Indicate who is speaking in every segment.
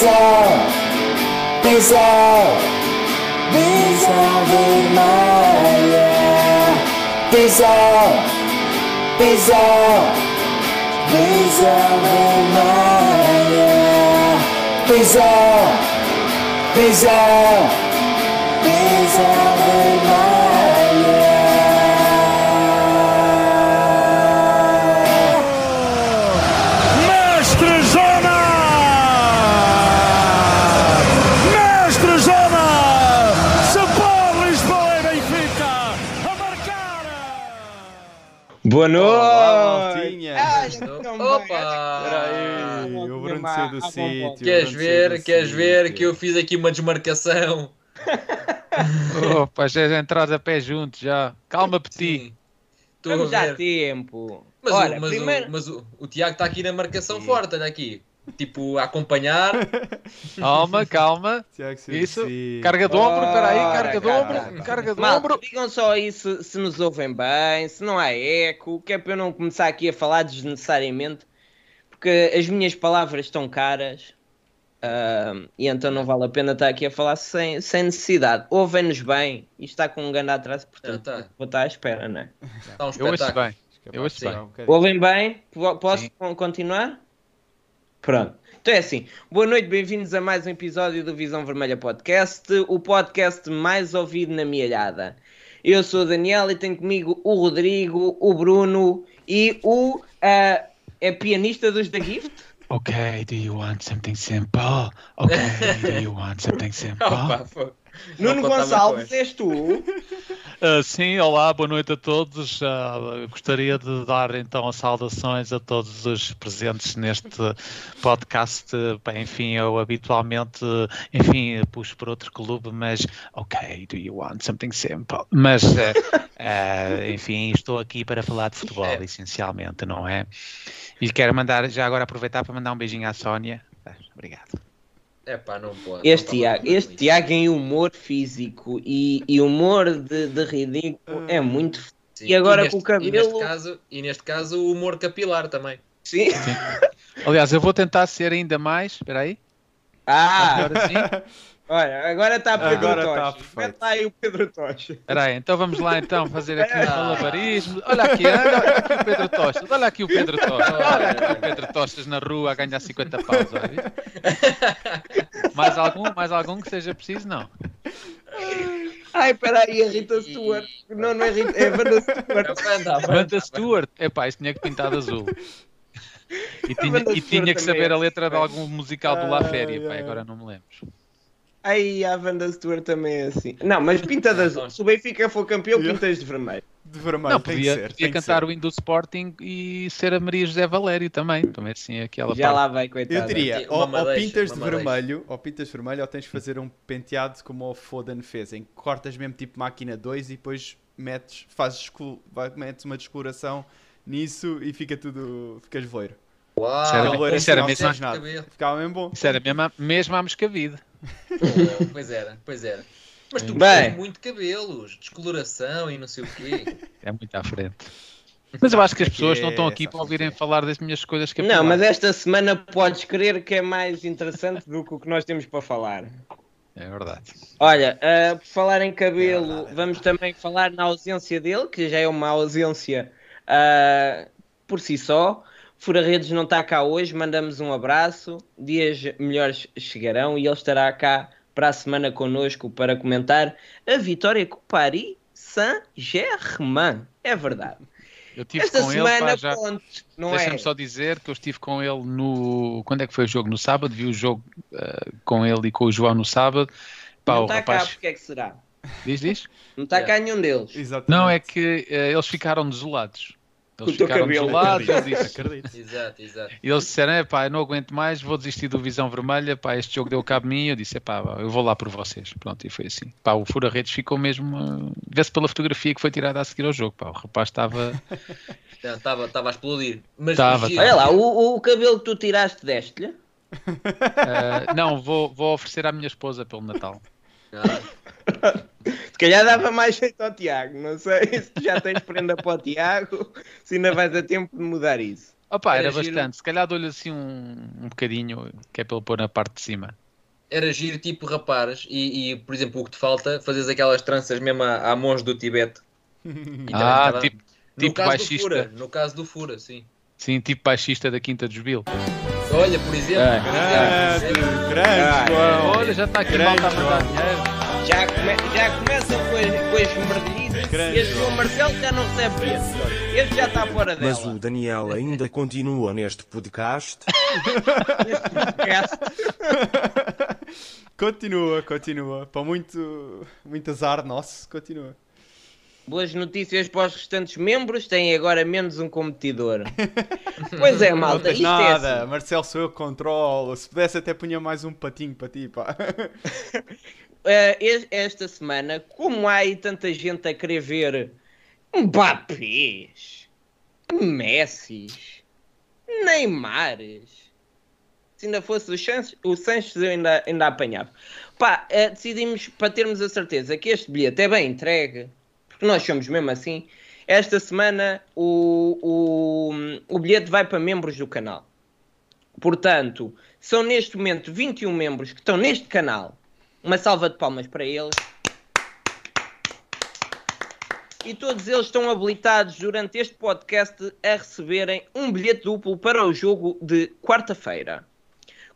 Speaker 1: Visão, visão, visão vermelha. Visão, visão, visão vermelha. Visão, visão, visão vermelha.
Speaker 2: Boa
Speaker 3: Olá,
Speaker 2: noite!
Speaker 3: maltinha.
Speaker 2: Vai.
Speaker 4: Opa!
Speaker 3: Espera
Speaker 2: Ah,
Speaker 3: aí,
Speaker 2: não
Speaker 3: o Bruno saiu do sítio.
Speaker 4: Queres ver? Queres ver
Speaker 3: sítio.
Speaker 4: que eu fiz aqui uma desmarcação?
Speaker 5: Opa, já é entrar a pé juntos já. Calma, Petit.
Speaker 4: Sim. A
Speaker 2: Vamos já
Speaker 4: ver.
Speaker 2: tempo.
Speaker 4: Mas,
Speaker 2: Olha,
Speaker 4: o, mas,
Speaker 2: primeiro...
Speaker 4: o, mas o, o Tiago está aqui na marcação forte, olha aqui. Tipo, a acompanhar.
Speaker 5: Calma, calma.
Speaker 3: Do
Speaker 5: Isso. Carga de ombro, espera aí.
Speaker 2: Ora,
Speaker 5: Carga de ombro. Carga de ombro.
Speaker 2: digam só aí se, se nos ouvem bem, se não há eco, que é para eu não começar aqui a falar desnecessariamente, porque as minhas palavras estão caras ahm, e então não vale a pena estar aqui a falar sem, sem necessidade. Ouvem-nos bem e está com um grande atraso, portanto
Speaker 4: Já está.
Speaker 2: vou estar à espera, não é?
Speaker 4: Está um
Speaker 5: Eu ouço bem. Eu ouço bem.
Speaker 2: Ouvem bem? Po- Posso
Speaker 5: Sim.
Speaker 2: con- continuar? Pronto. Então é assim. Boa noite, bem-vindos a mais um episódio do Visão Vermelha Podcast, o podcast mais ouvido na mielhada. Eu sou o Daniel e tenho comigo o Rodrigo, o Bruno e o ah, é pianista dos The Gift.
Speaker 5: Ok, do you want something simple? Ok, do you want something simple?
Speaker 4: Opa.
Speaker 2: Nuno Gonçalves, és tu?
Speaker 5: Ah, sim, olá, boa noite a todos. Ah, gostaria de dar então as saudações a todos os presentes neste podcast. Bem, enfim, eu habitualmente, enfim, puxo por outro clube, mas ok, do you want something simple? Mas, ah, enfim, estou aqui para falar de futebol,
Speaker 4: É.
Speaker 5: essencialmente, não é? E quero mandar, já agora aproveitar para mandar um beijinho à Sónia. Obrigado.
Speaker 4: É pá, não pode.
Speaker 2: Este
Speaker 4: não
Speaker 2: Tiago, este Tiago em humor físico e, e humor de, de ridículo é muito.
Speaker 4: Sim.
Speaker 2: e agora
Speaker 4: neste-
Speaker 2: com o cabelo-
Speaker 4: E neste, caso, e neste caso o humor capilar também.
Speaker 2: Sim.
Speaker 5: Aliás, eu vou tentar ser ainda mais. Espera aí.
Speaker 2: Ah,
Speaker 5: Melhor assim?
Speaker 2: olha, agora está Pedro
Speaker 3: Agora está
Speaker 2: Tocha.
Speaker 3: perfeito.
Speaker 2: Mete lá aí o Pedro Tocha.
Speaker 5: Espera aí, então vamos lá então fazer aqui um
Speaker 2: Ah.
Speaker 5: malabarismo. Olha aqui, olha aqui o Pedro Tostas, olha aqui o Pedro Tostas, olha aqui o Pedro Tostas na rua a ganhar 50 paus? Mais algum? Mais algum que seja preciso? Não.
Speaker 2: Ai, peraí, a Rita Stewart. Não, não é Rita, é a Wanda Stewart.
Speaker 4: Anda, anda.
Speaker 5: Wanda Stewart, epá, isso tinha que pintar de azul. E tinha, e tinha que saber
Speaker 2: é
Speaker 5: a letra de algum musical do La
Speaker 3: Ai,
Speaker 5: Féria, pá, agora não me lembro.
Speaker 2: Ai, a Wanda Stewart também é assim. Não, mas pinta de azul. Se o Benfica for campeão, pintas de vermelho.
Speaker 3: De vermelho,
Speaker 5: Não,
Speaker 3: tem
Speaker 5: podia,
Speaker 3: que ser.
Speaker 5: podia cantar o hino do Sporting e ser a Maria José Valério também, também assim aquela
Speaker 2: Já
Speaker 5: parte.
Speaker 2: lá vai, coitado.
Speaker 3: Eu diria,
Speaker 4: Uma
Speaker 3: ou, ou pintas de vermelho, ou pintas de vermelho, ou tens de fazer um penteado como o Foden fez, em que cortas mesmo tipo máquina 2 e depois metes, fazes, metes uma descoloração nisso e fica tudo, ficas loiro.
Speaker 4: Uau,
Speaker 5: Isso era- isso
Speaker 3: assim,
Speaker 5: mesmo-
Speaker 4: cabelo.
Speaker 3: Ficava mesmo bom.
Speaker 5: Isso era mesmo, a- mesmo à moscavide.
Speaker 4: Pois era, pois era. Mas tu tens muito cabelos, descoloração e não sei o quê.
Speaker 5: É muito à frente. Mas eu acho que as
Speaker 3: É
Speaker 5: pessoas não
Speaker 3: é
Speaker 5: estão aqui
Speaker 3: essa
Speaker 5: para ouvirem falar das minhas coisas que
Speaker 2: Não, mas esta semana podes crer que é mais interessante do que o que nós temos para falar.
Speaker 5: É verdade.
Speaker 2: Olha, ah, por falar em cabelo,
Speaker 3: É verdade, é
Speaker 2: vamos também falar na ausência dele, que já é uma ausência ah, por si só. Fura Redes não está cá hoje, mandamos um abraço. Dias melhores chegarão e ele estará cá para a semana connosco para comentar a vitória com o Paris Saint-Germain. É verdade.
Speaker 5: Eu estive
Speaker 2: Esta
Speaker 5: com ele,
Speaker 2: semana,
Speaker 5: pá, já.
Speaker 2: não
Speaker 5: Deixa-me
Speaker 2: é?
Speaker 5: só dizer que eu estive com ele no. Quando é que foi o jogo? No sábado, vi o jogo eh, com ele e com o João no sábado. Pá,
Speaker 2: não está cá,
Speaker 5: rapaz.
Speaker 2: porque é que será?
Speaker 5: Diz, diz?
Speaker 2: Não está
Speaker 4: Yeah.
Speaker 2: cá nenhum deles.
Speaker 3: Exatamente.
Speaker 5: Não, é que eh, eles ficaram desolados. Eles
Speaker 2: o teu
Speaker 5: ficaram
Speaker 2: cabelo.
Speaker 5: ele disse,
Speaker 3: Acredito.
Speaker 4: Exato, exato.
Speaker 5: E eles disseram, é pá, eu não aguento mais, vou desistir do Visão Vermelha, pá, este jogo deu cabo de mim, eu disse, é pá, eu vou lá por vocês. Pronto, e foi assim. Pá, o Fura-Redes ficou mesmo, uh, vê-se pela fotografia que foi tirada a seguir ao jogo, pá, o rapaz estava...
Speaker 4: Estava estava a explodir. Mas
Speaker 5: Tava,
Speaker 4: giro.
Speaker 2: Olha lá, o, o cabelo que tu tiraste deste-lhe.
Speaker 5: uh, não, vou, vou oferecer à minha esposa pelo Natal.
Speaker 4: Ah,
Speaker 2: Se calhar dava mais jeito ao Tiago. Não sei se tu já tens prenda para o Tiago, se ainda vais a tempo de mudar isso.
Speaker 5: Opa,
Speaker 4: Era
Speaker 5: era
Speaker 4: giro.
Speaker 5: bastante, se calhar dou-lhe assim um, um bocadinho, que é para ele pôr na parte de cima.
Speaker 4: era giro tipo rapares e, e, por exemplo, o que te falta, fazes aquelas tranças mesmo à, à monge do Tibete.
Speaker 5: Ah,
Speaker 4: estava-
Speaker 5: tipo,
Speaker 4: no
Speaker 5: tipo
Speaker 4: caso
Speaker 5: baixista.
Speaker 4: do Fura, no caso do Fura, sim.
Speaker 5: sim, tipo baixista da Quinta dos Bill.
Speaker 4: Olha, por exemplo,
Speaker 2: É.
Speaker 4: exemplo.
Speaker 3: Grande, grande, João.
Speaker 5: Olha, já está aqui
Speaker 3: Grande
Speaker 5: malta a mandar.
Speaker 2: Já, come- já começam com as, com merdelhices.
Speaker 3: Grande
Speaker 2: Este
Speaker 3: João.
Speaker 2: Marcelo já não recebe bilhete. Este já está fora dela.
Speaker 6: Mas o Daniel ainda continua neste podcast.
Speaker 3: Continua, continua. Para muito, muito azar nosso, continua.
Speaker 2: Boas notícias para os restantes membros. Têm agora menos um competidor. pois é,
Speaker 3: não
Speaker 2: malta. Isto é
Speaker 3: nada,
Speaker 2: assim.
Speaker 3: Marcelo sou eu que controlo. Se pudesse até punha mais um patinho para ti, pá.
Speaker 2: Eh, es- esta semana, como há aí tanta gente a querer ver Mbappés, Messis, Neymares, se ainda fosse o Sanches, o Sanches eu ainda, ainda apanhava. Pá, eh, decidimos, para termos a certeza que este bilhete é bem entregue, porque nós somos mesmo assim, esta semana o, o, o bilhete vai para membros do canal. Portanto, são neste momento 21 membros que estão neste canal. Uma salva de palmas para eles. E todos eles estão habilitados durante este podcast a receberem um bilhete duplo para o jogo de quarta-feira.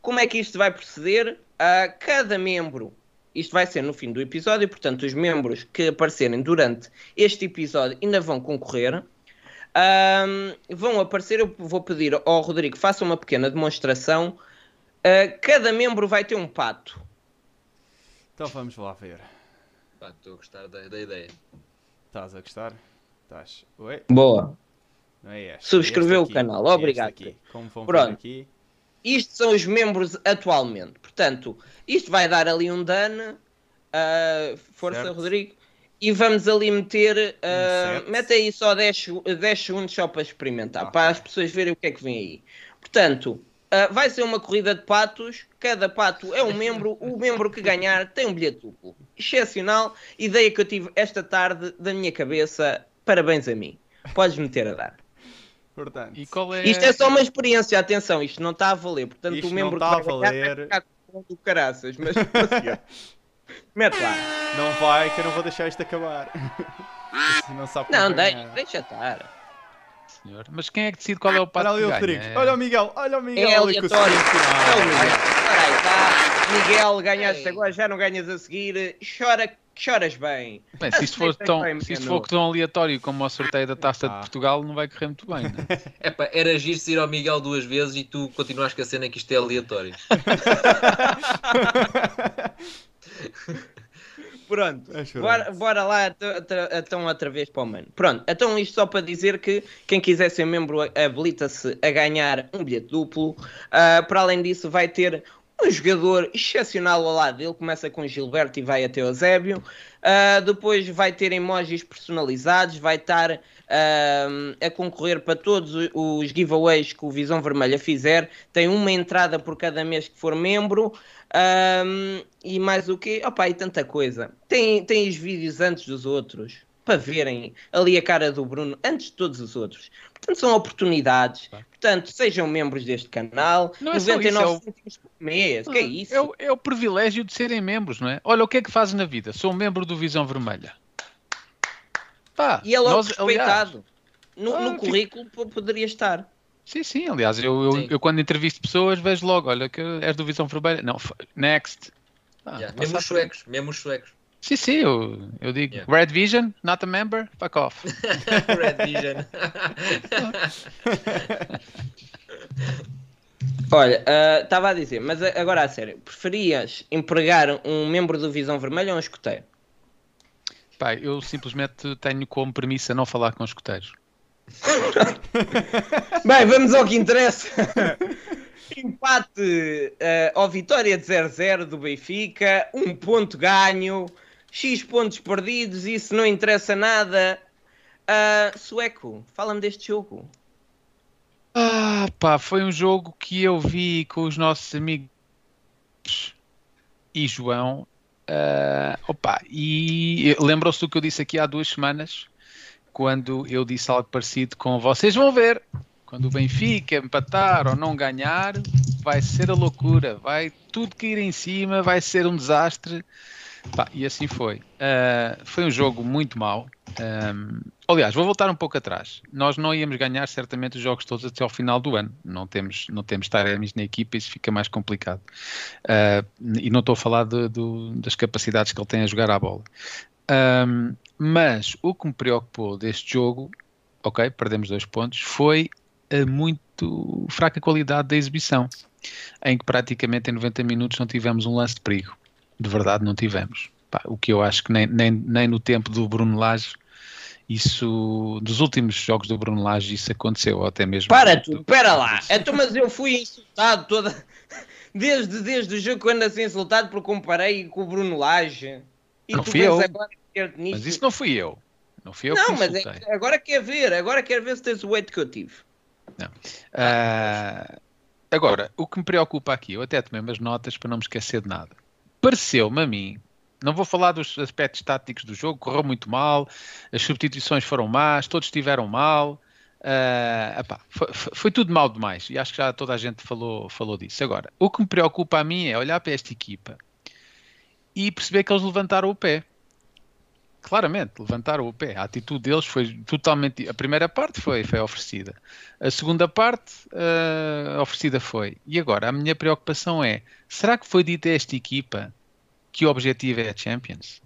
Speaker 2: Como é que isto vai proceder? A cada membro, isto vai ser no fim do episódio, portanto, os membros que aparecerem durante este episódio ainda vão concorrer. Ahm, vão aparecer, eu vou pedir ao Rodrigo faça uma pequena demonstração. Ah, cada membro vai ter um pato.
Speaker 3: Então vamos lá ver.
Speaker 4: Pá, Estou a gostar da, da ideia.
Speaker 3: Estás a gostar? Estás. Oi?
Speaker 2: Boa.
Speaker 3: Não é este.
Speaker 2: Subscreveu
Speaker 3: é
Speaker 2: o
Speaker 3: este
Speaker 2: canal,
Speaker 3: É
Speaker 2: obrigado.
Speaker 3: aqui. Como vão
Speaker 2: Pronto.
Speaker 3: aqui.
Speaker 2: Isto são os membros atualmente. Portanto, isto vai dar ali um dano. ah, força,
Speaker 3: Certo.
Speaker 2: Rodrigo. E vamos ali meter. ah,
Speaker 3: sete.
Speaker 2: mete aí só 10, segu- 10 segundos só para experimentar, para as pessoas verem o que é que vem aí. Portanto, ah, vai ser uma corrida de patos. Cada pato é um membro. o membro que ganhar tem um bilhete duplo. Excepcional. Ideia que eu tive esta tarde da minha cabeça. Parabéns a mim. Podes meter a dar.
Speaker 3: Portanto,
Speaker 5: E qual é...
Speaker 2: Isto é só uma experiência, atenção, isto não está a valer. Portanto,
Speaker 3: Isto
Speaker 2: o membro
Speaker 3: não está
Speaker 2: que
Speaker 3: a
Speaker 2: vai ganhar
Speaker 3: valer.
Speaker 2: vai do caraças, mas. Mete lá.
Speaker 3: não vai que eu não vou deixar isto acabar. Não
Speaker 2: Não,
Speaker 3: ganhar.
Speaker 2: deixa, deixa estar.
Speaker 5: Senhor. Mas quem é que decide qual é o pato
Speaker 3: Olha ali
Speaker 5: que
Speaker 3: o
Speaker 5: ganha?
Speaker 3: Rodrigo.
Speaker 5: É-
Speaker 3: Olha o Miguel. Olha o Miguel.
Speaker 2: É
Speaker 3: o seu
Speaker 2: aleatório. É o Miguel. Tá? Miguel, ganhaste agora, já não ganhas a seguir. Chora, choras bem.
Speaker 5: Bem, se isto for tão,
Speaker 2: bem,
Speaker 5: se isto for tão aleatório como o sorteio da Taça
Speaker 3: Ah.
Speaker 5: de Portugal, não vai correr muito bem, né?
Speaker 4: Epá, era giro se ir ao Miguel duas vezes e tu continuas com a cena que isto é aleatório.
Speaker 2: Pronto,
Speaker 3: É
Speaker 2: bora, bora lá então- outra vez para o mano. Pronto, então isto só para dizer que quem quiser ser membro habilita-se a ganhar um bilhete duplo. Ah, para além disso, vai ter um jogador excepcional ao lado dele. Começa com Gilberto e vai até o Zébio. Ah, depois vai ter emojis personalizados, vai estar ah, a concorrer para todos os giveaways que o Visão Vermelha fizer. Tem uma entrada por cada mês que for membro. Ahm, e mais o quê? Opa, e tanta coisa. Tem, tem os vídeos antes dos outros. Para verem ali a cara do Bruno antes de todos os outros. Portanto, são oportunidades. Portanto, sejam membros deste canal.
Speaker 5: Não é só
Speaker 2: 99
Speaker 5: isso, é o-
Speaker 2: por mês. que é isso?
Speaker 5: É o, é o privilégio de serem membros, não é? Olha, o que é que fazes na vida? Sou um membro do Visão Vermelha. Pá,
Speaker 2: E é logo
Speaker 5: nós, aliás,
Speaker 2: respeitado. No,
Speaker 5: Ah,
Speaker 2: no currículo po- poderia estar.
Speaker 5: Sim, sim, aliás, eu, eu,
Speaker 4: Sim.
Speaker 5: eu quando entrevisto pessoas vejo logo, olha, que és do Visão Vermelha. Não, next. Ah,
Speaker 4: Yeah,
Speaker 5: passa
Speaker 4: Mesmo os suecos, mesmo os suecos.
Speaker 5: Sim, sim, eu, eu digo,
Speaker 4: Yeah.
Speaker 5: Red Vision, not a member, fuck off.
Speaker 4: Red Vision.
Speaker 2: Olha, ah, estava a dizer, mas agora a sério, preferias empregar um membro do Visão Vermelha ou um escoteiro?
Speaker 5: Pá, eu simplesmente tenho como premissa não falar com escuteiros.
Speaker 2: Bem, vamos ao que interessa. Empate eh, ao vitória de 0-0 do Benfica, um ponto ganho, X pontos perdidos, isso não interessa nada. Ah, Sueco, fala-me deste jogo.
Speaker 5: Ah, pá, foi um jogo que eu vi com os nossos amigos e João. ah, opa, e lembram-se do que eu disse aqui há duas semanas, quando eu disse algo parecido com vocês vão ver. Quando o Benfica empatar ou não ganhar, vai ser a loucura, vai tudo cair em cima, vai ser um desastre. Pá, e assim foi. Ah, foi um jogo muito mau. Ahm, aliás, vou voltar um pouco atrás. Nós não íamos ganhar certamente os jogos todos até ao final do ano. Não temos, não temos Taremis na equipa, isso fica mais complicado. Ah, e não estou a falar de- do- das capacidades que ele tem a jogar à bola. Ahm, mas o que me preocupou deste jogo, ok, perdemos dois pontos, foi a muito fraca qualidade da exibição, em que praticamente em 90 minutos não tivemos um lance de perigo. De verdade, não tivemos. Pá, o que eu acho que nem, nem, nem no tempo do Bruno Lage, isso, dos últimos jogos do Bruno Lage, isso aconteceu, ou até mesmo.
Speaker 2: Para tu, para lá. Então, mas eu fui insultado toda. Desde, desde o jogo que eu ando a ser insultado porque comparei com o Bruno Lage. E
Speaker 5: Não fui eu.
Speaker 2: nisto.
Speaker 5: Mas isso não fui eu. Não fui eu
Speaker 2: Não,
Speaker 5: que
Speaker 2: mas é agora quer ver, agora quer ver se tens o weight que eu tive.
Speaker 5: Ah, agora, o que me preocupa aqui, eu até tomei umas notas para não me esquecer de nada. Pareceu-me a mim, não vou falar dos aspectos táticos do jogo, correu muito mal, as substituições foram más, todos estiveram mal. ah, epá, foi, foi- foi tudo mal demais e acho que já toda a gente falou, falou disso. Agora, o que me preocupa a mim é olhar para esta equipa e perceber que eles levantaram o pé claramente levantaram o pé. A atitude deles foi totalmente. A primeira parte foi, foi oferecida. A segunda parte eh, oferecida foi. E agora, a minha preocupação é: será que foi dito a esta equipa que o objetivo é a Champions?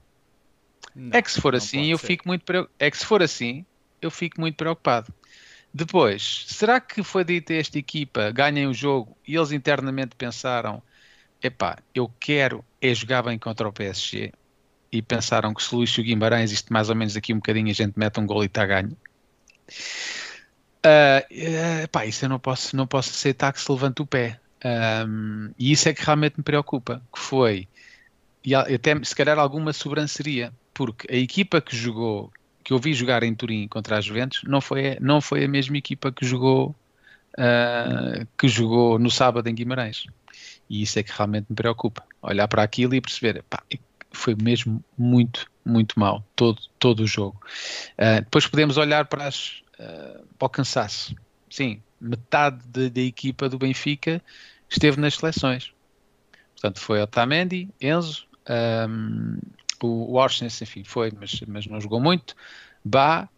Speaker 3: Não,
Speaker 5: é que se for assim, eu
Speaker 3: ser.
Speaker 5: fico muito preo- é que se for assim, eu fico muito preocupado. Depois, será que foi dito a esta equipa ganhem o jogo e eles internamente pensaram: epá, eu quero é jogar bem contra o PSG e pensaram que se Luís Guimarães, isto mais ou menos aqui um bocadinho, a gente mete um gol e está ganho. Ah, eh, pá, isso eu não posso, não posso aceitar que se levante o pé. Ahm, e isso é que realmente me preocupa, que foi, e até se calhar alguma sobranceria, porque a equipa que jogou, que eu vi jogar em Turim contra a Juventus, não foi, não foi a mesma equipa que jogou, ah, que jogou no sábado em Guimarães. E isso é que realmente me preocupa. Olhar para aquilo e perceber, pá, foi mesmo muito, muito mal, todo, todo o jogo. Ah, depois podemos olhar para, as, ah, para o cansaço. Sim, metade de- da equipa do Benfica esteve nas seleções. Portanto, foi Otamendi, Enzo, ahm, o Orsnes, enfim, foi, mas, mas não jogou muito. Bá,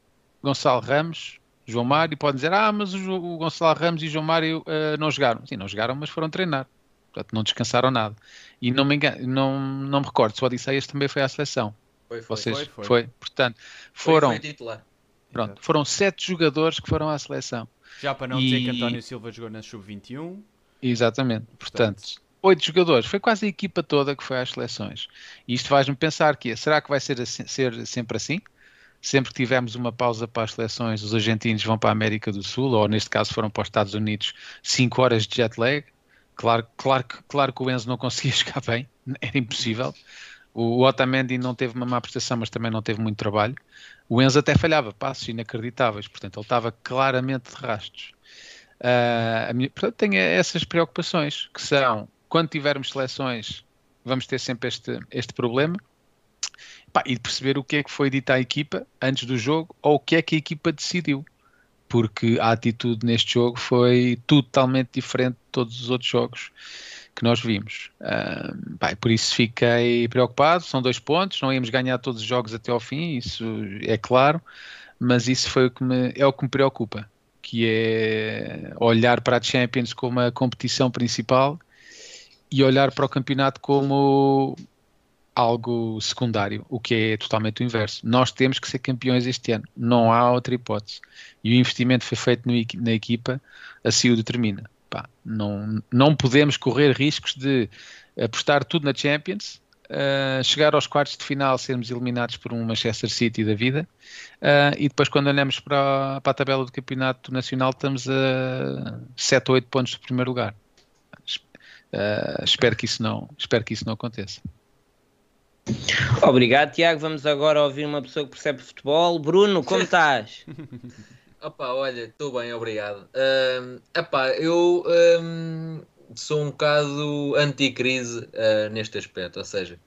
Speaker 5: Gonçalo Ramos, João Mário, podem dizer, ah, mas o, o Gonçalo Ramos e João Mário ah, não jogaram. Sim, não jogaram, mas foram treinar. Portanto, não descansaram nada. E não me, engano, não, não me recordo se o Odisseias também foi à seleção.
Speaker 4: Foi, foi.
Speaker 5: Vocês,
Speaker 3: foi,
Speaker 5: foi,
Speaker 3: foi.
Speaker 5: Portanto,
Speaker 4: Foi-
Speaker 5: foram,
Speaker 4: Foi titular.
Speaker 5: pronto, foram sete jogadores que foram à seleção.
Speaker 3: Já para não dizer que
Speaker 5: E-
Speaker 3: António Silva jogou na Sub-21,
Speaker 5: Exatamente.
Speaker 3: Portanto-
Speaker 5: Portanto, oito jogadores. Foi quase a equipa toda que foi às seleções. E isto faz-me pensar que é, será que vai ser, assim- ser sempre assim? Sempre que tivermos uma pausa para as seleções, os argentinos vão para a América do Sul, ou neste caso foram para os Estados Unidos, 5 horas de jet lag. Claro, claro, que- claro que o Enzo não conseguia jogar bem, era impossível. O, Otamendi não teve uma má prestação, mas também não teve muito trabalho. O Enzo até falhava passos inacreditáveis, portanto ele estava claramente de rastos. Ah, a minha- portanto, tenho essas preocupações, que são, quando tivermos seleções, vamos ter sempre este, este problema, Pá, e perceber o que é que foi dito à equipa antes do jogo, ou o que é que a equipa decidiu, porque a atitude neste jogo foi totalmente diferente de todos os outros jogos que nós vimos. Pá, e por isso fiquei preocupado, são dois pontos, não íamos ganhar todos os jogos até ao fim, isso é claro, mas isso foi o que me, é o que me preocupa que é olhar para a Champions como a competição principal e olhar para o campeonato como algo secundário, o que é totalmente o inverso. Nós temos que ser campeões este ano, não há outra hipótese. E o investimento foi feito no na equipa, assim o determina. Pá, não, não podemos correr riscos de apostar tudo na Champions, uh, chegar aos quartos de final, sermos eliminados por um Manchester City da vida, uh, e depois quando olhamos para a, para a tabela do campeonato nacional estamos a 7 ou 8 pontos do primeiro lugar. Uh, espero, que isso não, espero que isso não aconteça.
Speaker 2: Obrigado, Tiago. Vamos agora ouvir uma pessoa que percebe futebol. Bruno, como estás?
Speaker 4: Opa, olha, estou bem, obrigado. Um, epá, eu um, sou um bocado anti-crise uh, neste aspecto, ou seja,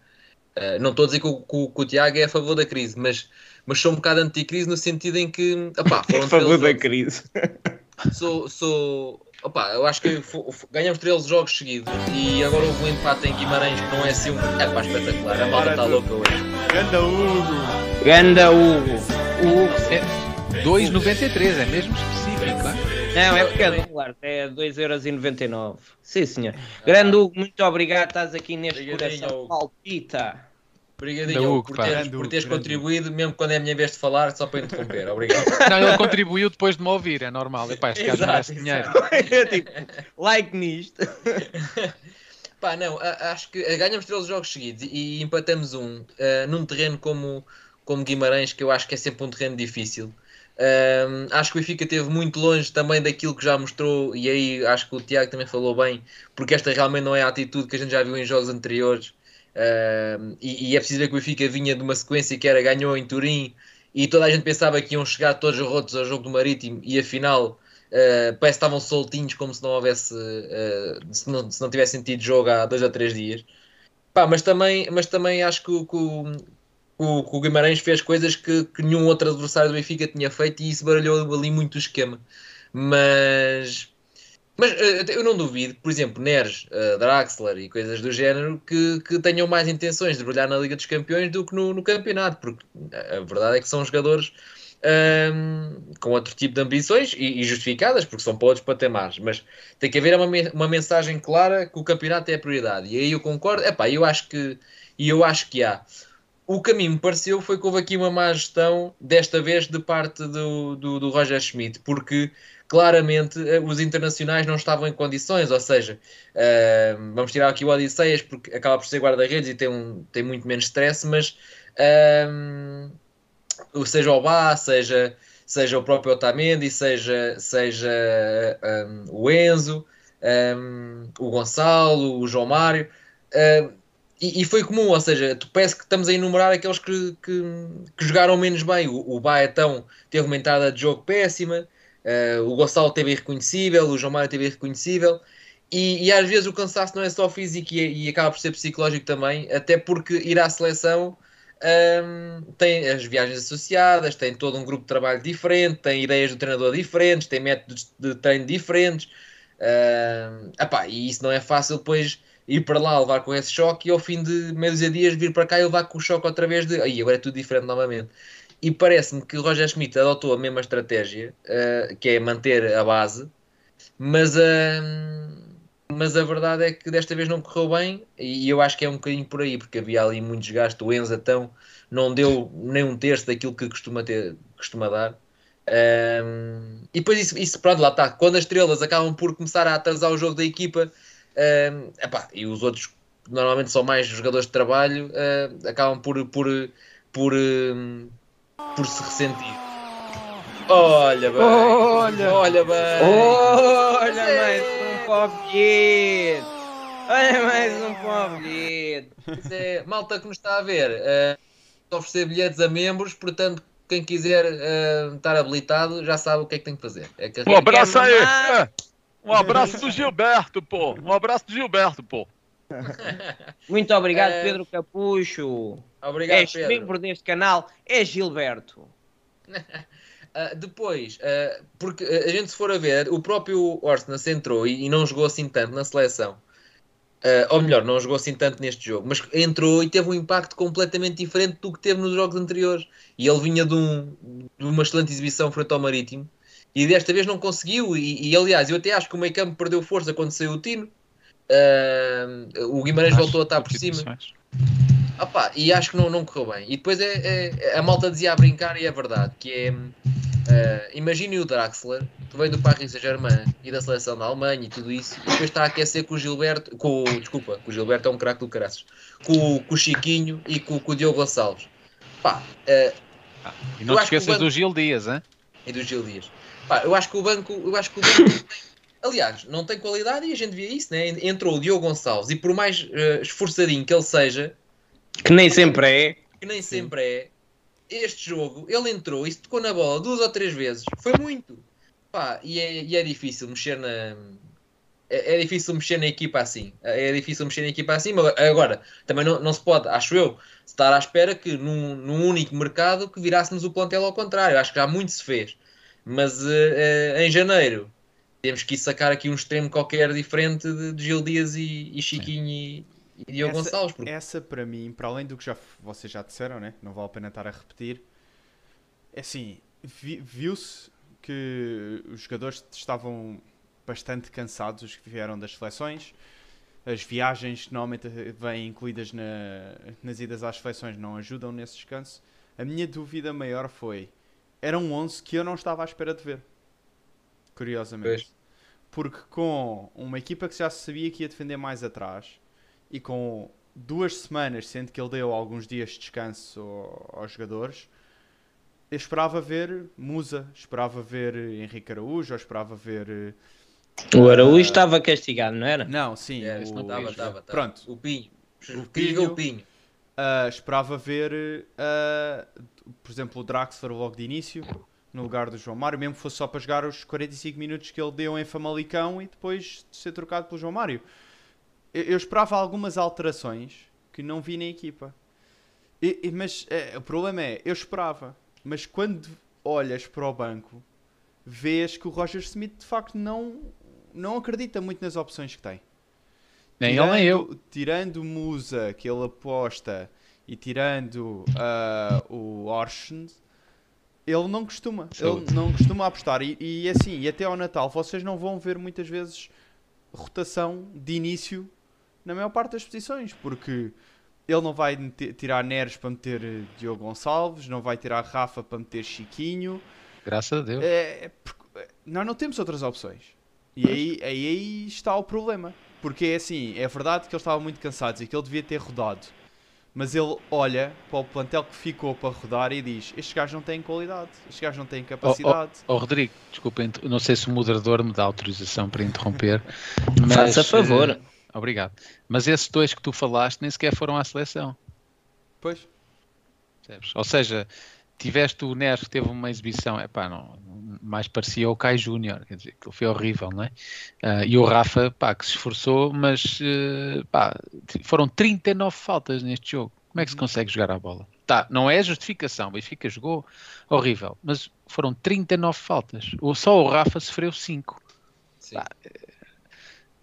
Speaker 4: uh, não estou a dizer que o, que, que o, Tiago é a favor da crise, mas, mas sou um bocado anti-crise no sentido em que. Epá,
Speaker 2: é a favor da crise.
Speaker 4: Sou, sou, opa, eu acho que ganhamos 13 jogos seguidos e agora houve um empate em Guimarães que não é assim um. É pá, espetacular, a malta está louca hoje.
Speaker 3: Ganda Hugo!
Speaker 2: Ganda Hugo!
Speaker 5: Hugo. É. 2,93, é mesmo específico,
Speaker 2: é? Não, é porque é dólar, é 2,99€. Sim, senhor. Grande Hugo, muito obrigado, estás aqui neste coração palpita.
Speaker 4: Obrigadinho Hugo, por teres, por teres contribuído, mesmo quando é a minha vez de falar, só para interromper. Obrigado.
Speaker 5: Não, ele contribuiu depois de me ouvir, é normal. Epá, este gajo merece dinheiro.
Speaker 2: tipo, like nisto.
Speaker 4: Pá, não, acho que eh, ganhamos 13 jogos seguidos e empatamos um uh, num terreno como, como Guimarães, que eu acho que é sempre um terreno difícil. Um, acho que o Benfica esteve muito longe também daquilo que já mostrou, e aí acho que o Tiago também falou bem, porque esta realmente não é a atitude que a gente já viu em jogos anteriores. Um, e, e, é preciso ver que o Benfica vinha de uma sequência que era ganhou em Turim e toda a gente pensava que iam chegar todos rotos ao jogo do Marítimo, e afinal uh, parece que estavam soltinhos, como se não houvesse, uh, se, não, se não tivessem tido jogo há dois ou três dias. Pá, mas, também, mas também acho que, que, o, o Guimarães fez coisas que, que, nenhum outro adversário do Benfica tinha feito e isso baralhou ali muito o esquema. Mas, mas eh, eu não duvido, por exemplo, Neres, uh, Draxler e coisas do género que, que tenham mais intenções de brilhar na Liga dos Campeões do que no, no campeonato, porque a verdade é que são jogadores um, ehm, com outro tipo de ambições e, e, justificadas, porque são para outros patamares, mas tem que haver uma, uma mensagem clara que o campeonato é a prioridade. E aí eu concordo, epá, eu acho que, e eu acho que há. O mim me pareceu foi que houve aqui uma má gestão, desta vez de parte do, do, do Roger Schmidt, porque claramente eh, os internacionais não estavam em condições, ou seja, uh, vamos tirar aqui o Odisseias porque acaba por ser guarda-redes e tem, um, tem muito menos stress, mas uh, seja o Bá, seja, seja o próprio Otamendi, seja, seja um, o Enzo, um, o Gonçalo, o João Mário. Uh, e, e, foi comum, ou seja, tu parece que estamos a enumerar aqueles que, que, que jogaram menos bem. O, o Baetão teve uma entrada de jogo péssima, uh, o Gonçalo teve irreconhecível, o João Mário teve irreconhecível. E, e, às vezes o cansaço não é só físico e, e, acaba por ser psicológico também, até porque ir à seleção um, tem as viagens associadas, tem todo um grupo de trabalho diferente, tem ideias do treinador diferentes, tem métodos de treino diferentes. Um, epá, e isso não é fácil depois ir para lá levar com esse choque e ao fim de meio de dias vir para cá e levar com o choque outra vez de aí agora é tudo diferente novamente. E parece-me que o Roger Schmidt adotou a mesma estratégia, uh, que é manter a base, mas, uh, mas a verdade é que desta vez não correu bem e eu acho que é um bocadinho por aí, porque havia ali muito desgaste. O Enza então não deu nem um terço daquilo que costuma, ter, costuma dar. Um, ehm, e depois isso, isso, pronto, lá está. Quando as estrelas acabam por começar a atrasar o jogo da equipa, Uh, epá, e os outros, normalmente são mais jogadores de trabalho, uh, acabam por, por, por, uh, por se ressentir. Olha bem, olha, olha bem,
Speaker 2: olha mais um pobreito, olha mais um pobreito.
Speaker 4: É, malta que nos está a ver, uh, oferecer bilhetes a membros, portanto, quem quiser uh, estar habilitado já sabe o que é que tem que fazer. É
Speaker 5: que um abraço aí! Um abraço do Gilberto, pô. Um abraço do Gilberto, pô.
Speaker 2: Muito obrigado, é... Pedro Capucho.
Speaker 4: Obrigado,
Speaker 2: És
Speaker 4: Pedro.
Speaker 2: membro deste canal, é Gilberto.
Speaker 4: uh, depois, uh, porque a gente se for a ver, o próprio Orsnes entrou e, e, não jogou assim tanto na seleção. Uh, ou melhor, não jogou assim tanto neste jogo, mas entrou e teve um impacto completamente diferente do que teve nos jogos anteriores. E ele vinha de, um, de uma excelente exibição frente ao Marítimo e desta vez não conseguiu. E, e aliás, eu até acho que o meio campo perdeu força quando saiu o Tino. Uh, o Guimarães voltou a estar por cima. Opa, e acho que não, não correu bem. E depois é, é, a malta dizia a brincar, e é verdade, que é Uh, Imagine o Draxler, que vem do Paris Saint-Germain e da seleção da Alemanha e tudo isso, e depois está a aquecer com o Gilberto, com, o- desculpa, com o Gilberto é um craque do caraças, com, o- com o Chiquinho e com, com o Diogo Gonçalves. Pá, uh,
Speaker 5: E não te esqueças
Speaker 4: banco-
Speaker 5: do Gil Dias, hein?
Speaker 4: e do Gil Dias. Pá, eu acho que o banco, eu acho que o banco tem- aliás, não tem qualidade e a gente via isso, né? Entrou o Diogo Gonçalves e por mais eh, esforçadinho que ele seja,
Speaker 2: Que nem sempre é.
Speaker 4: que nem sempre é, este jogo, ele entrou e se tocou na bola duas ou três vezes, foi muito. Pá, e é, e é difícil mexer na. É, é difícil mexer na equipa assim. É difícil mexer na equipa assim. Mas agora, também não, não se pode, acho eu, estar à espera que num, num único mercado que virássemos o plantel ao contrário. Acho que já muito se fez. Mas eh, eh, em janeiro temos que ir sacar aqui um extremo qualquer diferente de, de Gil Dias e, e Chiquinho e, e Diogo
Speaker 3: Essa-
Speaker 4: Gonçalves. Porque
Speaker 3: Essa para mim, para além do que já, vocês já disseram, né? não vale a pena estar a repetir, é assim, vi- viu-se que os jogadores estavam bastante cansados, os que vieram das seleções, as viagens que normalmente vêm incluídas na- nas idas às seleções não ajudam nesse descanso. A minha dúvida maior foi, era um 11 que eu não estava à espera de ver, curiosamente.
Speaker 4: Pois.
Speaker 3: Porque com uma equipa que já se sabia que ia defender mais atrás, e com duas semanas, sendo que ele deu alguns dias de descanso ao- aos jogadores, eu esperava ver Musa, esperava ver Henrique Araújo, ou esperava ver. eh,
Speaker 2: O Araújo
Speaker 3: ah,
Speaker 2: estava castigado, não era?
Speaker 3: Não, sim.
Speaker 4: É,
Speaker 3: o-
Speaker 4: não estava, estava, estava.
Speaker 3: Pronto.
Speaker 4: O Pinho.
Speaker 3: O
Speaker 4: ver o
Speaker 3: Pinho.
Speaker 4: Pinho.
Speaker 3: ah, esperava ver, ah, por exemplo, o Draxler logo de início, no lugar do João Mário, mesmo que fosse só para jogar os 45 minutos que ele deu em Famalicão e depois de ser trocado pelo João Mário. Eu, eu esperava algumas alterações que não vi na equipa. E- e- mas eh, o problema é, eu esperava, mas quando olhas para o banco, vês que o Roger Smith de facto não, não acredita muito nas opções que tem.
Speaker 5: Nem ele nem eu.
Speaker 3: Tirando- Tirando o Musa, que ele aposta, e tirando ah, o Orsend, ele não costuma.
Speaker 5: Saúde.
Speaker 3: Ele não costuma apostar. E, e assim, e até ao Natal, vocês não vão ver muitas vezes rotação de início na maior parte das posições, porque ele não vai tirar Neres para meter eh, Diogo Gonçalves, não vai tirar Rafa para meter Chiquinho.
Speaker 5: Graças a Deus.
Speaker 3: É, é é, nós não temos outras opções. E aí, aí, aí está o problema. Porque é assim, é verdade que eles estavam muito cansados e que ele devia ter rodado. Mas ele olha para o plantel que ficou para rodar e diz: Estes gajos não têm qualidade, estes gajos não têm capacidade.
Speaker 5: Oh, Rodrigo, desculpa, não sei se o moderador me dá autorização para interromper. mas,
Speaker 2: Faça favor.
Speaker 5: eh, obrigado. Mas esses dois que tu falaste nem sequer foram à seleção.
Speaker 3: Pois,
Speaker 5: percebes? Ou seja, tiveste o Neres que teve uma exibição, epá, não, mais parecia o Kai Júnior, quer dizer, aquilo foi horrível, não é? Ah, e o Rafa, pá, que se esforçou, mas eh, pá, foram 39 faltas neste jogo. Como é que se consegue jogar a bola? Tá, não é justificação, o Benfica jogou horrível, mas foram 39 faltas. Só o Rafa sofreu 5.
Speaker 4: Sim.
Speaker 5: Pá,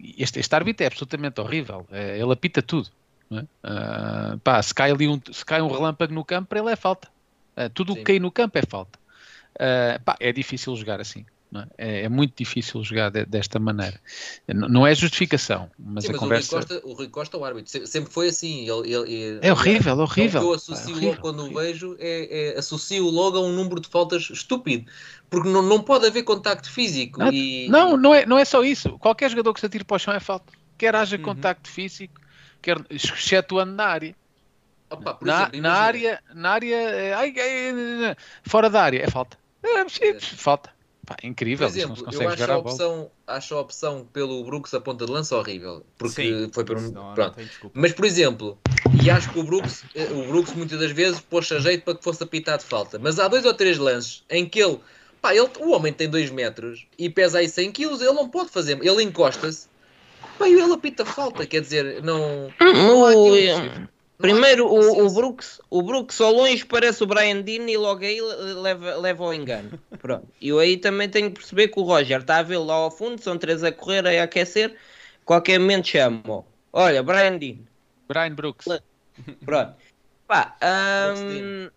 Speaker 5: Este, este árbitro é absolutamente horrível, é, ele apita tudo. é? Ah, pá, se cai ali um, se cai um relâmpago no campo, para ele é falta. Ah, tudo o que
Speaker 4: Sim.
Speaker 5: cai no campo é falta. Ah, pá, é difícil jogar assim. Não é? É, é muito difícil jogar de- desta maneira. N- não é justificação, mas
Speaker 4: Sim,
Speaker 5: a
Speaker 4: mas
Speaker 5: conversa
Speaker 4: o, Rui Costa, o Rui Costa é o árbitro. Se- Sempre foi assim. Ele, ele-
Speaker 5: é horrível,
Speaker 4: Então,
Speaker 5: horrível.
Speaker 4: o que eu associo
Speaker 5: horrível,
Speaker 4: logo quando o
Speaker 5: horrível.
Speaker 4: vejo é, é associo logo a um número de faltas estúpido. Porque não, não pode haver contacto físico.
Speaker 5: Não,
Speaker 4: e,
Speaker 5: Não, não é, não é só isso. Qualquer jogador que se atire para o chão é falta. Quer haja
Speaker 3: Uhum.
Speaker 5: contacto físico, quer excetuando na área.
Speaker 4: Opa,
Speaker 5: Na,
Speaker 4: exemplo,
Speaker 5: na área, na área, é, ai, ai, fora da área, é falta. É, sim, falta. Pá,
Speaker 4: Por
Speaker 5: incrível, não
Speaker 4: exemplo, eu acho a,
Speaker 5: a bola.
Speaker 4: opção, acho a opção pelo Brooks a ponta de lança horrível. Porque
Speaker 3: sim,
Speaker 4: foi por um.
Speaker 3: não,
Speaker 4: pronto. Mas, por exemplo, e acho que o Brooks, eh, o Brooks muitas das vezes pôs-se a jeito para que fosse apitado falta. Mas há dois ou três lances em que ele, pá, ele, o homem tem 2 metros e pesa aí 100 quilos, ele não pode fazer, ele encosta-se, pá, e ele apita falta, quer dizer, não... não há
Speaker 2: O-
Speaker 4: aquilo- não há
Speaker 2: Primeiro, o, o,
Speaker 4: paciência.
Speaker 2: Brooks, o Brooks ao longe parece o Brian Dean e logo aí le- leva, leva ao engano. Pronto. E eu aí também tenho que perceber que o Roger está a vê-lo lá ao fundo, são três a correr, a aquecer, qualquer momento chamo Olha, Brian Dean.
Speaker 5: Brian Brooks.
Speaker 2: Pronto. Pá, hum,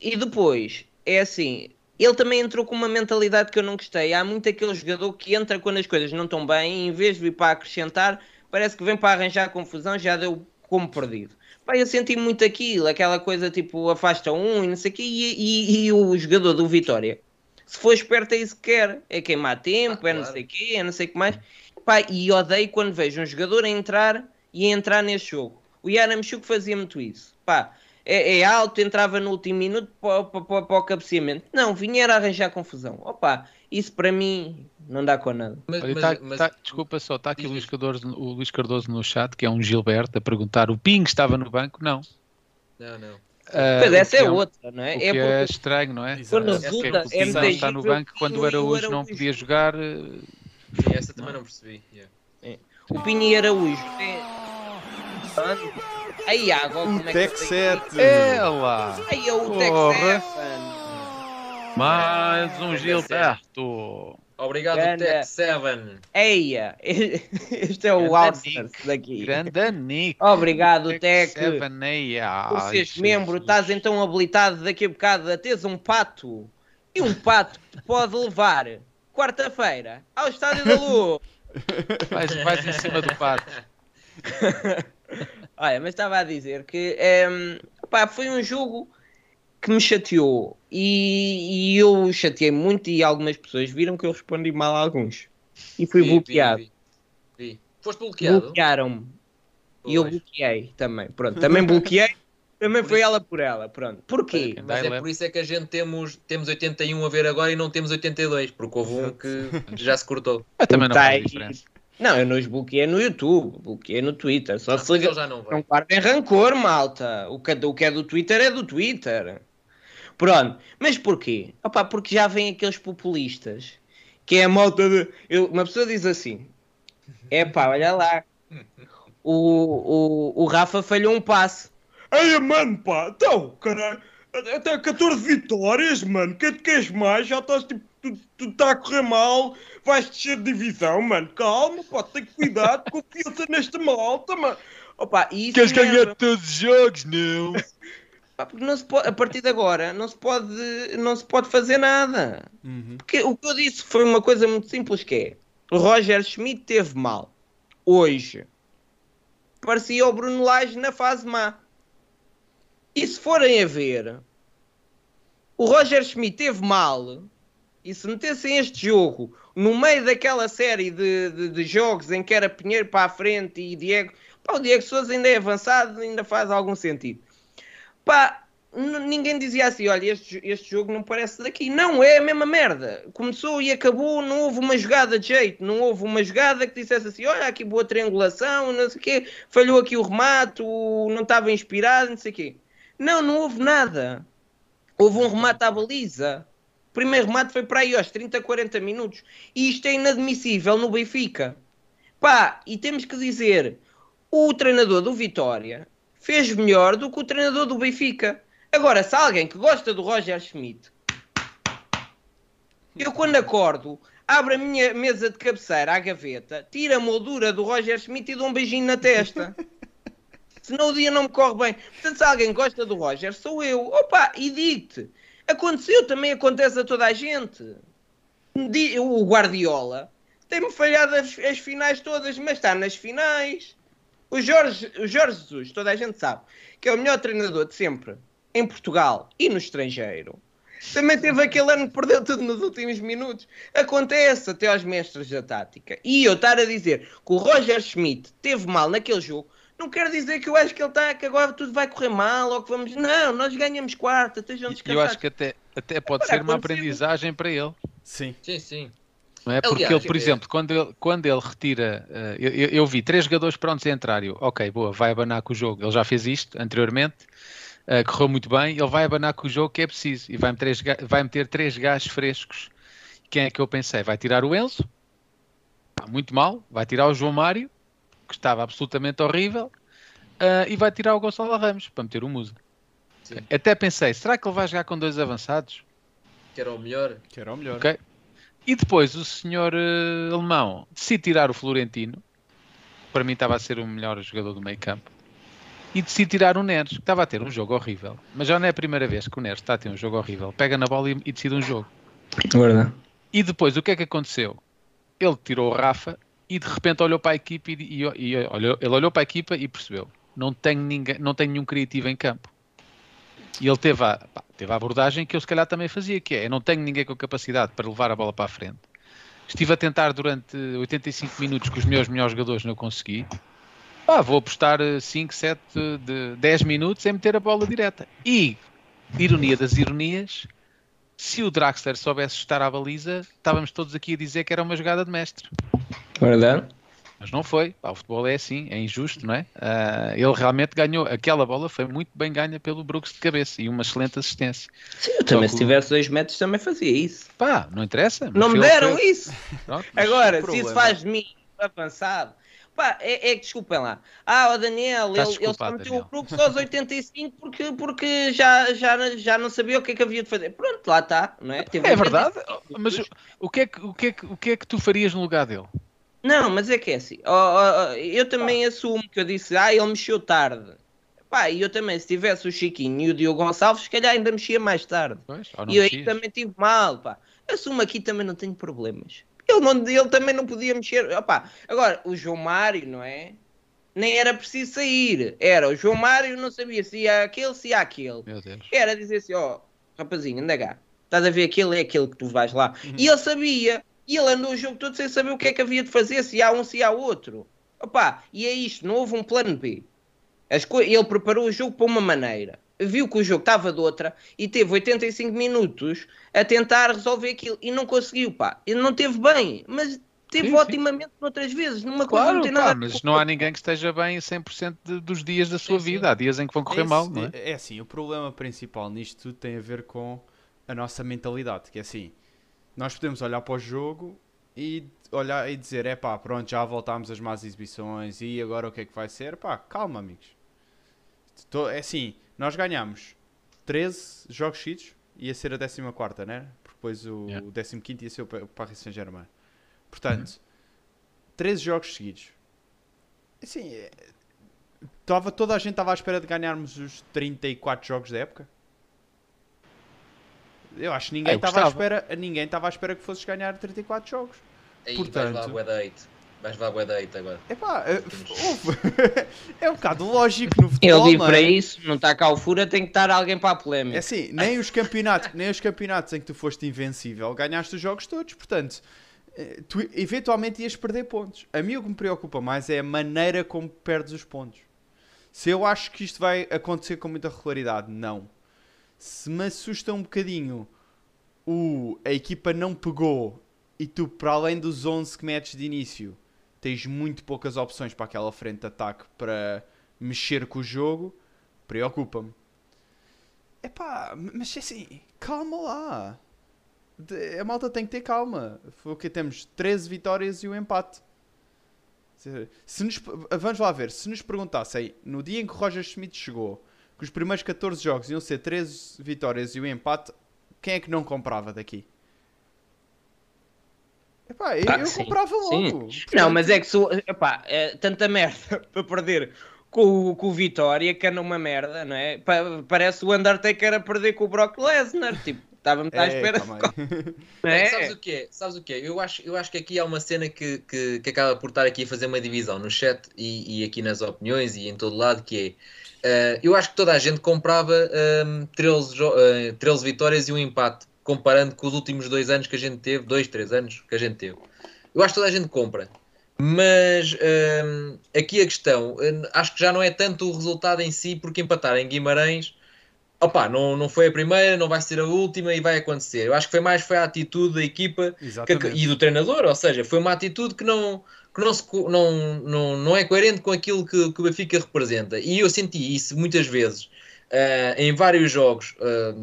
Speaker 2: e depois, é assim, ele também entrou com uma mentalidade que eu não gostei. Há muito aquele jogador que entra quando as coisas não estão bem e em vez de vir para acrescentar, parece que vem para arranjar confusão, já deu como perdido. Pá, eu senti muito aquilo, aquela coisa tipo afasta um e não sei o quê, e, e- e o jogador do Vitória Se for esperto é isso que quer. É queimar tempo,
Speaker 4: Ah,
Speaker 2: é não
Speaker 4: claro.
Speaker 2: sei o quê, é não sei o que mais. Pá, e odeio quando vejo um jogador a entrar e a entrar neste jogo. O Yaramchuk fazia muito isso. Pá, é, é alto, entrava no último minuto para, para, para, para o cabeceamento. Não, vinha era arranjar confusão. Opa, isso para mim não dá com nada.
Speaker 4: Mas,
Speaker 5: Olha,
Speaker 4: mas-
Speaker 5: tá-
Speaker 4: mas-
Speaker 5: tá- desculpa só, está aqui o Luís. Cardoso, o Luís Cardoso no chat, que é um Gilberto, a perguntar: o Ping estava no banco? Não.
Speaker 4: Não, não.
Speaker 2: Mas
Speaker 5: o
Speaker 2: essa é
Speaker 5: um-
Speaker 2: outra, não é?
Speaker 5: O que
Speaker 2: É
Speaker 5: é,
Speaker 2: porque
Speaker 5: estranho, não é?
Speaker 2: Quando resulta
Speaker 5: o
Speaker 2: é
Speaker 5: Ping
Speaker 2: muito
Speaker 5: está no banco quando o
Speaker 2: Pinho e
Speaker 5: Araújo não podia jogar. eh,
Speaker 4: Sim, essa também não percebi. yeah.
Speaker 2: O Pinho e Araújo. É... Aí, agora como é que
Speaker 3: Tec
Speaker 2: eu sei?
Speaker 3: 7.
Speaker 5: É lá!
Speaker 2: Aí é o
Speaker 5: Porra.
Speaker 2: Tex
Speaker 5: Mais um Gilberto!
Speaker 4: Obrigado,
Speaker 2: Ganda.
Speaker 4: Tech 7.
Speaker 2: Eia, este é o
Speaker 5: Grande Nick.
Speaker 2: daqui.
Speaker 5: Grande Nick!
Speaker 2: Obrigado, Tec.
Speaker 5: Seveneia.
Speaker 2: Por seres
Speaker 5: Jesus.
Speaker 2: membro, estás então habilitado daqui a bocado a teres um pato. E um pato que te pode levar quarta-feira ao Estádio da Lua.
Speaker 5: Vais, vais em cima do pato.
Speaker 2: Olha, mas estava a dizer que ehm, pá, foi um jogo que me chateou e, e eu chateei muito e algumas pessoas viram que eu respondi mal a alguns. E fui
Speaker 4: Vi,
Speaker 2: bloqueado.
Speaker 4: vi. Vi. Foste bloqueado?
Speaker 2: Bloquearam-me. E eu bloqueei também. Pronto, também bloqueei. Também foi ela por ela. Pronto. Porquê?
Speaker 4: Mas é por isso é que a gente temos, temos 81 a ver agora e não temos 82, porque houve um que já se cortou.
Speaker 5: Mas também não
Speaker 2: Tá
Speaker 5: faz diferença.
Speaker 2: Não, eu não os bloqueei no YouTube, bloqueei no Twitter. Só se liga.
Speaker 4: ele já não vai.
Speaker 2: Não guardem rancor, malta. O que, o que é do Twitter é do Twitter. Pronto. Mas porquê? Opa, porque já vêm aqueles populistas. Que é a malta de. eu- uma pessoa diz assim: é pá, olha lá. O, o, o Rafa falhou um passe. Ei, mano, pá, então, caralho. Até 14 vitórias, mano. Que te queres mais? Já estás tipo. Tu, tu tá a correr mal, vais descer de divisão, mano. Calma, pá, tem cuidado, confiança nesta malta, mano. Opa, isso mesmo.
Speaker 5: todos os jogos, não?
Speaker 2: Porque não se pode, a partir de agora não se pode, não se pode fazer nada.
Speaker 3: Uhum.
Speaker 2: Porque o que eu disse foi uma coisa muito simples que é o Roger Schmidt teve mal hoje. Parecia o Bruno Lage na fase má. E se forem a ver, o Roger Schmidt teve mal e se metessem este jogo no meio daquela série de, de, de jogos em que era Pinheiro para a frente e Diego, pá, o Diego Souza ainda é avançado, ainda faz algum sentido. Pá, ninguém dizia assim, olha, este, este jogo não parece daqui. Não, é a mesma merda. Começou e acabou, não houve uma jogada de jeito, não houve uma jogada que dissesse assim, olha, aqui boa triangulação, não sei o quê, falhou aqui o remate, não estava inspirado, não sei o quê. Não, não houve nada. Houve um remate à baliza. O primeiro remate foi para aí aos 30, 40 minutos. E isto é inadmissível no Benfica. Pá, e temos que dizer, o treinador do Vitória fez melhor do que o treinador do Benfica. Agora, se há alguém que gosta do Roger Schmidt, eu quando acordo, abro a minha mesa de cabeceira à gaveta, tiro a moldura do Roger Schmidt e dou um beijinho na testa. Senão o dia não me corre bem. Portanto, se alguém gosta do Roger, sou eu. Opa, e digo-te, aconteceu, também acontece a toda a gente. O Guardiola tem-me falhado as, as finais todas, mas está nas finais. O Jorge, o Jorge Jesus, toda a gente sabe, que é o melhor treinador de sempre em Portugal e no estrangeiro. Também teve aquele ano que perdeu tudo nos últimos minutos. Acontece até aos mestres da tática. E eu estar a dizer que o Roger Schmidt teve mal naquele jogo, não quer dizer que eu acho que ele está, que agora tudo vai correr mal ou que vamos. Não, nós ganhamos quarta, estejam
Speaker 5: E
Speaker 2: descansados.
Speaker 5: Eu acho que até, até pode
Speaker 2: Agora,
Speaker 5: ser uma
Speaker 2: aconteceu.
Speaker 5: aprendizagem para ele.
Speaker 3: Sim.
Speaker 4: Sim, sim.
Speaker 5: Não é? Porque
Speaker 4: Aliás,
Speaker 5: ele, por
Speaker 4: é-
Speaker 5: exemplo, quando ele, quando ele retira. eh, eu, eu- vi três jogadores prontos a entrar. Eu, ok, boa, vai abanar com o jogo. Ele já fez isto anteriormente, eh, correu muito bem. Ele vai abanar com o jogo que é preciso e vai meter, vai meter três gajos frescos. Quem é que eu pensei? Vai tirar o Enzo, muito mal. Vai tirar o João Mário, que estava absolutamente horrível, eh, e vai tirar o Gonçalo Ramos para meter o Musa.
Speaker 4: Sim.
Speaker 5: Até pensei, será que ele vai jogar com dois avançados?
Speaker 4: Que era o melhor.
Speaker 3: Que era o melhor.
Speaker 5: Ok. E depois o senhor eh, alemão decide tirar o Florentino, para mim estava a ser o melhor jogador do meio campo, e decide tirar o Neres, que estava a ter um jogo horrível. Mas já não é a primeira vez que o Neres está a ter um jogo horrível. Pega na bola e, e decide um jogo.
Speaker 2: Verdade.
Speaker 5: E depois o que é que aconteceu? Ele tirou o Rafa e de repente olhou para a equipe e, e- e olhou, ele olhou para a equipa e percebeu: não tenho, ninguém, não tenho nenhum criativo em campo. E ele teve a, pá, teve a abordagem que eu se calhar também fazia, que é, eu não tenho ninguém com capacidade para levar a bola para a frente. Estive a tentar durante 85 minutos com os meus melhores jogadores, não consegui. Pá, vou apostar 5, 7, de 10 minutos em meter a bola direta. E, ironia das ironias, se o Draxler soubesse estar à baliza, estávamos todos aqui a dizer que era uma jogada de mestre.
Speaker 2: Verdade?
Speaker 5: Mas não foi. Pá, o futebol é assim, é injusto, não é? Uh, ele realmente ganhou. Aquela bola foi muito bem ganha pelo Brooks de cabeça e uma excelente assistência.
Speaker 2: Sim, eu também,
Speaker 5: Só
Speaker 2: se
Speaker 5: que
Speaker 2: tivesse dois metros, também fazia isso.
Speaker 5: Pá, não interessa.
Speaker 2: Não me deram
Speaker 5: foi-
Speaker 2: isso.
Speaker 5: Pronto,
Speaker 2: Agora, se isso faz de mim avançado. Pá, é, é que desculpem lá. Ah, o Daniel, ele, ele só meteu o Brooks aos 85 porque, porque já, já, já não sabia o que é que havia de fazer. Pronto, lá está, não é? Teve
Speaker 5: É verdade,
Speaker 2: 85
Speaker 5: mas o, o que é que, o, que é que, o que é que tu farias no lugar dele?
Speaker 2: Não, mas é que é assim. ó, ó, ó, eu também assumo que eu disse, ah, ele mexeu tarde. Pá, e eu também, se tivesse o Chiquinho e o Diogo Gonçalves, se calhar ainda mexia mais tarde.
Speaker 5: Pois,
Speaker 2: E eu aí também tive mal, pá. Assumo aqui também não tenho problemas. Ele, não, ele também não podia mexer. Opá, agora, o João Mário, não é? Nem era preciso sair. Era o João Mário, não sabia se ia aquele, se ia aquele.
Speaker 5: Meu Deus.
Speaker 2: Era dizer assim, ó, rapazinho, anda cá. Estás a ver aquele, é aquele que tu vais lá. E ele sabia. E ele andou o jogo todo sem saber o que é que havia de fazer, se há um, se há outro. Opá, e é isto, não houve um plano B. Ele preparou o jogo para uma maneira. Viu que o jogo estava de outra e teve 85 minutos a tentar resolver aquilo e não conseguiu, pá. Ele não teve bem, mas teve
Speaker 5: Sim, sim.
Speaker 2: otimamente noutras vezes. Numa coisa
Speaker 5: Claro,
Speaker 2: não tem nada
Speaker 5: pá, mas não há ninguém que esteja bem 100% de- dos dias da sua
Speaker 4: sim.
Speaker 5: vida. Há dias em que vão correr
Speaker 3: É
Speaker 5: mal, não é?
Speaker 3: é? é assim, o problema principal nisto tudo tem a ver com a nossa mentalidade, que é assim, nós podemos olhar para o jogo e olhar e dizer, é pá, pronto, já voltámos às más exibições e agora o que é que vai ser? Pá, calma, amigos. Tô- é assim, nós ganhamos 13 jogos seguidos, ia ser a 14, né? Porque depois o
Speaker 5: Yeah.
Speaker 3: 15 ia ser o Pa- o Paris Saint-Germain. Portanto, 13 jogos seguidos. Assim, é- Tava, toda a gente estava à espera de ganharmos os 34 jogos da época. Eu acho que ninguém
Speaker 5: Ah,
Speaker 3: estava à espera, ninguém estava à espera que fosses ganhar 34 jogos.
Speaker 4: Aí
Speaker 3: Portanto-
Speaker 4: vais lá bué da hate. Vais lá bué da hate agora.
Speaker 3: Epá, é, é um bocado lógico no futebol,
Speaker 2: Ele vive
Speaker 3: não
Speaker 2: para
Speaker 3: é?
Speaker 2: isso, não está cá o fura, tem que estar alguém para a polémica.
Speaker 3: É assim, nem os campeonatos, nem os campeonatos em que tu foste invencível ganhaste os jogos todos, portanto, eh, tu eventualmente ias perder pontos. A mim o que me preocupa mais é a maneira como perdes os pontos. Se eu acho que isto vai acontecer com muita regularidade, não. Se me assusta um bocadinho o a equipa não pegou e tu, para além dos 11 que metes de início, tens muito poucas opções para aquela frente de ataque para mexer com o jogo, preocupa-me. Epá, mas assim, calma lá. A malta tem que ter calma. Foi o que temos 13 vitórias e o empate. Se nos, vamos lá ver, se nos perguntassem no dia em que Roger Schmidt chegou que os primeiros 14 jogos iam ser 13 vitórias e o empate, quem é que não comprava daqui? Epá, eu,
Speaker 2: Ah,
Speaker 3: eu
Speaker 2: sim,
Speaker 3: comprava
Speaker 2: sim.
Speaker 3: logo.
Speaker 2: Não, mas é que sou, epá, é tanta merda para perder com, o- com o Vitória que anda uma merda, não é? Pa- parece o Undertaker a perder com o Brock Lesnar, tipo, estávamos à espera.
Speaker 4: É? Sabes o que é? Sabes o que é? Eu acho, eu acho que aqui há uma cena que, que, que acaba por estar aqui a fazer uma divisão no chat e, e aqui nas opiniões e em todo lado, que é eh, eu acho que toda a gente comprava ehm, 13, jo- eh, 13 vitórias e um empate, comparando com os últimos dois anos que a gente teve, dois, três anos que a gente teve. Eu acho que toda a gente compra. Mas ehm, aqui a questão, eh, acho que já não é tanto o resultado em si, porque empatar em Guimarães Opa, não, não foi a primeira, não vai ser a última e vai acontecer. Eu acho que foi mais foi a atitude da equipa que- e do treinador, ou seja, foi uma atitude que não, que não, se não, não, não é coerente com aquilo que, que o Benfica representa. E eu senti isso muitas vezes ah, em vários jogos ah,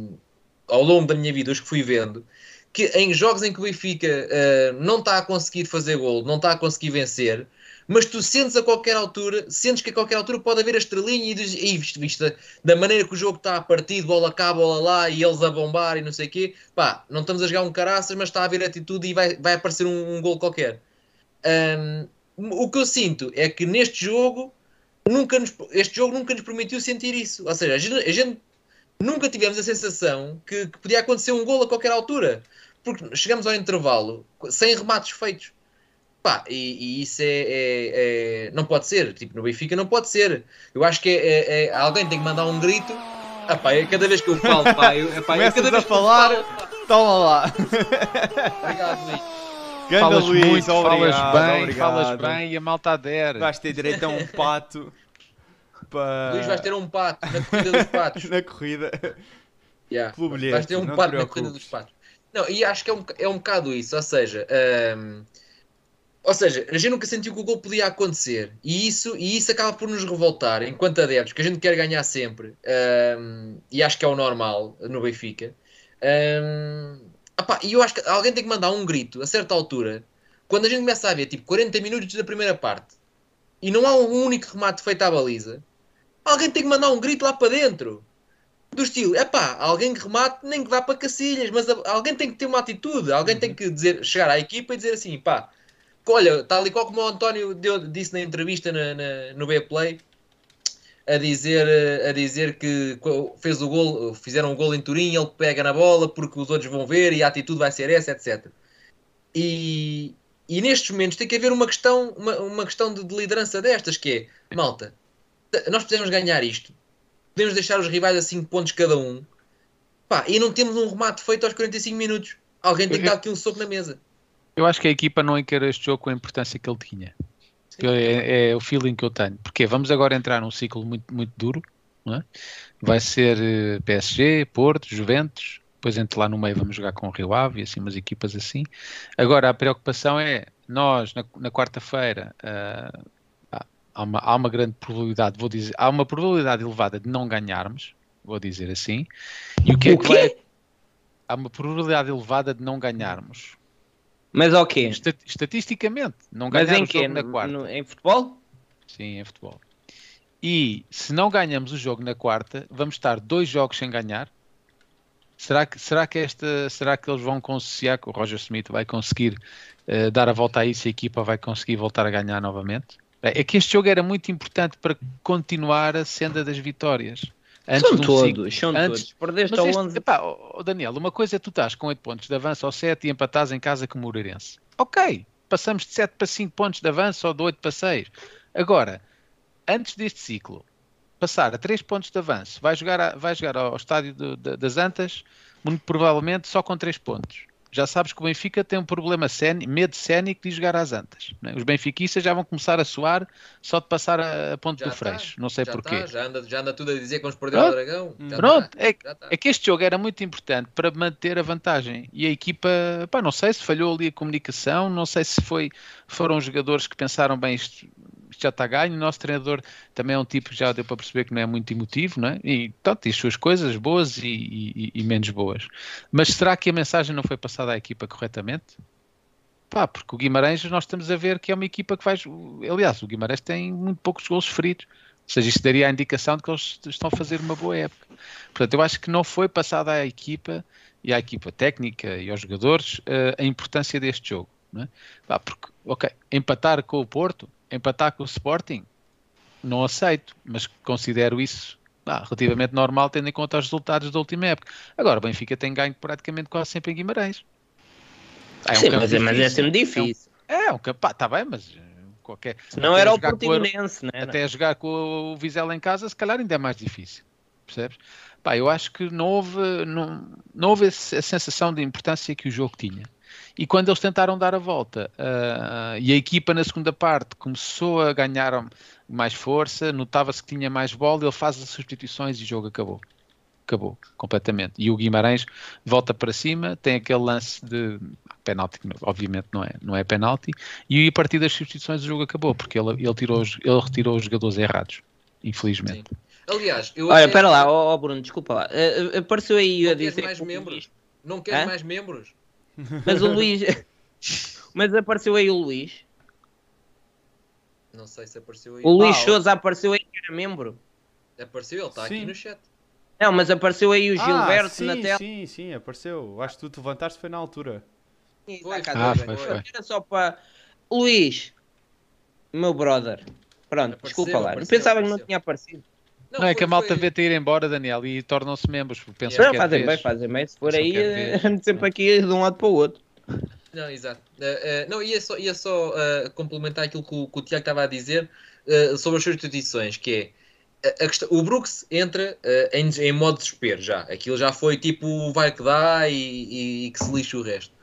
Speaker 4: ao longo da minha vida, os que fui vendo, que em jogos em que o Benfica ah, não está a conseguir fazer gol, não está a conseguir vencer, mas tu sentes a qualquer altura, sentes que a qualquer altura pode haver a estrelinha e dizes, "Ei, visto, visto da- maneira que o jogo está a partir, bola cá, bola lá, e eles a bombar e não sei o quê, pá, não estamos a jogar um caraças, mas está a haver atitude e vai, vai aparecer um, um gol qualquer. Ahm, o que eu sinto é que neste jogo, nunca nos- este jogo nunca nos permitiu sentir isso. Ou seja, a gente, a gente nunca tivemos a sensação que, que podia acontecer um gol a qualquer altura. Porque chegamos ao intervalo sem remates feitos. Pá, e, e isso é, é- é- Não pode ser. Tipo, no Benfica não pode ser. Eu acho que é, é- é- alguém tem que mandar um grito Ah, pá, é cada vez que eu falo, pá, eu, pá, é
Speaker 3: Começas
Speaker 4: cada
Speaker 3: a
Speaker 4: vez que eu
Speaker 3: falar,
Speaker 4: falo, pá.
Speaker 3: toma lá.
Speaker 4: Obrigado, Luís.
Speaker 3: Ganda
Speaker 5: falas
Speaker 3: Luís,
Speaker 5: muito,
Speaker 3: obrigado,
Speaker 5: falas bem,
Speaker 3: obrigado.
Speaker 5: falas bem e a malta adere.
Speaker 3: Vais ter direito a um pato para...
Speaker 4: Luís, vais ter um pato na corrida dos patos.
Speaker 3: na corrida.
Speaker 4: Yeah.
Speaker 3: Pelo bilhete,
Speaker 4: Vais ter um
Speaker 3: te
Speaker 4: pato na corrida dos patos. Não, e acho que é um, é um bocado isso, ou seja, hum, ou seja, a gente nunca sentiu que o gol podia acontecer e isso, e isso acaba por nos revoltar enquanto adeptos, que a gente quer ganhar sempre hum, e acho que é o normal no Benfica. Opá, e eu acho que alguém tem que mandar um grito a certa altura quando a gente começa a ver tipo 40 minutos da primeira parte e não há um único remate feito à baliza. Alguém tem que mandar um grito lá para dentro do estilo, é pá, alguém que remate nem que vá para Cacilhas, mas a- alguém tem que ter uma atitude, alguém tem que dizer, chegar à equipa e dizer assim, pá, olha, tal e qual como o António deu- disse na entrevista na, na- no B-Play, a dizer, a dizer que fez o gol, fizeram um gol em Turim, ele pega na bola porque os outros vão ver e a atitude vai ser essa, etc. E, e nestes momentos tem que haver uma questão, uma, uma questão de, de liderança destas, que é, malta, nós precisamos ganhar isto. Podemos deixar os rivais a 5 pontos cada um. Pá, e não temos um remate feito aos 45 minutos. Alguém tem que dar aqui um soco na mesa.
Speaker 5: Eu acho que a equipa não encara este jogo com a importância que ele tinha. É, é o feeling que eu tenho. Porque vamos agora entrar num ciclo muito, muito duro. É? Vai ser eh, PSG, Porto, Juventus. Depois entre lá no meio vamos jogar com o Rio Ave e assim umas equipas assim. Agora a preocupação é nós na, na quarta-feira ah, há- uma, há uma grande probabilidade, vou dizer, há uma probabilidade elevada de não ganharmos, vou dizer assim. E o que é
Speaker 2: O
Speaker 5: que vai- há uma probabilidade elevada de não ganharmos.
Speaker 2: Mas ao quê?
Speaker 5: Esta- estatisticamente, não
Speaker 2: Mas em
Speaker 5: o
Speaker 2: quê?
Speaker 5: jogo na quarta.
Speaker 2: No- em futebol?
Speaker 5: Sim, em futebol. E se não ganhamos o jogo na quarta, vamos estar dois jogos sem ganhar. Será que, será que esta, será que eles vão conseguir, que o Roger Smith vai conseguir eh, dar a volta a isso e a equipa vai conseguir voltar a ganhar novamente? É que este jogo era muito importante para continuar a senda das vitórias. Antes
Speaker 2: são
Speaker 5: de
Speaker 2: todos, são
Speaker 5: antes-
Speaker 2: todos. Perdeste
Speaker 5: Mas
Speaker 2: ao
Speaker 5: este-
Speaker 2: 11.
Speaker 5: epá, ó Daniel, uma coisa é tu estás com 8 pontos de avanço ou 7 e empatás em casa com o Moreirense. Ok, passamos de 7 para 5 pontos de avanço ou de 8 para 6. Agora, antes deste ciclo, passar a 3 pontos de avanço, vai jogar, a- vai jogar ao estádio do- da- das Antas, muito provavelmente só com 3 pontos. Já sabes que o Benfica tem um problema sénico, medo sénico de jogar às Antas. né? Os benfiquistas já vão começar a suar só de passar a, a ponte
Speaker 4: Já
Speaker 5: do
Speaker 4: tá,
Speaker 5: Freixo. Não sei
Speaker 4: já
Speaker 5: porquê.
Speaker 4: tá, já, anda, já anda tudo a dizer que vamos perder
Speaker 5: Pronto.
Speaker 4: o Dragão. Já
Speaker 5: Pronto,
Speaker 4: tá,
Speaker 5: é,
Speaker 4: já tá.
Speaker 5: é que este jogo era muito importante para manter a vantagem e a equipa, pá, não sei se falhou ali a comunicação, não sei se foi, foram os jogadores que pensaram bem isto, já está ganho, o nosso treinador também é um tipo que já deu para perceber que não é muito emotivo, não é? E tanto as suas coisas boas e, e- e menos boas. Mas será que a mensagem não foi passada à equipa corretamente? Pá, porque o Guimarães nós estamos a ver que é uma equipa que faz. Aliás, o Guimarães tem muito poucos gols feridos. Ou seja, isto daria a indicação de que eles estão a fazer uma boa época. Portanto, eu acho que não foi passada à equipa e à equipa técnica e aos jogadores eh, a importância deste jogo. É? Pá, porque, ok, empatar com o Porto, empatar com o Sporting, não aceito, mas considero isso pá, relativamente normal, tendo em conta os resultados da última época. Agora, o Benfica tem ganho praticamente quase sempre em Guimarães. É um
Speaker 2: Sim, mas, é- mas é
Speaker 5: difícil.
Speaker 2: sempre difícil.
Speaker 5: É um campo, pá, está bem, mas eh, qualquer.
Speaker 2: Não
Speaker 5: até
Speaker 2: era o Portimonense, né?
Speaker 5: até jogar com o Vizela em casa, se calhar ainda é mais difícil. Percebes? Pá, eu acho que não houve, não, não houve a sensação de importância que o jogo tinha. E quando eles tentaram dar a volta ah, e a equipa na segunda parte começou a ganhar mais força, notava-se que tinha mais bola, ele faz as substituições e o jogo acabou. Acabou completamente. E o Guimarães volta para cima, tem aquele lance de penalti, que obviamente não é, não é penalti, e a partir das substituições o jogo acabou, porque ele, ele, tirou, os- ele retirou os jogadores errados, infelizmente.
Speaker 4: Aliás, eu
Speaker 2: Olha,
Speaker 4: até-
Speaker 2: espera lá, ó ó, Bruno, desculpa lá. Eh, apareceu aí a
Speaker 4: Não queres
Speaker 2: dizer.
Speaker 4: mais membros? Não queres
Speaker 2: Hã?
Speaker 4: mais membros?
Speaker 2: Mas o Luís. Mas apareceu aí o Luís.
Speaker 4: Não sei se apareceu aí.
Speaker 2: O Luís
Speaker 3: Ah,
Speaker 2: Souza apareceu aí que era membro.
Speaker 4: Apareceu, ele está aqui no chat.
Speaker 2: Não, mas apareceu aí o Gilberto
Speaker 3: ah, sim,
Speaker 2: na tela.
Speaker 3: sim, sim, apareceu. Acho que tu te levantaste foi na altura.
Speaker 2: Sim,
Speaker 4: Foi,
Speaker 2: tá
Speaker 4: foi,
Speaker 5: Ah,
Speaker 2: dentro.
Speaker 5: foi, foi.
Speaker 2: Era só para. Luís, meu brother. Pronto,
Speaker 4: Apareceu,
Speaker 2: desculpa lá.
Speaker 4: apareceu,
Speaker 2: Pensava que não
Speaker 4: apareceu.
Speaker 2: tinha aparecido.
Speaker 5: Não, é
Speaker 4: foi-
Speaker 5: que a malta
Speaker 4: foi-
Speaker 5: vê te ir embora, Daniel, e tornam-se membros. Pensam
Speaker 4: Yeah.
Speaker 2: Não,
Speaker 5: que é
Speaker 2: fazem bem, fazem bem. Se for aí,
Speaker 5: ver.
Speaker 2: ando sempre aqui de um lado para o outro.
Speaker 4: Não, exato. Eh, eh, não, ia só, ia só eh, complementar aquilo que o, que o Tiago estava a dizer sobre as substituições, que é a- a questão- o Brooks entra em, em modo desespero já. Aquilo já foi tipo vai que dá e, e- e que se lixe o resto.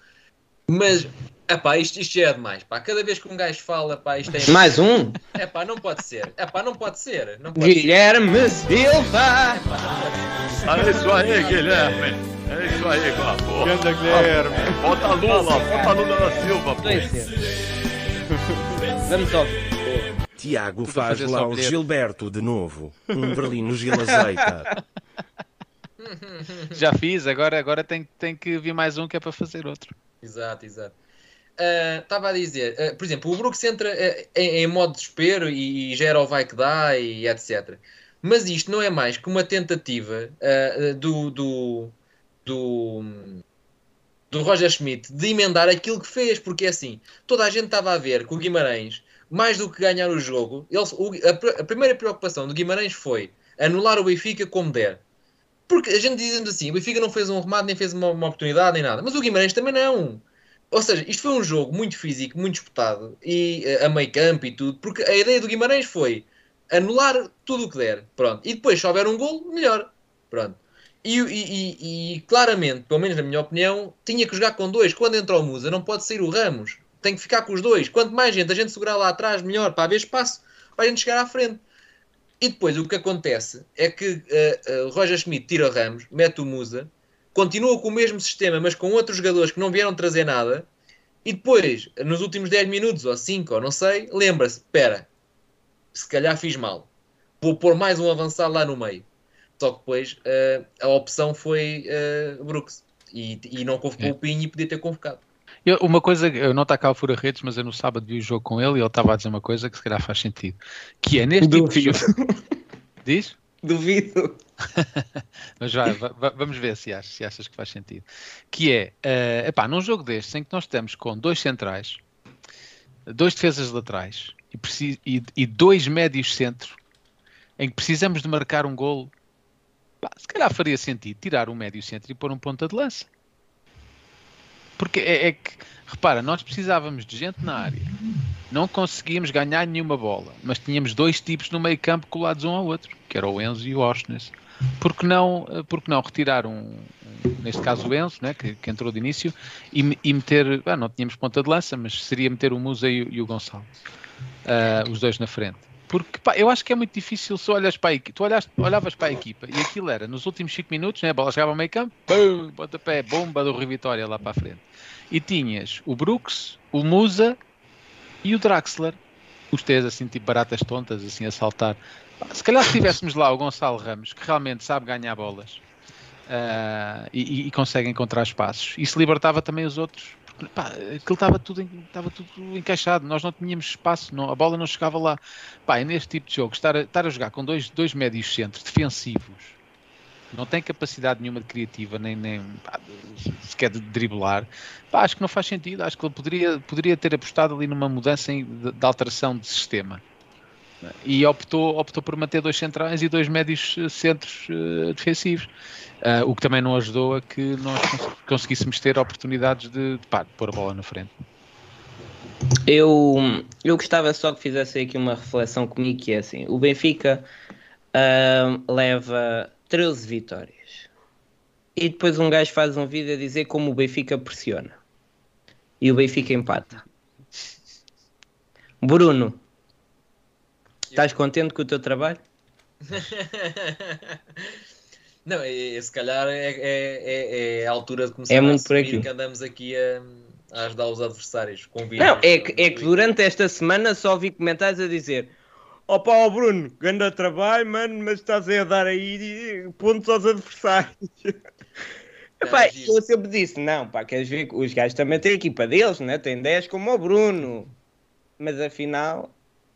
Speaker 4: Mas, epá, isto, isto já é demais. Pá. Cada vez que um gajo fala, pá, isto é.
Speaker 2: Mais um?
Speaker 4: Epá, não pode ser. Epá, não pode ser. Não pode ser.
Speaker 2: Guilherme Silva!
Speaker 5: É isso aí, Guilherme. É isso aí, pô.
Speaker 3: Ganda Guilherme.
Speaker 5: Bota Lula, bota Lula da Silva, pô.
Speaker 2: Vamos ouvir.
Speaker 6: Tiago
Speaker 5: Tudo a
Speaker 6: faz
Speaker 5: fazer
Speaker 6: lá o. Gilberto de novo. Um berlino Gil azeita.
Speaker 5: Já fiz, agora, agora tem, tem que vir mais um que é para fazer outro.
Speaker 4: Exato, exato. Ah, Estava a dizer, ah, por exemplo, o Brooks entra ah, em, em modo desespero e, gera o vai que dá e etc. Mas isto não é mais que uma tentativa do, do, do, do Roger Schmidt de emendar aquilo que fez, porque é assim, toda a gente estava a ver que o Guimarães, mais do que ganhar o jogo, ele, o- a, a primeira preocupação do Guimarães foi anular o Benfica como der. Porque a gente dizendo assim, o Benfica não fez um remate, nem fez uma, uma oportunidade, nem nada. Mas o Guimarães também não. Ou seja, isto foi um jogo muito físico, muito disputado, e eh, a meio campo e tudo, porque a ideia do Guimarães foi anular tudo o que der. Pronto. E depois, se houver um golo, melhor. Pronto. E, e- e- claramente, pelo menos na minha opinião, tinha que jogar com dois. Quando entra o Musa, não pode sair o Ramos. Tem que ficar com os dois. Quanto mais gente a gente segurar lá atrás, melhor, para haver espaço para a gente chegar à frente. E depois o que acontece é que eh, o Roger Schmidt tira o Ramos, mete o Musa, continua com o mesmo sistema, mas com outros jogadores que não vieram trazer nada, e depois, nos últimos 10 minutos ou 5, ou não sei, lembra-se: espera, se calhar fiz mal, vou pôr mais um avançado lá no meio. Só que depois eh, a opção foi eh, Brooks e, e não convocou
Speaker 5: É.
Speaker 4: o Pinho e podia ter convocado.
Speaker 5: Eu- uma coisa, eu não está cá o Fura Redes, mas eu no sábado vi o jogo com ele e ele estava a dizer uma coisa que se calhar faz sentido. Que é neste tipo de jogo. Diz?
Speaker 2: Duvido.
Speaker 5: Mas vai, va- va- vamos ver se achas, se achas que faz sentido. Que é, eh, epá, num jogo destes em que nós estamos com dois centrais, dois defesas laterais e, preci- e- e dois médios centros, em que precisamos de marcar um golo, pá, se calhar faria sentido tirar um médio centro e pôr um ponta de lança. Porque é, é que, repara, nós precisávamos de gente na área, não conseguíamos ganhar nenhuma bola, mas tínhamos dois tipos no meio campo colados um ao outro, que era o Enzo e o Osnes. Por que não, eh, por que não retirar um, neste caso o Enzo, né, que, que entrou de início, e, e meter, ah, não tínhamos ponta de lança, mas seria meter o Musa e, e o Gonçalo, Ah, os dois na frente. Porque pá, eu acho que é muito difícil se olhas para a equipa, tu olhaste, olhavas para a equipa e aquilo era nos últimos 5 minutos, né, a bola chegava ao meio campo, bum, pontapé, bomba do Rui Vitória lá para a frente. E tinhas o Brooks, o Musa e o Draxler, os três assim tipo baratas tontas, assim a saltar. Se calhar se tivéssemos lá o Gonçalo Ramos, que realmente sabe ganhar bolas ah, e, e- e consegue encontrar espaços, isso libertava também os outros. Porque, pá, aquilo estava tudo, estava tudo encaixado, nós não tínhamos espaço, não- a bola não chegava lá. Pá, e neste tipo de jogo, estar a, estar a jogar com dois, dois médios centros defensivos, não tem capacidade nenhuma de criativa, nem, nem pá, sequer de driblar, pá, acho que não faz sentido. Acho que ele poderia, poderia ter apostado ali numa mudança em- de, de alteração de sistema. E optou, optou por manter dois centrais e dois médios eh, centros eh, defensivos. Ah, o que também não ajudou a que nós cons- conseguíssemos ter oportunidades de, de, pá, de pôr a bola na frente.
Speaker 2: Eu, eu gostava só que fizesse aqui uma reflexão comigo, que é assim, o Benfica ahm, leva 13 vitórias. E depois um gajo faz um vídeo a dizer como o Benfica pressiona. E o Benfica empata. Bruno, estás contente com o teu trabalho?
Speaker 4: Não, é, é- se calhar é, é, é- é a altura de começar
Speaker 2: É
Speaker 4: a
Speaker 2: muito por
Speaker 4: assumir
Speaker 2: aqui.
Speaker 4: que andamos aqui a, a ajudar os adversários.
Speaker 2: Não, é que, é que durante esta semana só vi comentários a dizer Opa, ó Bruno, grande trabalho, mano, mas estás a dar aí pontos aos adversários. Epá,
Speaker 4: giro.
Speaker 2: eu sempre disse, não, pá, queres ver que os gajos também têm a equipa deles, né? Tem 10 como o Bruno. Mas afinal,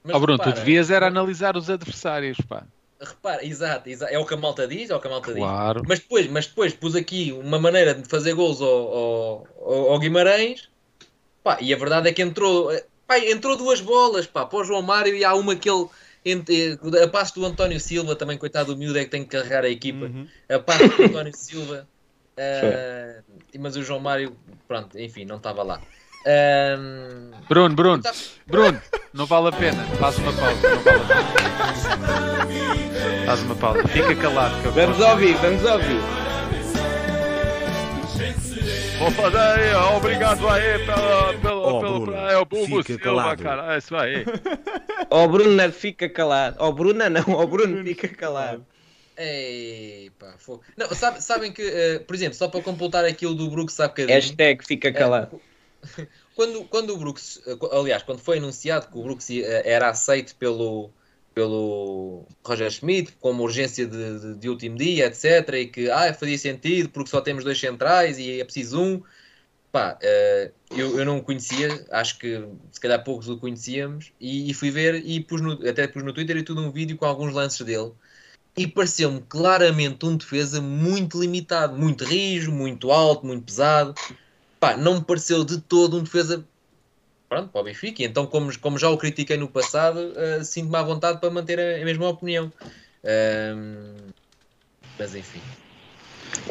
Speaker 4: Mas
Speaker 5: Ó Bruno, tu
Speaker 4: repara,
Speaker 5: devias era analisar os adversários, pá.
Speaker 4: Repara, exato, exato, é o que a malta diz, é o que a malta diz.
Speaker 5: Claro.
Speaker 4: Mas depois, mas depois pus aqui uma maneira de fazer gols ao, ao, ao- ao Guimarães, pá, e a verdade é que entrou, pá, entrou duas bolas, pá, para o João Mário e há uma que ele, eh, a passo do António Silva, também coitado do miúdo é que tem que carregar a equipa,
Speaker 3: Uhum.
Speaker 4: a passo do António Silva, eh, mas o João Mário, pronto, enfim, não estava lá. Ahm,
Speaker 5: Bruno, Bruno,
Speaker 4: Tá-
Speaker 5: Bruno, não vale a pena. Faz uma pausa, não vale a pena. Faz uma pausa. Fica calado. Que eu
Speaker 2: Vamos ouvir, vamos ouvir.
Speaker 5: Vou fazer aí, ó, obrigado aí pela, pela,
Speaker 6: Oh,
Speaker 5: pelo,
Speaker 6: Bruno,
Speaker 5: é o Hugo
Speaker 6: fica
Speaker 5: Silva,
Speaker 6: calado.
Speaker 5: cara. É isso aí.
Speaker 2: Ó Bruna fica calado. Ó Bruna não, ó Bruno fica calado.
Speaker 4: Ei, pá, fogo. Não, sabe- sabem que, eh, por exemplo, só para completar aquilo do Brooks há bocadinho,
Speaker 2: Hashtag fica calado.
Speaker 4: quando, quando o Brooks, eh, aliás, quando foi anunciado que o Brooks eh, era aceito pelo, pelo Roger Schmidt como urgência de, de, de último dia, etc., e que ah, fazia sentido porque só temos dois centrais e é preciso um, pá, eh, eu, eu não conhecia, acho que se calhar poucos o conhecíamos, e, e fui ver e pus no, até pus no Twitter e tudo um vídeo com alguns lances dele. E pareceu-me claramente um defesa muito limitado, muito rijo, muito alto, muito pesado. Pá, não me pareceu de todo um defesa pronto, para o Benfica. E Então, como, como já o critiquei no passado, eh, sinto-me à vontade para manter a, a mesma opinião. Ahm, mas enfim.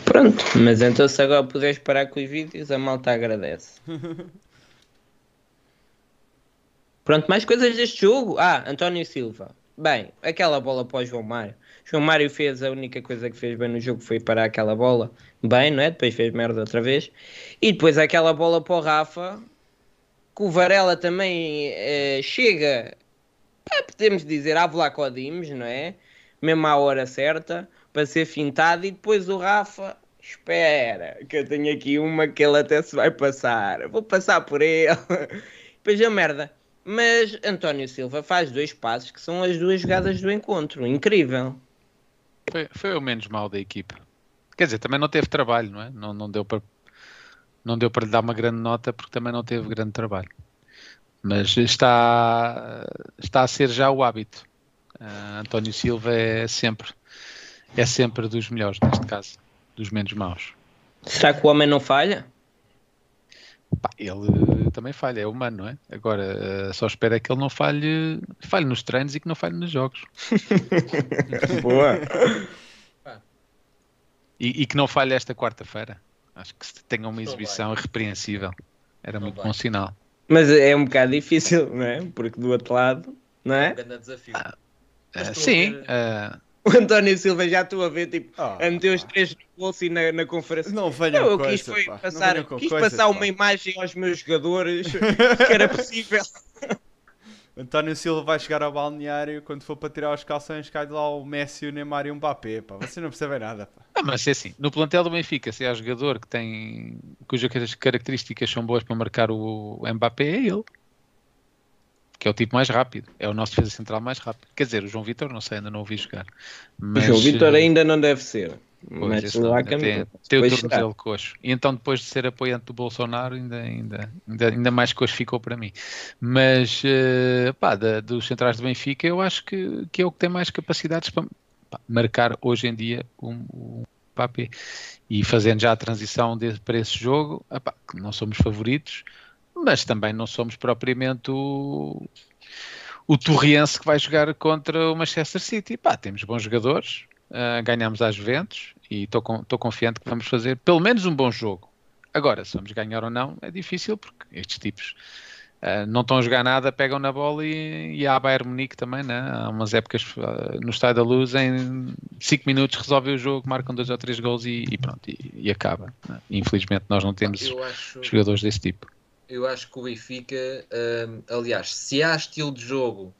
Speaker 2: Pronto, mas então se agora puderes parar com os vídeos, a malta agradece. Pronto, mais coisas deste jogo. Ah, António Silva. Bem, aquela bola para o João Mário. João Mário fez a única coisa que fez bem no jogo foi parar aquela bola. Bem, não é? Depois fez merda outra vez. E depois aquela bola para o Rafa. Que o Varela também eh, chega, eh, podemos dizer, a Vlacodimos, não é? Mesmo à hora certa, para ser fintado. E depois o Rafa, espera, que eu tenho aqui uma que ele até se vai passar. Vou passar por ele. Depois é merda. Mas António Silva faz dois passos que são as duas jogadas do encontro. Incrível.
Speaker 5: Foi, foi o menos mal da equipa. Quer dizer, também não teve trabalho, não é? Não, não deu para não deu para lhe dar uma grande nota porque também não teve grande trabalho. Mas está está a ser já o hábito. Ah, António Silva é sempre é sempre dos melhores neste caso, dos menos maus.
Speaker 2: Será que o homem não falha?
Speaker 5: Pá, ele também falha, é humano, não é? Agora, eh, só espero é que ele não falhe, falhe nos treinos e que não falhe nos jogos.
Speaker 2: Boa.
Speaker 5: E, e que não falhe esta quarta-feira. Acho que se tenha uma
Speaker 4: Não
Speaker 5: exibição irrepreensível. Era
Speaker 4: Não
Speaker 5: muito
Speaker 4: vai.
Speaker 5: bom sinal.
Speaker 2: Mas é um bocado difícil, não é? Porque do outro lado, não
Speaker 4: É
Speaker 2: é?
Speaker 4: um grande desafio.
Speaker 5: Ah, sim,
Speaker 4: ver-
Speaker 2: O António Silva já estou a ver, tipo,
Speaker 3: Ah,
Speaker 2: a meter os três no bolso e na, na conferência.
Speaker 3: Não venham
Speaker 2: Não, eu quis.
Speaker 3: Não
Speaker 2: passar,
Speaker 3: venham com
Speaker 2: quis
Speaker 3: coisas,
Speaker 2: passar
Speaker 3: pá.
Speaker 2: uma imagem aos meus jogadores que era possível.
Speaker 3: António Silva vai chegar ao balneário quando for para tirar os calções, cai de lá o Messi, o Neymar e o Mbappé, pá. Vocês não percebem nada, pá.
Speaker 5: ah, mas é assim, no plantel do Benfica, se há jogador que tem cujas características são boas para marcar o Mbappé, é ele. Que é o tipo mais rápido, é o nosso defesa central mais rápido. Quer dizer, o João Vitor, não sei, ainda não o vi jogar.
Speaker 2: O
Speaker 5: Mas,
Speaker 2: João Vitor
Speaker 5: eh,
Speaker 2: ainda não deve ser. Mas
Speaker 5: esse
Speaker 2: lá a
Speaker 5: tem, tem o tornozelo coxo. E então, depois de ser apoiante do Bolsonaro, ainda, ainda, ainda, ainda mais coxo ficou para mim. Mas, eh, pá, da- dos centrais do Benfica, eu acho que, que é o que tem mais capacidades para pá, marcar hoje em dia o, o Mbappé. E fazendo já a transição de- para esse jogo, pá, que não somos favoritos, mas também não somos propriamente o, o Torriense que vai jogar contra o Manchester City. Pá, temos bons jogadores, ah, ganhamos às Juventus e estou con- estou confiante que vamos fazer pelo menos um bom jogo. Agora, se vamos ganhar ou não, é difícil porque estes tipos ah, não estão a jogar nada, pegam na bola e, e há a Bayern Munique também, né? há umas épocas ah, no Estádio da Luz, em 5 minutos resolve o jogo, marcam dois ou três gols e, e pronto, e, e acaba. né? Infelizmente nós não temos
Speaker 4: acho,
Speaker 5: jogadores desse tipo.
Speaker 4: eu acho que o Benfica, aliás, se há estilo de jogo,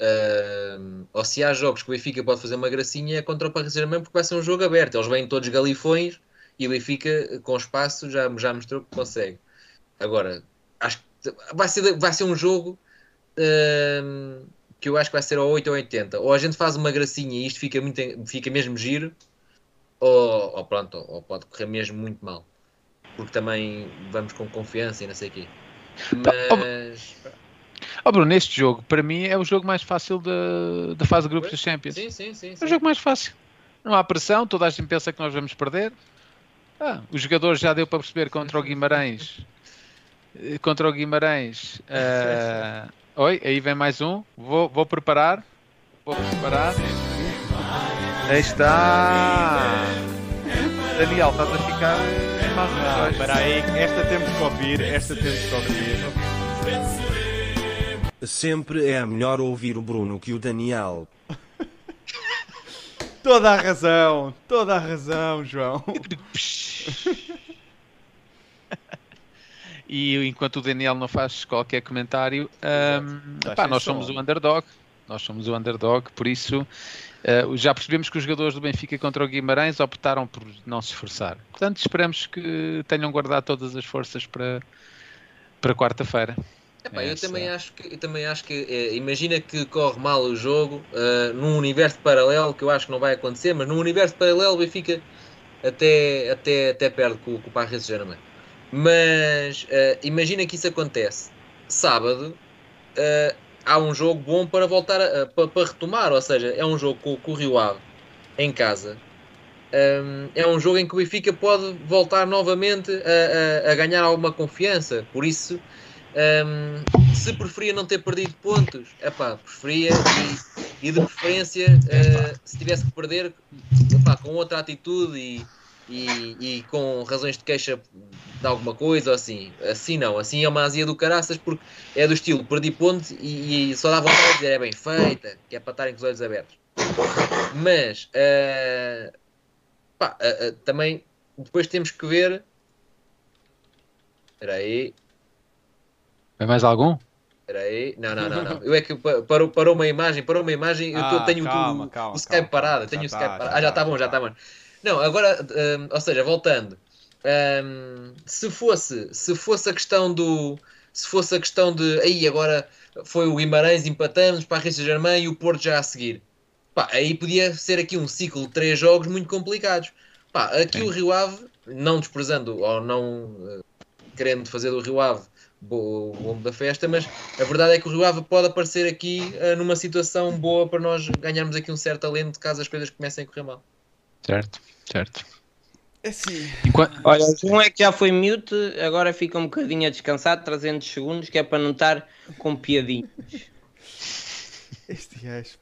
Speaker 4: hum, ou se há jogos que o Benfica pode fazer uma gracinha, é contra o Paris Saint-Germain porque vai ser um jogo aberto. Eles vêm todos galifões e o Benfica, com espaço, já, já mostrou que consegue. Agora, acho que vai ser, vai ser um jogo hum, que eu acho que vai ser ao 8 ou 80. Ou a gente faz uma gracinha e isto fica, muito, fica mesmo giro, ou, ou pronto, ou pode correr mesmo muito mal. Porque também vamos com confiança e não sei o quê. Mas.
Speaker 5: Oh Bruno, este jogo, para mim, é o jogo mais fácil da, da fase de grupos da Champions.
Speaker 4: Sim, sim, sim.
Speaker 5: É
Speaker 4: sim.
Speaker 5: o jogo mais fácil. Não há pressão, toda a gente pensa que nós vamos perder. Ah, os jogadores já deu para perceber contra o Guimarães. eh, Contra o Guimarães. ah, oi, aí vem mais um. Vou, vou preparar. Vou preparar. Aí está. Daniel, estás a ficar.
Speaker 3: Não, espera aí, esta temos que ouvir, esta temos que ouvir.
Speaker 6: Sempre é melhor ouvir o Bruno que o Daniel.
Speaker 3: Toda a razão, toda a razão, João.
Speaker 5: E enquanto o Daniel não faz qualquer comentário, ahm,
Speaker 3: Tá
Speaker 5: pá, nós
Speaker 3: som.
Speaker 5: somos o underdog. Nós somos o underdog, por isso ah, já percebemos que os jogadores do Benfica contra o Guimarães optaram por não se esforçar. Portanto, esperamos que tenham guardado todas as forças para, para quarta-feira.
Speaker 4: Epá, eu
Speaker 5: Essa-
Speaker 4: também acho que, eu também acho que eh, imagina que corre mal o jogo eh, num universo paralelo, que eu acho que não vai acontecer, mas num universo paralelo o Benfica até, até, até perde com, com o Paris Saint-Germain. Mas eh, imagina que isso acontece sábado, eh, há um jogo bom para voltar a- para, para retomar, ou seja, é um jogo com, com o Rio Ave em casa. Um, é um jogo em que o Benfica pode voltar novamente a, a- a ganhar alguma confiança. Por isso, um, se preferia não ter perdido pontos, epá, preferia e, e de preferência, uh, se tivesse que perder, epá, com outra atitude e, e, e com razões de queixa de alguma coisa ou assim. Assim não, assim é uma azia do caraças porque é do estilo perdi pontos e, e só dá vontade de dizer é bem feita, que é para estarem com os olhos abertos. Mas uh, pá, uh, uh, também depois temos que ver. Espera aí.
Speaker 5: Vai mais algum?
Speaker 4: Espera aí. Não, não, não, não. Eu é que pa- parou, parou uma imagem, parou uma imagem. eu
Speaker 3: Ah,
Speaker 4: tenho
Speaker 3: calma,
Speaker 4: o,
Speaker 3: calma,
Speaker 4: o Skype
Speaker 3: calma,
Speaker 4: parado.
Speaker 3: já
Speaker 4: Tenho o
Speaker 3: tá,
Speaker 4: Skype
Speaker 3: já
Speaker 4: parado. Ah, já
Speaker 3: tá,
Speaker 4: está bom,
Speaker 3: já
Speaker 4: já está
Speaker 3: tá.
Speaker 4: bom. Não, agora, hum, ou seja, voltando. Hum, se fosse, se fosse a questão do, se fosse a questão de, aí agora foi o Guimarães empatamos para a Paris Saint-Germain e o Porto já a seguir. Pá, aí podia ser aqui um ciclo de três jogos muito complicados. Pá, aqui
Speaker 5: Sim.
Speaker 4: o Rio Ave, não desprezando ou não eh, querendo fazer do Rio Ave o homem da festa, mas a verdade é que o Rio Ave pode aparecer aqui eh, numa situação boa para nós ganharmos aqui um certo alento caso as coisas comecem a correr mal.
Speaker 5: Certo, certo.
Speaker 3: É assim.
Speaker 5: Enquanto...
Speaker 2: Olha, o João é que já foi mute, agora fica um bocadinho a descansar, 300 segundos, que é para não estar com piadinhas.
Speaker 3: Este gajo.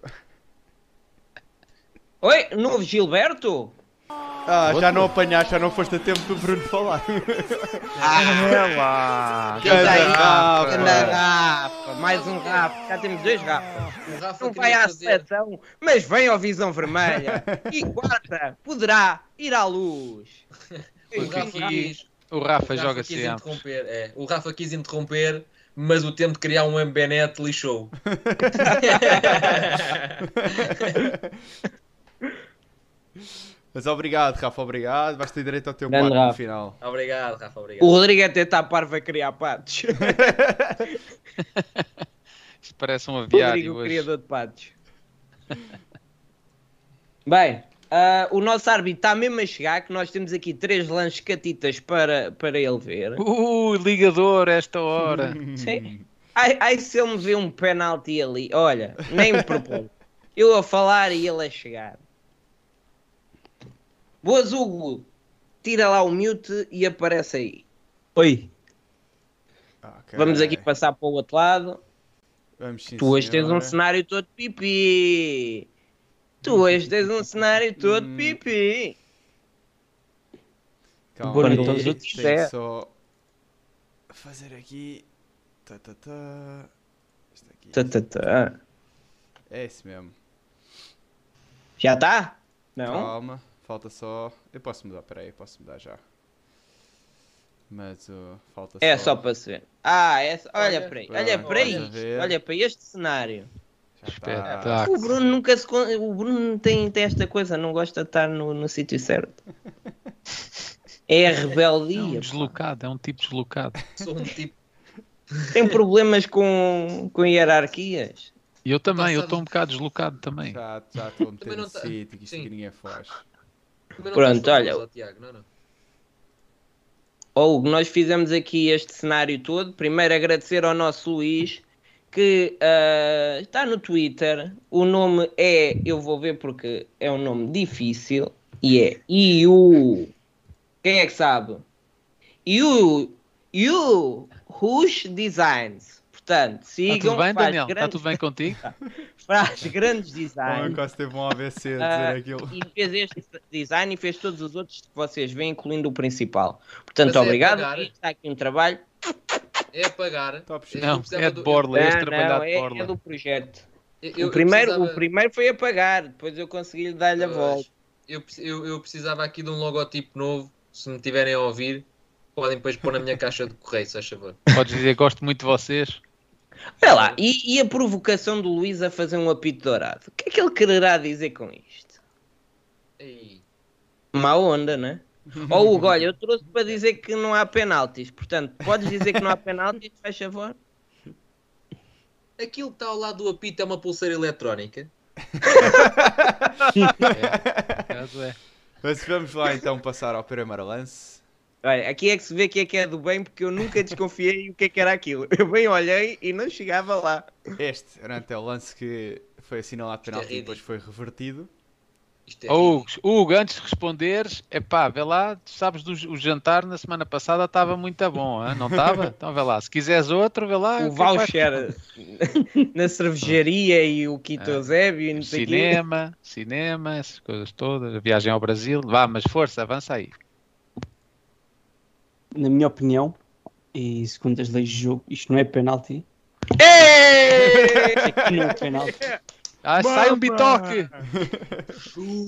Speaker 2: Oi, novo Gilberto?
Speaker 3: Ah, já não apanhaste, já não foste a tempo do Bruno falar.
Speaker 5: É lá.
Speaker 2: Anda aí,
Speaker 3: Rafa.
Speaker 2: anda Rafa, mais um Rafa, já temos dois Rafas. Não vai à seleção, mas vem ao Visão Vermelha. E quarta, poderá ir à luz.
Speaker 4: O Rafa quis,
Speaker 5: O Rafa joga
Speaker 4: quis
Speaker 5: sempre.
Speaker 4: interromper, é, o Rafa quis interromper, mas o tempo de criar um MBNet lixou.
Speaker 3: Mas obrigado, Rafa, obrigado. Vais ter direito ao teu
Speaker 2: Grande
Speaker 3: no final.
Speaker 4: obrigado, Rafa,
Speaker 2: O
Speaker 4: obrigado.
Speaker 2: Rodrigo até está parvo a criar patos.
Speaker 5: Isto parece um aviário
Speaker 2: Rodrigo, o
Speaker 5: hoje.
Speaker 2: criador de patos. Bem, ah, o nosso árbitro está mesmo a chegar, que nós temos aqui três lanches catitas para, para ele ver.
Speaker 5: Uh, ligador esta hora.
Speaker 2: Sim. Ai, ai, se ele me vê um penalti ali, olha, nem me propõe. Eu a falar e ele a chegar. Boas, Hugo. Tira lá o mute e aparece aí. Oi.
Speaker 3: Ok.
Speaker 2: Vamos aqui passar para o outro lado.
Speaker 3: Vamos sim,
Speaker 2: Tu hoje tens um
Speaker 3: senhora.
Speaker 2: cenário todo pipi. Tu hoje tens um cenário todo
Speaker 3: Hum.
Speaker 2: pipi.
Speaker 3: Calma
Speaker 2: Quando
Speaker 3: aí,
Speaker 2: todos é.
Speaker 3: só fazer aqui. Tá, tá, tá. Isto aqui.
Speaker 2: Tá, tá, tá.
Speaker 3: É esse mesmo.
Speaker 2: Já está? Não?
Speaker 3: Calma, falta só. Eu posso mudar, peraí, posso mudar já. Mas uh, falta
Speaker 2: É
Speaker 3: só.
Speaker 2: só para se ver. Ah, é só- olha,
Speaker 4: Olha,
Speaker 2: para aí. Olha para
Speaker 3: estás a
Speaker 2: isto.
Speaker 3: ver?
Speaker 2: Olha para este cenário.
Speaker 3: Tá.
Speaker 5: Espetáculo.
Speaker 2: O Bruno nunca se. con- O Bruno tem, tem esta coisa, não gosta de estar no, no sítio certo. É a
Speaker 5: É um
Speaker 2: rebeldia. pá.
Speaker 5: deslocado, é um tipo deslocado.
Speaker 4: Sou um tipo.
Speaker 2: Tem problemas com, com hierarquias.
Speaker 5: Eu também, eu
Speaker 4: Passado.
Speaker 5: estou um bocado deslocado também.
Speaker 3: Já já estou a meter no
Speaker 4: tá-
Speaker 3: sítio, que isto ninguém foge.
Speaker 2: Pronto, olha.
Speaker 4: Tiago, não, não.
Speaker 2: Ou nós fizemos aqui este cenário todo. Primeiro agradecer ao nosso Luís que ah, está no Twitter. O nome é, eu vou ver porque é um nome difícil e é IU. Quem é que sabe? IU, IU Rush Designs. Portanto,
Speaker 5: Está
Speaker 2: sigam,
Speaker 5: tudo bem, Daniel? Está
Speaker 2: grandes,
Speaker 5: tudo bem contigo?
Speaker 2: faz grandes designs.
Speaker 3: homem quase teve um AVC a dizer
Speaker 2: Ah,
Speaker 3: aquilo.
Speaker 2: e fez este design e fez todos os outros que vocês veem, incluindo o principal. Portanto,
Speaker 4: Mas é
Speaker 2: obrigado.
Speaker 4: pagar.
Speaker 2: Está aqui um trabalho.
Speaker 4: É pagar.
Speaker 3: Top
Speaker 4: Eu
Speaker 5: Não, é
Speaker 4: do-
Speaker 5: de Borla, este
Speaker 2: Não, não,
Speaker 5: de
Speaker 2: é,
Speaker 5: Borla.
Speaker 2: é do projeto.
Speaker 4: eu- eu
Speaker 2: o, primeiro,
Speaker 4: precisava-
Speaker 2: o primeiro foi a pagar, depois eu consegui lhe dar-lhe a volta.
Speaker 4: Eu, eu, eu precisava aqui de um logotipo novo. Se me tiverem a ouvir, podem depois pôr na minha caixa de correio, se faz favor.
Speaker 5: Podes dizer gosto muito de vocês.
Speaker 2: Olha lá, e, e a provocação do Luís a fazer um apito dourado? O que é que ele quererá dizer com isto?
Speaker 4: Ei,
Speaker 2: Má onda, né? Ó Hugo, olha, eu trouxe para dizer que não há penaltis. Portanto, podes dizer que não há penaltis, faz favor?
Speaker 4: Aquilo que está ao lado do apito é uma pulseira eletrónica.
Speaker 5: Caso é.
Speaker 3: Mas vamos lá então passar ao primeiro lance.
Speaker 2: Olha, aqui é que se vê que é que é do bem, porque eu nunca desconfiei o que é que era aquilo. Eu bem olhei e não chegava lá.
Speaker 3: Este era até o lance que foi assinalado
Speaker 4: é
Speaker 3: penalti e depois foi revertido.
Speaker 4: Isto é
Speaker 5: Hugo, Hugo, antes de responderes, é pá, vê lá, tu sabes, do, o jantar na semana passada estava muito bom, hã? não estava? Então vê lá, se quiseres outro, vê lá.
Speaker 2: o
Speaker 5: é
Speaker 2: voucher na cervejaria e o Quito Eusébio e não sei o quê.
Speaker 5: Cinema, cinema, essas coisas todas, a viagem ao Brasil. Vá, mas força, avança aí.
Speaker 7: Na minha opinião, e segundo as leis de jogo, isto não é penalti. Isto não é penalti.
Speaker 5: Ah, sai um bitoque!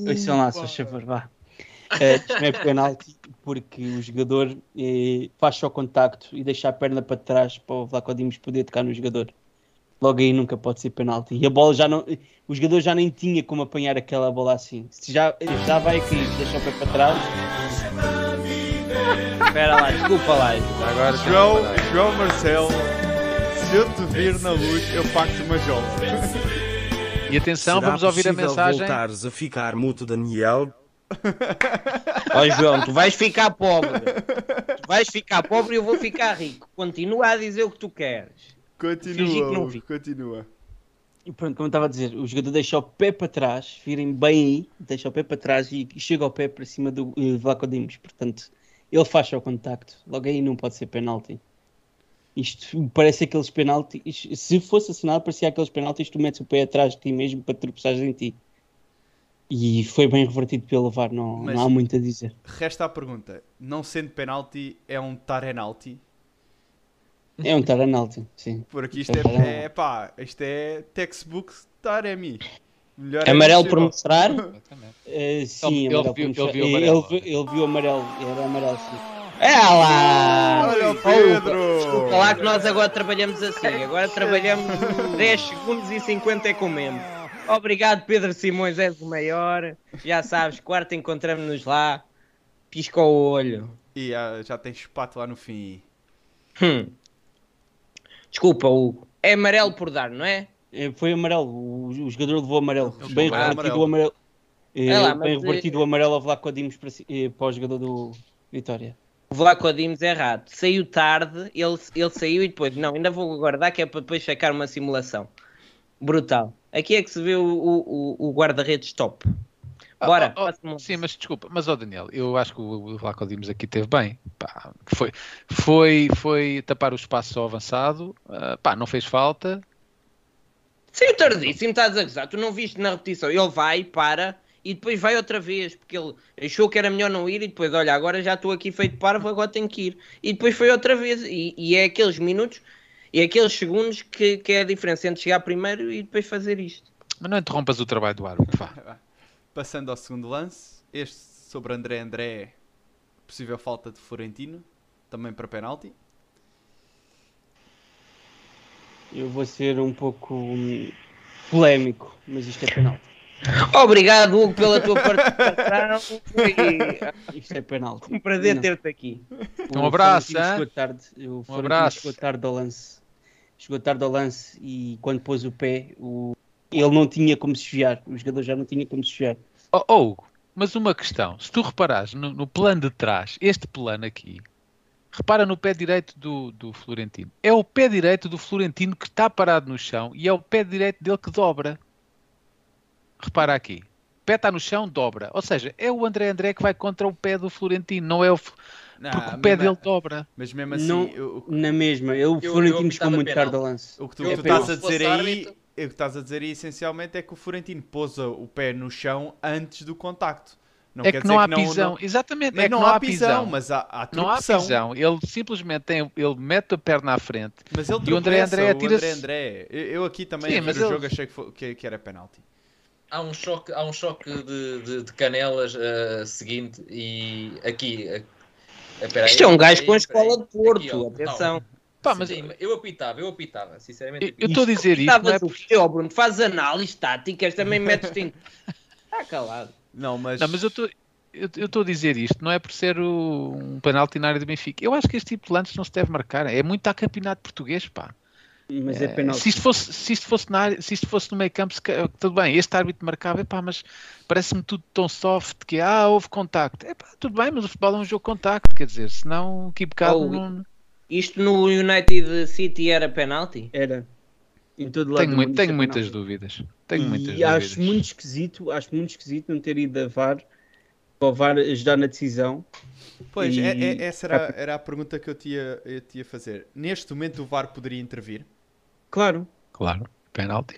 Speaker 7: Ouçam lá, se favor, vá. Eh, isto não é penalti porque o jogador eh, faz só contacto e deixa a perna para trás para o Vlaco Dimos poder tocar no jogador. Logo aí nunca pode ser penalti. E a bola já não. O jogador já nem tinha como apanhar aquela bola assim. Se já, já vai cair, deixa o pé para trás.
Speaker 2: Espera lá, desculpa lá.
Speaker 5: Agora
Speaker 3: João, João Marcelo, se eu te vir na luz, eu pacto uma jola.
Speaker 5: E atenção,
Speaker 6: Será
Speaker 5: vamos ouvir a mensagem.
Speaker 6: voltares a ficar muto, Daniel?
Speaker 2: Ó João, tu vais ficar pobre. Tu vais ficar pobre e eu vou ficar rico. Continua a dizer o que tu queres. Que
Speaker 3: Continua, continua.
Speaker 7: E pronto, como eu estava a dizer, o jogador deixa o pé para trás, virem bem aí, deixa o pé para trás e chega ao pé para cima do uh, Vlaco Dimos. Portanto, ele faz o contacto. Logo aí não pode ser penalti. Isto parece aqueles penaltis. Se fosse assinado, parecia aqueles penaltis tu metes o pé atrás de ti mesmo para tropeçares em ti. E foi bem revertido pelo VAR, não, não há muito a dizer.
Speaker 3: Resta a pergunta: não sendo penalti, é um tarenalti?
Speaker 7: É um taranalti, sim.
Speaker 3: Porque isto é, é pá, isto é textbook Taremi. Melhor é
Speaker 2: Amarelo por
Speaker 3: impossível.
Speaker 2: mostrar?
Speaker 5: Exatamente.
Speaker 7: Eh, sim,
Speaker 5: Ele-
Speaker 7: amarelo
Speaker 5: ele viu-
Speaker 7: como
Speaker 5: ele viu amarelo.
Speaker 7: ele vi- ele viu amarelo, era amarelo, sim.
Speaker 2: É lá!
Speaker 3: Olha o
Speaker 2: Desculpa
Speaker 3: Pedro!
Speaker 2: lá que nós agora trabalhamos assim. Agora trabalhamos 10 segundos e 50 é com menos. Obrigado, Pedro Simões, és o maior. Já sabes, quarto encontramos-nos lá. Pisca o olho.
Speaker 3: E ah, já tem espato lá no fim.
Speaker 2: Hum. Desculpa, Hugo. É amarelo por dar, não é?
Speaker 7: Eh, Foi amarelo, o, o jogador levou amarelo.
Speaker 3: Ele
Speaker 7: Bem
Speaker 3: amarelo.
Speaker 7: o amarelo. Eh,
Speaker 2: É lá,
Speaker 7: bem
Speaker 2: mas,
Speaker 7: revertido o amarelo ao Vlaco Dimos para, eh, para o jogador do Vitória.
Speaker 2: O Vlaco Dimos é errado. Saiu tarde, ele, ele saiu e depois, não, ainda vou guardar que é para depois sacar uma simulação. Brutal. Aqui é que se vê o, o, o- guarda-redes top. Bora,
Speaker 5: Ah, ah,
Speaker 2: passa-me um-
Speaker 5: sim, mas desculpa, mas ó Daniel, eu acho que o, o Vlaco Dimos aqui teve bem. Pá, foi, foi, foi tapar o espaço ao avançado, ah, pá, não fez falta.
Speaker 2: Saiu tardíssimo, estás a gozar. Tu não viste na repetição. Ele vai, para e depois vai outra vez, porque ele achou que era melhor não ir e depois, olha, agora já estou aqui feito parvo, agora tenho que ir. E depois foi outra vez. E, e é aqueles minutos e aqueles segundos que, que é a diferença entre chegar primeiro e depois fazer isto.
Speaker 5: Mas não interrompas o trabalho do árbitro, vá.
Speaker 3: Passando ao segundo lance, este sobre André André, possível falta de Florentino, também para penalti.
Speaker 7: Eu vou ser um pouco hum, polémico, mas isto é penalti.
Speaker 2: Obrigado, Hugo, pela tua participação. Foi
Speaker 7: Isto é penalti.
Speaker 2: um prazer ter-te aqui.
Speaker 5: Um abraço, hein?
Speaker 7: chegou tarde, o Florentino
Speaker 5: abraço.
Speaker 7: chegou tarde ao lance. Chegou tarde ao lance e quando pôs o pé, o... ele não tinha como se desviar. O jogador já não tinha como se desviar.
Speaker 5: Oh, oh, Hugo, mas uma questão, se tu reparares no, no plano de trás, este plano aqui, repara no pé direito do, do Florentino. É o pé direito do Florentino que está parado no chão e é o pé direito dele que dobra. Repara aqui. O pé está no chão, dobra. Ou seja, é o André André que vai contra o pé do Florentino, não é o,
Speaker 3: Não,
Speaker 5: porque o pé
Speaker 3: mesmo-
Speaker 5: dele dobra.
Speaker 3: Mas mesmo assim,
Speaker 7: Não-
Speaker 3: o,
Speaker 7: Na mesma, eu, o
Speaker 4: Eu-
Speaker 7: Florentino
Speaker 4: eu
Speaker 7: chegou muito tarde ao lance.
Speaker 3: o que tu,
Speaker 4: Eu
Speaker 3: tu estás a dizer aí, o que estás a dizer aí essencialmente é que o Florentino pousa o pé no chão antes do contacto. Não
Speaker 5: é
Speaker 3: quer
Speaker 5: que
Speaker 3: dizer
Speaker 5: não há
Speaker 3: não-
Speaker 5: pisão.
Speaker 3: não-
Speaker 5: Exatamente,
Speaker 3: mas
Speaker 5: é que
Speaker 3: não,
Speaker 5: não,
Speaker 3: há pisão,
Speaker 5: pisão.
Speaker 3: mas há, há
Speaker 5: Não há pisão. Ele simplesmente tem, ele mete a perna à frente.
Speaker 3: Mas ele
Speaker 5: E o André André
Speaker 3: o
Speaker 5: atira-se-
Speaker 3: André André. Eu, aqui também,
Speaker 5: Sim, mas
Speaker 3: o
Speaker 5: ele-
Speaker 3: jogo, achei que, foi- que- que era penalti.
Speaker 4: Há um choque, há um choque de, de- de canelas eh, seguinte e aqui. aí,
Speaker 2: Isto é um gajo com a
Speaker 4: aí.
Speaker 2: escola de Porto,
Speaker 4: Aqui, ó.
Speaker 2: atenção.
Speaker 5: Pá, mas
Speaker 4: Sim, eu apitava, eu apitava, sinceramente.
Speaker 5: eu estou a dizer isto, não é
Speaker 2: ó, Bruno? Faz análises táticas, também metes em... Está calado.
Speaker 3: Não, mas,
Speaker 5: Não, mas eu eu estou a dizer isto, não é por ser o- um penalti na área do Benfica. Eu acho que este tipo de lances não se deve marcar. É muito a campeonato português, pá.
Speaker 7: Mas é,
Speaker 5: Eh,
Speaker 7: penalti.
Speaker 5: se, isto fosse, se isto fosse na área, se isto fosse no meio campo, se tudo bem, este árbitro marcava, epá, mas parece-me tudo tão soft que ah, houve contacto. Epá, tudo bem, mas o futebol é um jogo de contacto, quer dizer, senão que bocado
Speaker 2: Oh,
Speaker 5: não...
Speaker 2: Isto no United City era penalti?
Speaker 7: Era. Em todo lado
Speaker 5: tenho, muito, tenho
Speaker 7: é
Speaker 5: muitas dúvidas. Tenho muitas
Speaker 7: e acho
Speaker 5: dúvidas.
Speaker 7: muito esquisito, acho muito esquisito não ter ido a VAR para o VAR ajudar na decisão.
Speaker 3: Pois,
Speaker 7: E-
Speaker 3: é- é- essa era, era a pergunta que eu te ia, eu te ia fazer. Neste momento o VAR poderia intervir?
Speaker 7: Claro,
Speaker 5: Claro, penalti.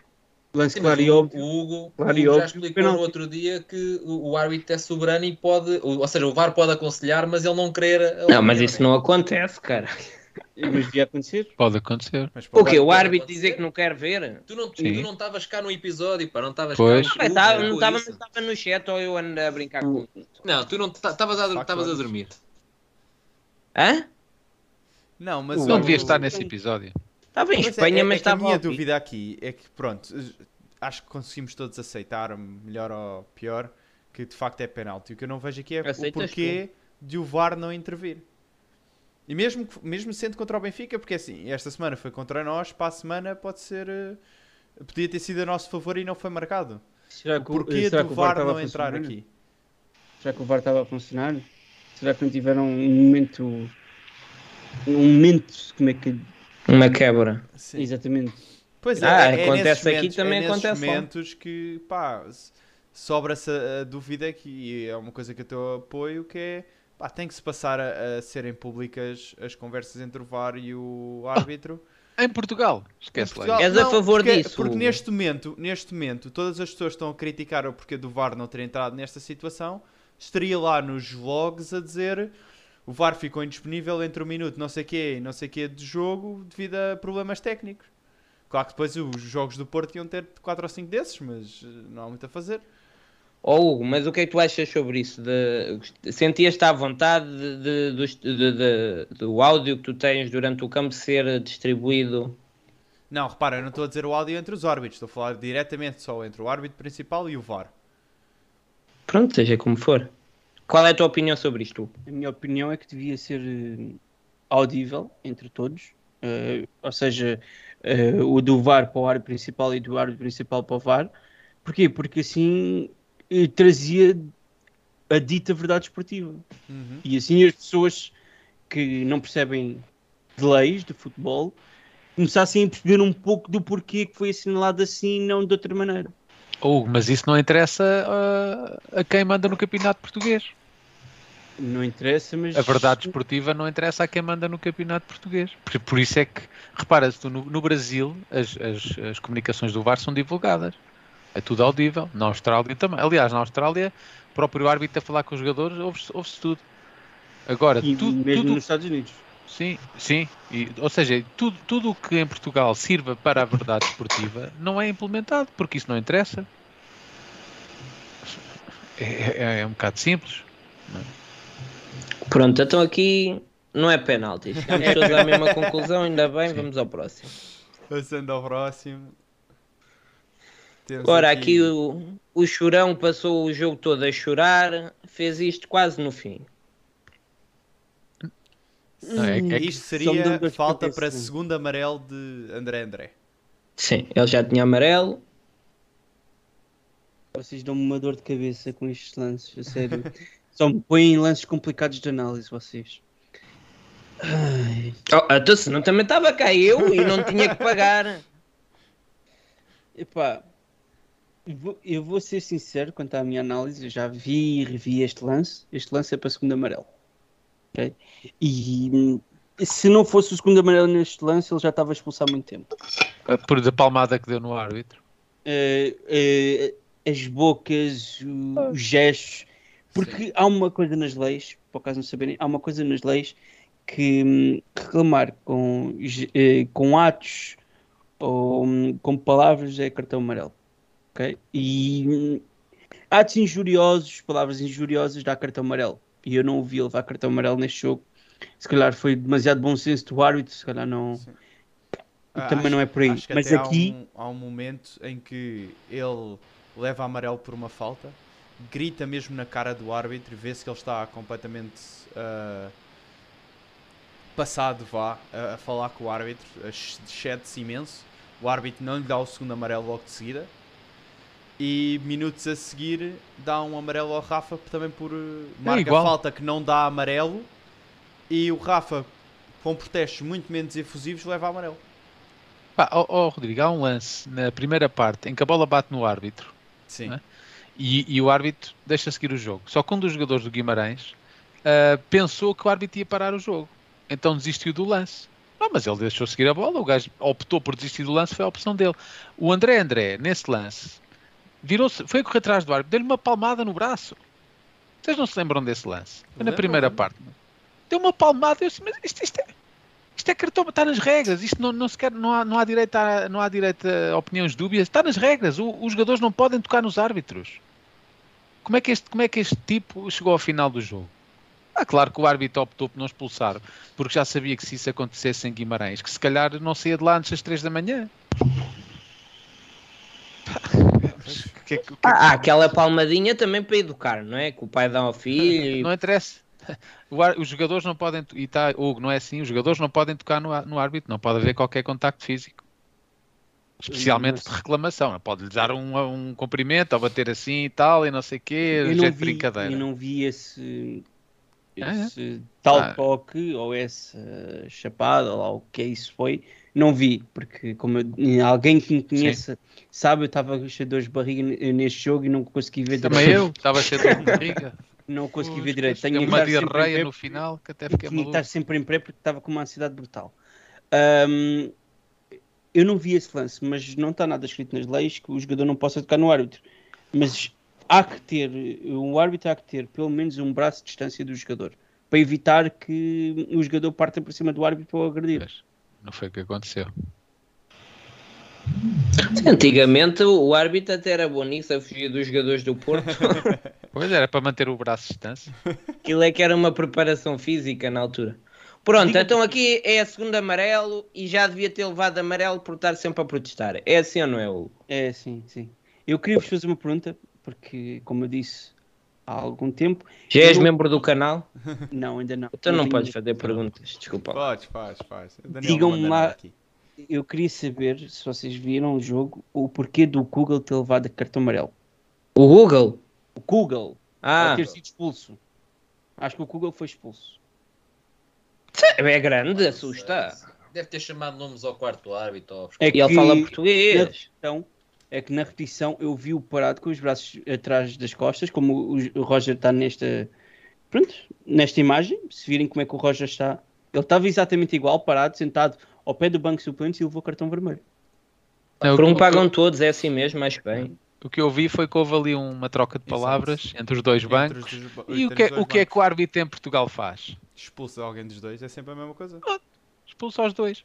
Speaker 7: lance
Speaker 4: Sim,
Speaker 7: claro e
Speaker 4: o,
Speaker 7: óbvio.
Speaker 4: o Hugo,
Speaker 7: Claro
Speaker 4: o
Speaker 7: e
Speaker 4: Hugo já explicou
Speaker 7: penalti.
Speaker 4: no outro dia que o, o árbitro é soberano e pode, ou, ou seja, o VAR pode aconselhar, mas ele não querer.
Speaker 2: Não, mas isso
Speaker 4: né?
Speaker 2: não acontece, cara.
Speaker 7: Mas devia acontecer.
Speaker 5: Pode acontecer.
Speaker 3: Mas
Speaker 2: O
Speaker 3: pode-
Speaker 2: quê? O árbitro
Speaker 4: acontecer.
Speaker 2: dizer que não quer ver?
Speaker 4: Tu não tu estavas cá no episódio, pá, não estavas cá.
Speaker 2: Não
Speaker 4: no
Speaker 2: estava,
Speaker 4: clube,
Speaker 2: não estava, no chat ou eu ando a brincar com isto.
Speaker 4: Não, tu não estavas a, estavas a dormir.
Speaker 2: Hã?
Speaker 3: Não, mas
Speaker 5: Não
Speaker 3: o-
Speaker 5: devia estar nesse episódio.
Speaker 2: Estava em
Speaker 3: Mas é-
Speaker 2: Espanha,
Speaker 3: é-
Speaker 2: mas
Speaker 3: é a
Speaker 2: estava
Speaker 3: minha
Speaker 2: ao vivo.
Speaker 3: dúvida aqui é que, pronto, acho que conseguimos todos aceitar, melhor ou pior, que de facto é penalti. O que eu não vejo aqui é o
Speaker 2: Aceitas
Speaker 3: porquê de o VAR não intervir. E mesmo, mesmo sendo contra o Benfica, porque assim, esta semana foi contra nós, para a semana pode ser. eh, Podia ter sido a nosso favor e não foi marcado.
Speaker 7: Será
Speaker 3: O
Speaker 7: que, o-
Speaker 3: porquê
Speaker 7: será
Speaker 3: do
Speaker 7: que o
Speaker 3: VAR
Speaker 7: estava
Speaker 3: não entrar
Speaker 7: funcionar?
Speaker 3: aqui?
Speaker 7: Será que o VAR estava a funcionar? Será que não tiveram um momento. Um momento. Como é que.
Speaker 2: Uma quebra.
Speaker 3: Sim.
Speaker 7: Exatamente.
Speaker 3: Pois é,
Speaker 2: Ah,
Speaker 3: é, é
Speaker 2: acontece
Speaker 3: nesses
Speaker 2: aqui,
Speaker 3: momentos,
Speaker 2: também
Speaker 3: é
Speaker 2: acontece lá.
Speaker 3: momentos que, pá, sobra-se a, dúvida que e é uma coisa que eu te apoio, que é, pá, tem que se passar a, a serem públicas as conversas entre o VAR e o árbitro.
Speaker 5: Em Portugal,
Speaker 3: Em
Speaker 5: esquece
Speaker 3: Portugal-
Speaker 5: lá.
Speaker 2: És a favor
Speaker 3: porque,
Speaker 2: disso,
Speaker 3: Porque neste momento, neste momento, todas as pessoas estão a criticar o porquê do VAR não ter entrado nesta situação. Estaria lá nos vlogs a dizer o VAR ficou indisponível entre um minuto não sei quê e não sei quê de jogo devido a problemas técnicos. Claro que depois os jogos do Porto iam ter 4 ou 5 desses, mas eh, não há muito a fazer.
Speaker 2: Ó Hugo, mas o que é que tu achas sobre isso? De, sentias-te à vontade de, de- dos- de- de- do áudio que tu tens durante o campo ser distribuído?
Speaker 3: Não, repara, eu não estou a dizer o áudio entre os árbitros, estou a falar diretamente só entre o árbitro principal e o VAR.
Speaker 2: Pronto, seja como for. Qual é a tua opinião sobre isto?
Speaker 7: A minha opinião é que devia ser eh, audível entre todos. eh, ou seja, eh, o do VAR para o árbitro principal e do árbitro principal para o VAR. Porquê? Porque assim trazia a dita verdade esportiva.
Speaker 3: Uhum.
Speaker 7: E assim as pessoas que não percebem de leis de futebol começassem a perceber um pouco do porquê que foi assinalado assim e não de outra maneira.
Speaker 5: Hugo, mas isso não interessa ah, a quem manda no campeonato português.
Speaker 7: Não interessa, mas.
Speaker 5: A verdade esportiva não interessa a quem manda no campeonato português. Por, por isso é que, repara, tu no, no Brasil as, as, as comunicações do VAR são divulgadas. É tudo audível. Na Austrália também. Aliás, na Austrália, o próprio árbitro a falar com os jogadores, ouve-se ouve-se tudo. Agora,
Speaker 7: E
Speaker 5: tu-
Speaker 7: mesmo
Speaker 5: tudo,
Speaker 7: nos Estados Unidos.
Speaker 5: Sim, sim. E, ou seja, tudo, tudo o que em Portugal sirva para a verdade esportiva não é implementado, porque isso não interessa. É, é- é um bocado simples.
Speaker 2: Pronto, então aqui não é penalti. Chegamos todos à mesma conclusão, ainda bem, vamos ao próximo.
Speaker 3: Passando ao próximo. Temos
Speaker 2: Ora, aqui o, o Chorão passou o jogo todo a chorar, fez isto quase no fim.
Speaker 5: Não, é, é
Speaker 3: Isto seria falta
Speaker 7: cabeça.
Speaker 3: para segundo amarelo de André André.
Speaker 2: Sim, ele já tinha amarelo.
Speaker 7: Vocês dão-me uma dor de cabeça com estes lances, a sério. Só me põem lances complicados de análise, vocês. Ai,
Speaker 2: Oh, então senão também estava cá eu e não tinha que pagar.
Speaker 7: epá, vou, eu vou ser sincero quanto à minha análise. Eu já vi e revi este lance. Este lance é para segundo amarelo. ok? E se não fosse o segundo amarelo neste lance, ele já estava expulso há muito tempo.
Speaker 5: Por da palmada que deu no árbitro.
Speaker 7: Eh, eh, as bocas, o- os gestos, porque há uma coisa nas leis, por acaso não saberem, há uma coisa nas leis que hum, reclamar com, eh, com atos ou hum, com palavras é cartão amarelo. Ok? E atos injuriosos, palavras injuriosas dá cartão amarelo. E eu não o vi levar cartão amarelo neste jogo. Se calhar foi demasiado bom senso do árbitro, se calhar não.
Speaker 3: Sim.
Speaker 7: Também
Speaker 3: Acho-
Speaker 7: não é por aí.
Speaker 3: acho que
Speaker 7: Mas
Speaker 3: até
Speaker 7: aqui-
Speaker 3: Há um, há um momento em que ele leva amarelo por uma falta, grita mesmo na cara do árbitro e vê-se que ele está completamente ah, passado, vá, a, a falar com o árbitro, excede-se imenso. O árbitro não lhe dá o segundo amarelo logo de seguida. E minutos a seguir dá um amarelo ao Rafa também por eh, marca
Speaker 5: igual.
Speaker 3: falta que não dá amarelo. E o Rafa, com protestos muito menos efusivos, leva amarelo.
Speaker 5: Pá, ó ó, Rodrigo, há um lance na primeira parte em que a bola bate no árbitro
Speaker 3: Sim.
Speaker 5: É? e, e o árbitro deixa seguir o jogo. Só que um dos jogadores do Guimarães ah, pensou que o árbitro ia parar o jogo. Então desistiu do lance. Não, mas ele deixou seguir a bola, o gajo optou por desistir do lance, foi a opção dele. O André André, nesse lance, virou-se, foi correr atrás do árbitro, deu-lhe uma palmada no braço. Vocês não se lembram desse lance? Foi na primeira parte. Deu uma palmada, eu disse, mas isto, isto é, isto é cartão, está nas regras, isto não, não, se quer, não, há, não, há direito a, não há direito a opiniões dúbias, está nas regras, o- os jogadores não podem tocar nos árbitros. Como é, que este, como é que este tipo chegou ao final do jogo? Ah, claro que o árbitro optou por não expulsar, porque já sabia que se isso acontecesse em Guimarães, que se calhar não saía de lá antes das 3 da manhã. Pá, mas que é que- é que-
Speaker 2: Ah, há aquela palmadinha também para educar, não é? Que o pai dá ao filho. e-
Speaker 5: Não interessa. Ar- os jogadores não podem, e tá, Hugo, não é assim, os jogadores não podem tocar no, no árbitro, não pode haver qualquer contacto físico. Especialmente de reclamação, pode-lhe dar um, um cumprimento ou bater assim e tal, e não sei o quê,
Speaker 7: eu não vi,
Speaker 5: brincadeira.
Speaker 7: eu não vi esse,
Speaker 5: Ah, é?
Speaker 7: esse tal
Speaker 5: Ah.
Speaker 7: toque ou essa chapada, ou lá o que é isso foi. Não vi, porque como eu- alguém que me conheça sabe, eu estava cheio de dores de barriga neste jogo e não consegui ver
Speaker 5: Também
Speaker 7: direito.
Speaker 5: eu, estava cheio de barriga.
Speaker 7: Não consegui
Speaker 5: Ui,
Speaker 7: ver direito.
Speaker 5: Tenho uma diarreia no final que até fiquei
Speaker 7: tinha que
Speaker 5: maluco.
Speaker 7: estar sempre em pré porque estava com uma ansiedade brutal. Ahm, eu não vi esse lance, mas não está nada escrito nas leis que o jogador não possa tocar no árbitro. Mas há que ter, o árbitro há que ter pelo menos um braço de distância do jogador para evitar que o jogador parta por cima do árbitro para o agredir.
Speaker 5: Não foi o que aconteceu.
Speaker 2: Antigamente o árbitro até era bom nisso, a fugir dos jogadores do Porto.
Speaker 5: Pois era para manter o braço de distância.
Speaker 2: Aquilo é que era uma preparação física na altura. Pronto, então aqui é a segunda amarelo e já devia ter levado amarelo por estar sempre a protestar. É assim ou não é, Hugo?
Speaker 7: É, sim, sim. Eu queria vos fazer uma pergunta, porque, como eu disse há algum tempo,
Speaker 2: Já és
Speaker 7: Eu-
Speaker 2: membro do canal?
Speaker 7: não, ainda não.
Speaker 2: Então não
Speaker 7: tenho-
Speaker 2: podes fazer perguntas, desculpa.
Speaker 3: Podes, faz, faz.
Speaker 7: Digam-me lá-
Speaker 3: aqui.
Speaker 7: Eu queria saber, se vocês viram o jogo, o porquê do Google ter levado cartão amarelo.
Speaker 2: O Google?
Speaker 7: O Google
Speaker 2: Ah,
Speaker 7: ter sido expulso. Acho que o Google foi expulso.
Speaker 2: é grande, assusta.
Speaker 4: Deve ter chamado nomes ao quarto árbitro. ou-
Speaker 7: É
Speaker 2: E ele
Speaker 7: que
Speaker 2: fala português.
Speaker 7: repetição, é que na repetição eu vi-o parado com os braços atrás das costas, como o, o Roger está nesta, pronto, nesta imagem. Se virem como é que o Roger está, ele estava exatamente igual, parado, sentado ao pé do banco de suplentes e levou cartão vermelho.
Speaker 5: Não,
Speaker 2: Por
Speaker 5: o
Speaker 2: um
Speaker 5: que-
Speaker 2: pagam todos, é assim mesmo, acho bem.
Speaker 5: O que eu vi foi que houve ali uma troca de
Speaker 3: Exato.
Speaker 5: palavras entre os dois
Speaker 3: Entre
Speaker 5: bancos.
Speaker 3: os dois
Speaker 5: E o
Speaker 3: entre
Speaker 5: que, é, o que é que o árbitro em Portugal faz?
Speaker 3: Expulsa alguém dos dois, é sempre a mesma coisa.
Speaker 5: Expulsa os dois.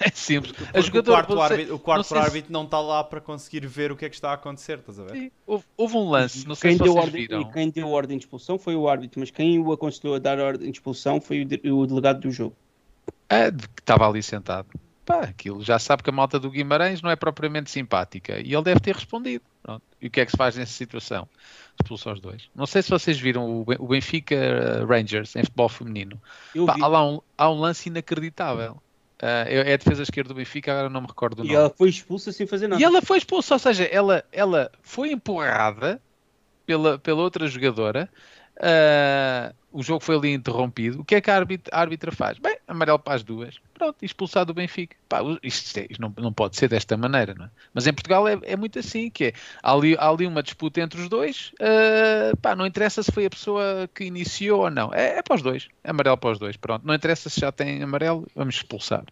Speaker 5: É simples. A
Speaker 3: Porque o
Speaker 5: jogador,
Speaker 3: quarto, árbitro, o quarto
Speaker 5: não se-
Speaker 3: árbitro não está lá para conseguir ver o que é que está a acontecer, estás a ver?
Speaker 5: Sim, houve, houve um lance, não sei
Speaker 7: Quem
Speaker 5: se
Speaker 7: deu,
Speaker 5: vocês
Speaker 7: ordem,
Speaker 5: viram.
Speaker 7: e quem deu ordem de expulsão foi o árbitro, mas quem o aconselhou a dar ordem de expulsão foi o, o delegado do jogo.
Speaker 5: É, que estava ali sentado. Pá, aquilo já sabe que a malta do Guimarães não é propriamente simpática e ele deve ter respondido. Pronto. E o que é que se faz nessa situação? Expulsou os dois. Não sei se vocês viram o Ben- o Benfica eh, Rangers em futebol feminino. Pá, há lá um, há um lance inacreditável. Ah, é a defesa esquerda do Benfica, agora não me recordo do
Speaker 7: E ela foi expulsa sem fazer nada.
Speaker 5: E ela foi expulsa, ou seja, ela, ela foi empurrada pela, pela outra jogadora Ah, o jogo foi ali interrompido. O que é que a árbitra, a árbitra faz? Bem, amarelo para as duas. Pronto, expulsado o Benfica. Pá, isto, isto não, não pode ser desta maneira, não é? Mas em Portugal é, é muito assim, que é, há ali, há ali uma disputa entre os dois, ah, pá, não interessa se foi a pessoa que iniciou ou não. É, é para os dois. É amarelo para os dois. Pronto, não interessa se já tem amarelo, vamos expulsar.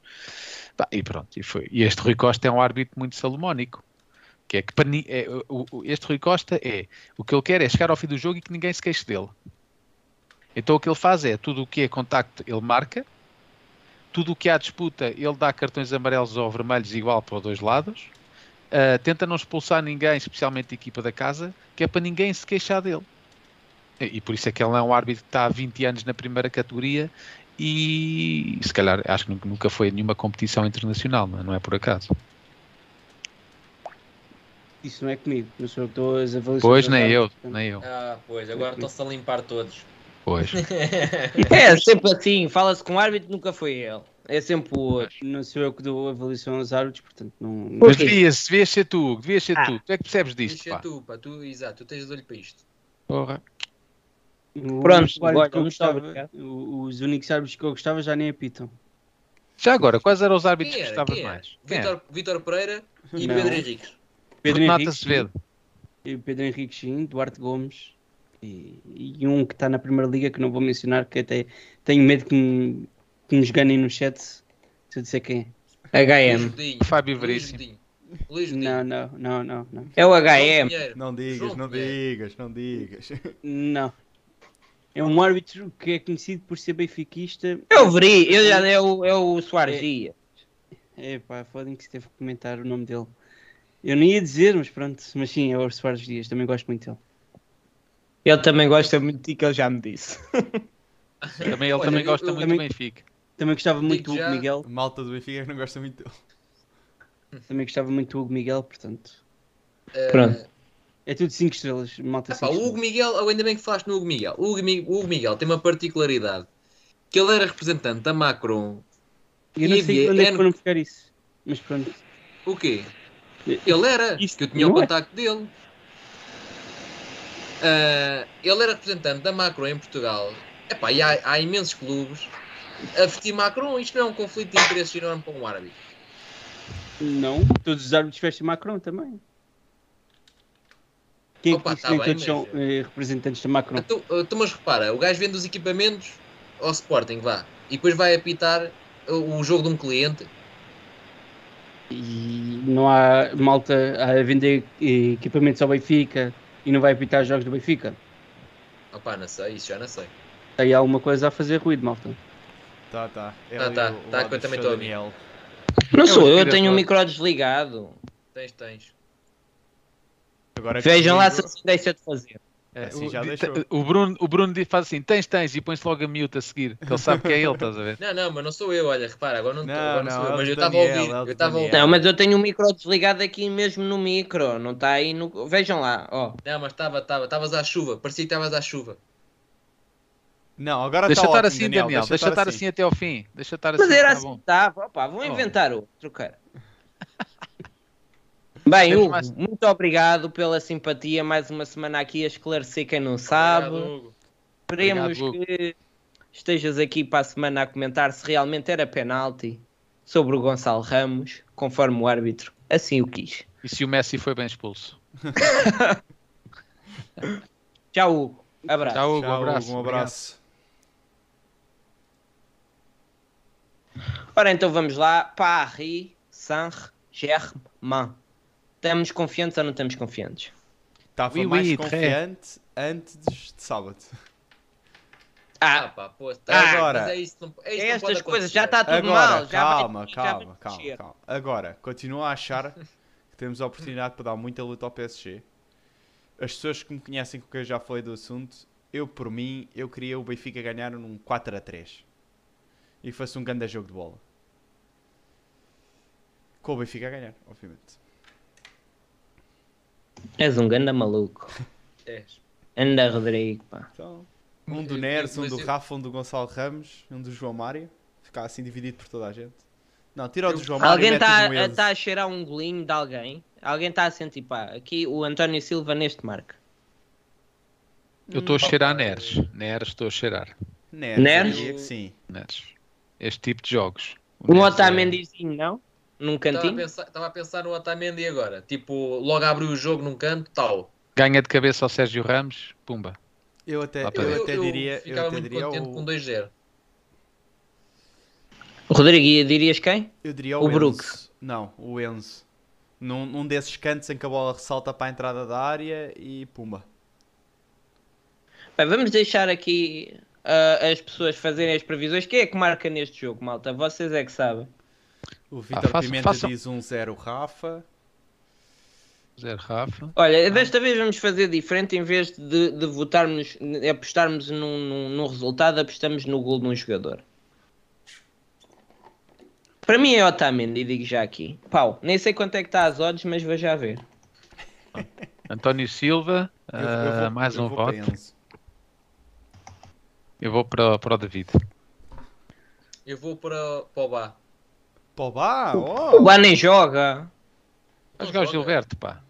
Speaker 5: Pá, e pronto, e foi. E este Rui Costa é um árbitro muito salomónico. Que é que é, o- o- este Rui Costa é o que ele quer é chegar ao fim do jogo e que ninguém se queixe dele. Então o que ele faz é tudo o que é contacto ele marca, tudo o que há disputa ele dá cartões amarelos ou vermelhos igual para os dois lados, Ah, tenta não expulsar ninguém, especialmente a equipa da casa, que é para ninguém se queixar dele. E, e por isso é que ele é um árbitro que está há 20 anos na primeira categoria e se calhar acho que nunca, foi nenhuma competição internacional, não é, não é por acaso.
Speaker 7: Isso não é comigo, não sou eu que estou as avaliações.
Speaker 5: Pois nem eu, nem eu.
Speaker 4: Ah, pois, agora estão-se a limpar todos.
Speaker 5: Pois.
Speaker 2: É sempre assim, fala-se com o árbitro, nunca foi ele. É sempre o outro.
Speaker 7: Não sou eu que dou avaliação aos árbitros, portanto não.
Speaker 5: Mas devias, devias ser tu, devias ser
Speaker 2: Ah.
Speaker 5: tu. Tu é que percebes disto,
Speaker 4: Deixa
Speaker 5: pá.
Speaker 4: tu, pá, tu, exato, tu tens de olho para isto.
Speaker 5: Porra.
Speaker 7: o-
Speaker 2: Pronto,
Speaker 7: que eu gostava, os únicos árbitros que eu gostava já nem apitam.
Speaker 5: Já agora, quais eram os árbitros que
Speaker 4: era?
Speaker 5: gostavas mais?
Speaker 4: Vítor, Vítor Pereira e
Speaker 7: Não.
Speaker 4: Pedro Henriques.
Speaker 7: Pedro
Speaker 5: Renato
Speaker 7: Henrique,
Speaker 5: Azevedo.
Speaker 7: e Pedro Henrique sim, Duarte Gomes e, e um que está na primeira liga que não vou mencionar, que até tenho medo que me, que nos ganem no chat se eu disser quem
Speaker 4: Luís
Speaker 2: HM.
Speaker 5: Fábio Veríssimo.
Speaker 4: Luís
Speaker 7: é. Não, não, não, não, não.
Speaker 2: É o HM.
Speaker 3: Não digas, não digas, não digas.
Speaker 7: Não. É um árbitro que é conhecido por ser benfiquista.
Speaker 2: É o Veri, já é o, é o Soares Dias.
Speaker 7: É pá, fodem que se teve que comentar o nome dele. Eu não ia dizer, mas pronto. Mas sim, é o Soares Dias, também gosto muito dele.
Speaker 2: Ele também gosta muito de ti, que ele já me disse.
Speaker 5: Também, ele
Speaker 4: Olha,
Speaker 5: também
Speaker 4: eu-
Speaker 5: gosta
Speaker 4: eu
Speaker 5: muito
Speaker 7: também-
Speaker 5: do Benfica.
Speaker 7: Também gostava muito
Speaker 4: Digo
Speaker 7: do Hugo Miguel.
Speaker 3: Malta do Benfica que não gosta muito dele.
Speaker 7: Também gostava muito do Hugo Miguel, portanto.
Speaker 4: Eh,
Speaker 2: Pronto.
Speaker 7: É tudo 5 estrelas, malta
Speaker 4: epá,
Speaker 7: 5
Speaker 4: o Hugo Miguel, ainda bem que falaste no Hugo Miguel. O Hugo, o Hugo Miguel tem uma particularidade. Que ele era representante da Macron.
Speaker 7: Eu não
Speaker 4: e
Speaker 7: sei
Speaker 4: havia
Speaker 7: onde é que foram buscar isso. Mas pronto.
Speaker 4: O quê? Ele era,
Speaker 7: Isso
Speaker 4: que eu tinha o
Speaker 7: é.
Speaker 4: contacto dele. Ah, ele era representante da Macron em Portugal. Epá, e há, há imensos clubes a vestir Macron. Isto não é um conflito de interesses enorme para um árbitro.
Speaker 7: Não, todos os árbitros vestem Macron também. Quem é que
Speaker 4: Opa, tá bem,
Speaker 7: todos são eh, representantes da Macron?
Speaker 4: Então, tu, mas repara, o gajo vende os equipamentos ao Sporting, vá. E depois vai apitar o, o jogo de um cliente.
Speaker 7: E não há malta a vender eh, equipamentos ao Benfica e não vai apitar os jogos do Benfica.
Speaker 4: Opá, não sei, isso já não sei.
Speaker 7: Há alguma coisa a fazer ruído, malta.
Speaker 3: Tá, tá. É
Speaker 4: Tá, tá,
Speaker 3: o- o
Speaker 4: tá, que eu
Speaker 3: do
Speaker 4: também tô a ouvir.
Speaker 2: Não sou eu, eu tenho o micro desligado.
Speaker 4: Tens, tens.
Speaker 3: Agora que
Speaker 2: Vejam lá se assim deixa de fazer.
Speaker 5: É,
Speaker 3: Assim
Speaker 5: o,
Speaker 3: já deixou.
Speaker 5: o Bruno, o Bruno diz- faz assim: tens, tens, e põe-se logo a mute a seguir, que ele sabe que é ele, estás a ver?
Speaker 4: Não, não, mas não sou eu, olha, repara, agora não, tô,
Speaker 3: Não,
Speaker 4: agora não,
Speaker 3: não,
Speaker 4: sou eu,
Speaker 3: é
Speaker 4: mas eu estava a
Speaker 3: Daniel,
Speaker 4: ouvir.
Speaker 3: é
Speaker 4: eu estava a ouvir.
Speaker 3: Daniel.
Speaker 2: Não, mas eu tenho o micro desligado aqui mesmo no micro, não está aí no. Vejam lá, ó.
Speaker 4: Não, mas estava, estava, estavas à chuva, parecia que estavas à chuva.
Speaker 3: Não, agora
Speaker 5: Deixa
Speaker 3: tá
Speaker 5: estar
Speaker 3: ótimo,
Speaker 5: assim, Daniel, deixa estar assim até ao fim. Deixa estar assim,
Speaker 2: Mas era
Speaker 5: tá
Speaker 2: assim,
Speaker 5: bom.
Speaker 2: tá, opá, vão
Speaker 5: Oh.
Speaker 2: inventar outro, cara. Bem, Hugo,
Speaker 5: mais-
Speaker 2: muito obrigado pela simpatia, mais uma semana aqui a esclarecer quem não sabe.
Speaker 4: Obrigado, Hugo.
Speaker 2: Esperemos
Speaker 5: Obrigado, Hugo.
Speaker 2: que estejas aqui para a semana a comentar se realmente era penalti sobre o Gonçalo Ramos, conforme o árbitro assim o quis.
Speaker 5: E se o Messi foi bem expulso?
Speaker 2: Tchau, Hugo. Abraço.
Speaker 5: Tchau, Hugo, um abraço.
Speaker 3: Um abraço.
Speaker 2: Ora, então vamos lá. Paris Saint-Germain. Estamos confiantes ou não estamos confiantes?
Speaker 3: Estava
Speaker 5: Oui,
Speaker 3: mais
Speaker 5: oui,
Speaker 3: confiante antes de sábado.
Speaker 4: Ah,
Speaker 2: Ah,
Speaker 4: pá, pô,
Speaker 2: Ah,
Speaker 4: tá,
Speaker 3: agora.
Speaker 4: mas é isso, não, é isso não pode
Speaker 2: estas coisas já está tudo
Speaker 3: Agora,
Speaker 2: mal. Já
Speaker 3: calma,
Speaker 2: vai, já
Speaker 3: calma,
Speaker 2: vai
Speaker 3: calma,
Speaker 2: mexer.
Speaker 3: calma. Agora, continuo a achar que temos a oportunidade para dar muita luta ao PSG. As pessoas que me conhecem com quem eu já falei do assunto, eu por mim, eu queria o Benfica ganhar num 4 a 3 e fosse um grande jogo de bola. Com o Benfica a ganhar, obviamente.
Speaker 2: És um ganda maluco.
Speaker 4: És.
Speaker 2: Anda, Rodrigo, pá.
Speaker 3: Então, um do Neres, um do Rafa, um do Gonçalo Ramos, um do João Mário. Ficar assim dividido por toda a gente. Não, tira o do João Mário
Speaker 2: Alguém está tá a cheirar um golinho de alguém? Alguém está a sentir, pá, aqui o António Silva neste marca.
Speaker 5: Eu estou a cheirar Neres. Neres estou a cheirar.
Speaker 3: Neres,
Speaker 2: Neres?
Speaker 3: eu diria que sim.
Speaker 5: Neres. Este tipo de jogos. O
Speaker 2: Um
Speaker 5: é-
Speaker 2: Otamendizinho, não? Num
Speaker 4: Estava a,
Speaker 2: cantinho?
Speaker 4: pensar, estava a pensar no Otamendi agora. Tipo, logo abriu o jogo num canto, tal.
Speaker 5: Ganha de cabeça ao Sérgio Ramos, pumba.
Speaker 3: Eu até, eu
Speaker 5: dentro.
Speaker 3: até diria, eu
Speaker 4: ficava
Speaker 3: até
Speaker 4: muito
Speaker 3: diria
Speaker 4: contente
Speaker 3: o,
Speaker 4: com 2-0.
Speaker 2: Rodrigo, dirias quem?
Speaker 3: eu diria
Speaker 2: o
Speaker 3: o,
Speaker 2: Brook.
Speaker 3: Enzo. Não, o Enzo. Num, num desses cantos em que a bola ressalta para a entrada da área e pumba.
Speaker 2: Bem, vamos deixar aqui ah, as pessoas fazerem as previsões. Quem é que marca neste jogo, malta? Vocês é que sabem.
Speaker 3: O Vitor
Speaker 5: faça-
Speaker 3: Pimenta
Speaker 5: faça-
Speaker 3: diz 1-0 Rafa.
Speaker 5: Zé Rafa.
Speaker 2: Olha, desta vez vamos fazer diferente. Em vez de, de votarmos, de apostarmos num, num, num resultado, apostamos no gol de um jogador. Para mim é Otamendi, digo já aqui. Pau, nem sei quanto é que está as odds, mas vou já ver.
Speaker 5: António Silva,
Speaker 3: Eu- eu
Speaker 5: ah,
Speaker 3: vou-
Speaker 5: mais
Speaker 3: eu
Speaker 5: um voto. Eu vou para, para o David.
Speaker 4: Eu vou para, para o Bá.
Speaker 3: Pogba,
Speaker 2: O
Speaker 3: oh!
Speaker 2: Bá nem joga.
Speaker 5: Vai
Speaker 4: Não
Speaker 5: jogar o. Gilberto, pá.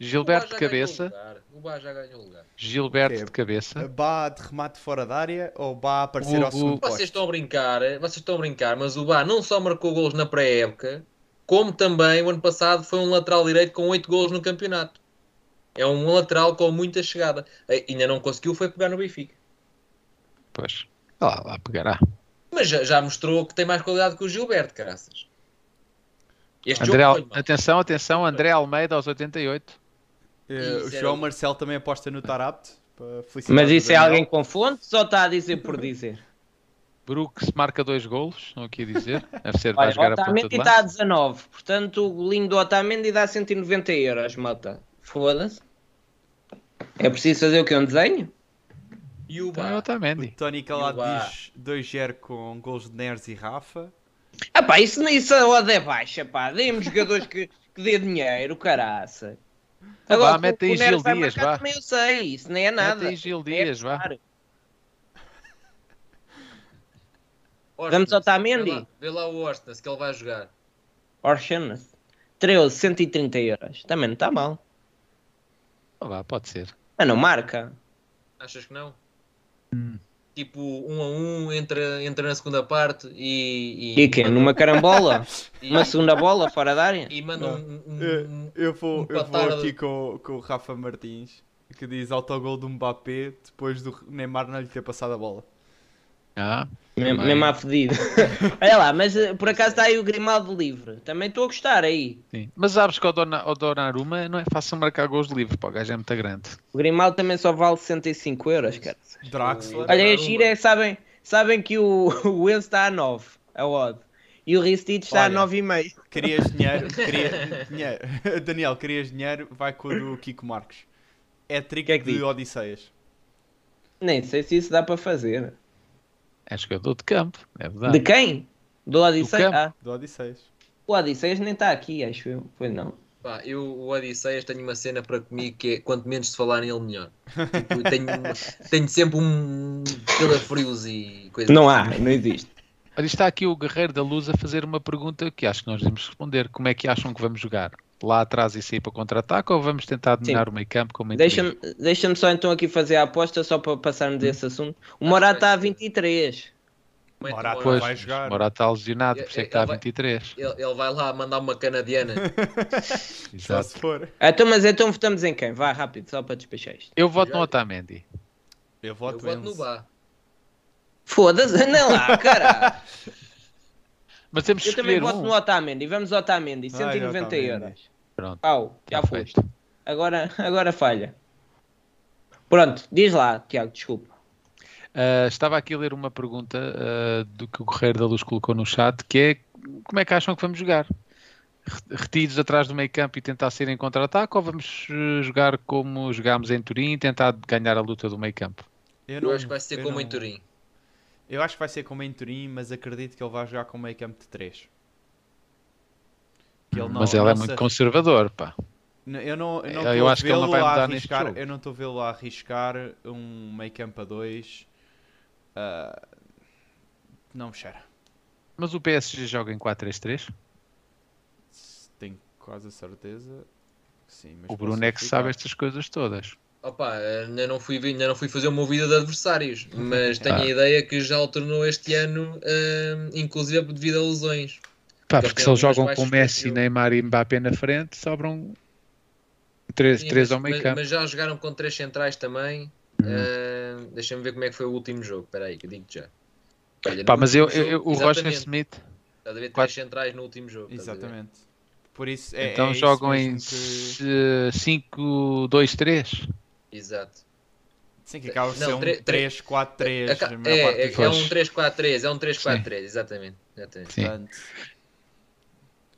Speaker 4: O
Speaker 5: Gilberto de
Speaker 4: já ganhou
Speaker 5: cabeça.
Speaker 4: O Bá já ganhou lugar.
Speaker 5: Gilberto de cabeça.
Speaker 3: Bá de remate fora da área ou Bá a aparecer
Speaker 5: O-
Speaker 3: ao segundo
Speaker 5: o-?
Speaker 4: Vocês estão a brincar, vocês estão a brincar, mas o Bá não só marcou golos na pré-época, como também o ano passado foi um lateral direito com 8 golos no campeonato. É um lateral com muita chegada. Eh, Ainda não conseguiu, foi pegar no Benfica.
Speaker 5: Pois. Lá, lá pegará.
Speaker 4: Mas já, já mostrou que tem mais qualidade que o Gilberto, caraças. Este
Speaker 5: André, Al- atenção, atenção, André Almeida aos 88.
Speaker 3: Eh,
Speaker 4: Isso
Speaker 3: o João Marcelo também aposta no Tarapte. para felicitar
Speaker 2: Mas isso é alguém com fontes ou está a dizer por dizer?
Speaker 5: Brooks marca dois golos, estão aqui a dizer. Deve ser,
Speaker 2: Olha,
Speaker 5: jogar a
Speaker 2: Otamendi
Speaker 5: de
Speaker 2: está a
Speaker 5: lança.
Speaker 2: 19, portanto o golinho do Otamendi dá 190 euros, malta. Foda-se. É preciso fazer o que? Um desenho?
Speaker 4: E o
Speaker 5: Então é
Speaker 4: Bá.
Speaker 3: O. Tony Calado
Speaker 4: E
Speaker 3: diz 2-0 com gols de Neres e Rafa.
Speaker 2: Ah pá, isso, isso a odd é baixa, pá. Dê-me jogadores que, que dê dinheiro, caraça.
Speaker 5: vá,
Speaker 2: que
Speaker 5: mete
Speaker 2: o
Speaker 5: aí Gil Dias, vá.
Speaker 2: Também eu sei, isso nem é nada.
Speaker 5: Mete aí Gil
Speaker 2: É
Speaker 5: Dias, vá.
Speaker 2: Vamos ao Otamendi?
Speaker 4: Vê lá, vê lá o Orsnes, que ele vai jogar.
Speaker 2: Orshanas. 13, 130 euros. Também não está mal.
Speaker 5: Ah, vá, pode ser.
Speaker 2: Mas não marca.
Speaker 4: Achas que não?
Speaker 5: Hum.
Speaker 4: Tipo, um a um, entra, entra na segunda parte e.
Speaker 2: E quê?
Speaker 4: manda-
Speaker 2: Numa carambola?
Speaker 4: e-
Speaker 2: Uma segunda bola fora da área?
Speaker 4: E manda um. um- um-
Speaker 3: Eu vou,
Speaker 4: um
Speaker 3: eu vou aqui com, com o Rafa Martins que diz autogol do Mbappé depois do Neymar não lhe ter passado a bola.
Speaker 5: Ah,
Speaker 2: Mesmo, mesmo a fedido. Olha lá, mas eh, por acaso está aí o Grimaldo livre. Também estou a gostar aí.
Speaker 5: sim. Mas sabes que o, Dona, o Donnarumma não é fácil marcar gols de livre, pá, o gajo é muito grande.
Speaker 2: O Grimaldo também só vale 65 euros, cara.
Speaker 3: Draxler.
Speaker 2: Olha, a
Speaker 4: Donnarumma.
Speaker 2: gira é, sabem, sabem que o, o Enzo está a 9, a odd. E o Ristich está a
Speaker 3: Olha.
Speaker 2: 9,5.
Speaker 3: Querias dinheiro? Queria, dinheiro. Daniel, querias dinheiro? Vai com o do Kiko Marques. É trick
Speaker 2: Que é que
Speaker 3: de
Speaker 2: diz?
Speaker 3: Odisseias.
Speaker 2: Nem sei se isso dá para fazer.
Speaker 5: É jogador de campo, é verdade.
Speaker 2: De quem? Do Odisseias? Ah,
Speaker 3: Do Odisseias.
Speaker 2: o Odisseias nem está aqui, acho eu. Pois não.
Speaker 4: Pá, eu, o Odisseias, tenho uma cena para comigo que é quanto menos se falar nele, melhor. Tipo, tenho, tenho sempre um calafrios e coisas
Speaker 2: Não
Speaker 4: assim.
Speaker 2: há, não existe.
Speaker 5: Olha, está aqui o Guerreiro da Luz a fazer uma pergunta que acho que nós devemos responder. Como é que acham que vamos jogar? Lá atrás e sair para contra-ataque ou vamos tentar dominar o meio campo como
Speaker 2: Deixa-me deixa só então aqui fazer a aposta só para passarmos esse assunto. O Morata está a 23.
Speaker 4: Mete o
Speaker 3: Morata.
Speaker 5: Pois,
Speaker 3: vai jogar.
Speaker 5: Morata está lesionado, por isso é que está a
Speaker 4: ele vai-
Speaker 5: 23.
Speaker 4: Ele, ele vai lá mandar uma canadiana.
Speaker 5: Exato.
Speaker 3: se for.
Speaker 2: Então, mas então votamos em quem? Vá rápido, só para despechar isto.
Speaker 5: Eu voto no Otamendi.
Speaker 3: Eu
Speaker 4: Eu
Speaker 3: voto,
Speaker 4: voto no. Bá.
Speaker 2: Foda-se, não lá, caralho.
Speaker 5: Mas temos
Speaker 2: Eu também voto
Speaker 5: um.
Speaker 2: no Otamendi. Vamos ao Otamendi,
Speaker 3: Vai,
Speaker 2: 190
Speaker 3: Otamendi.
Speaker 2: euros.
Speaker 5: Pronto,
Speaker 2: Pau, já foste.
Speaker 5: feito.
Speaker 2: Agora, agora falha. Pronto, diz lá, Tiago, desculpa.
Speaker 5: Ah, estava aqui a ler uma pergunta ah, do que o Guerreiro da Luz colocou no chat, que é como é que acham que vamos jogar? Re- Retidos atrás do meio campo e tentar sair em contra-ataque ou vamos eh, jogar como jogámos em Turim e tentar ganhar a luta do meio campo?
Speaker 3: Eu,
Speaker 4: Eu
Speaker 3: não-
Speaker 4: acho que vai ser
Speaker 3: eu
Speaker 4: como
Speaker 3: não-
Speaker 4: em Turim.
Speaker 3: Eu acho que vai ser como em Turim, mas acredito que ele vai jogar com meio campo de 3. Que ele
Speaker 5: Mas ele
Speaker 3: não
Speaker 5: é muito conservador, pá.
Speaker 3: Eu não, eu não
Speaker 5: Eu
Speaker 3: estou a
Speaker 5: acho que ele não
Speaker 3: vê-lo
Speaker 5: vai
Speaker 3: a
Speaker 5: mudar neste
Speaker 3: arriscar.
Speaker 5: jogo.
Speaker 3: Eu não estou a vê-lo a arriscar um meio campo a 2. não me cheira.
Speaker 5: Mas o PSG joga em 4-3-3?
Speaker 3: Tenho quase a certeza. Sim,
Speaker 5: O Bruno é que sabe estas coisas todas.
Speaker 4: Opa, ainda não fui, ainda não fui fazer uma movida de adversários, mas tenho
Speaker 5: Ah.
Speaker 4: a ideia que já alternou este ano, hum, inclusive devido a lesões.
Speaker 5: Pá, porque
Speaker 4: têm
Speaker 5: se eles jogam com Messi,
Speaker 4: eu-
Speaker 5: Neymar e Mbappé na frente, sobram três,
Speaker 4: Sim,
Speaker 5: três
Speaker 4: mas,
Speaker 5: ao meio
Speaker 4: mas-
Speaker 5: campo.
Speaker 4: mas já jogaram com três centrais também.
Speaker 5: Hum.
Speaker 4: Hum, Deixa-me ver como é que foi o último jogo. Espera aí, que eu digo já. Olha,
Speaker 5: Pá, mas eu, eu- o Roger Smith,
Speaker 4: Estás a ver
Speaker 5: quatro-
Speaker 4: três centrais no último jogo.
Speaker 3: Exatamente. Por isso é,
Speaker 5: então
Speaker 3: é isso
Speaker 5: jogam em
Speaker 3: mesmo que...
Speaker 5: eh, 5-2-3.
Speaker 4: Exato.
Speaker 3: Sim, que acaba por ser um
Speaker 4: tre- tre-
Speaker 3: 3, 4, 3.
Speaker 4: Aca-
Speaker 3: a
Speaker 4: É,
Speaker 3: maior parte
Speaker 4: é, é um 3-4-3, é um 3-4-3, exatamente. exatamente.
Speaker 5: Sim.
Speaker 3: Portanto,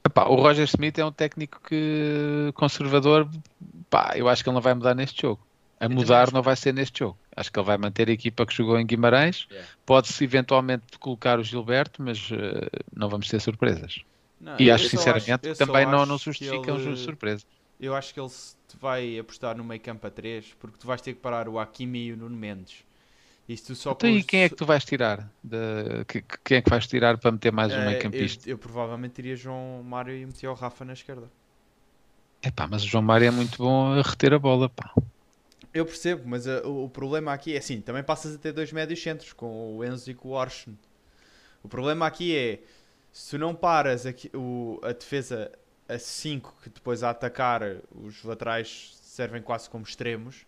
Speaker 5: Epá, o Roger Smith é um técnico que conservador. Pá, eu acho que ele não vai mudar neste jogo. A mudar
Speaker 4: acho
Speaker 5: não vai ser neste jogo. Acho que ele vai manter a equipa que jogou em Guimarães.
Speaker 4: Yeah.
Speaker 5: Pode-se eventualmente colocar o Gilberto, mas eh, não vamos ter surpresas.
Speaker 3: não,
Speaker 5: E acho sinceramente
Speaker 3: só
Speaker 5: também não,
Speaker 3: acho
Speaker 5: não
Speaker 3: que
Speaker 5: justifica um
Speaker 3: ele-
Speaker 5: jogo de surpresa.
Speaker 3: Eu acho que ele se te vai apostar no meio campo a 3, porque tu vais ter que parar o Hakimi e o Nuno Mendes. E tu só
Speaker 5: Então, e quem é que tu vais tirar? De- que- que- Quem é que vais tirar para meter mais um
Speaker 3: Eh,
Speaker 5: meio
Speaker 3: eu,
Speaker 5: campista?
Speaker 3: eu provavelmente teria João Mário e metia o Rafa na esquerda.
Speaker 5: Epá, mas o João Mário é muito bom a reter a bola. Pá.
Speaker 3: Eu percebo, mas uh, o, o problema aqui é assim, também passas a ter dois médios centros, com o Enzo e com o Orson. O problema aqui é, se tu não paras aqui, o, a defesa a 5, que depois a atacar os laterais servem quase como extremos,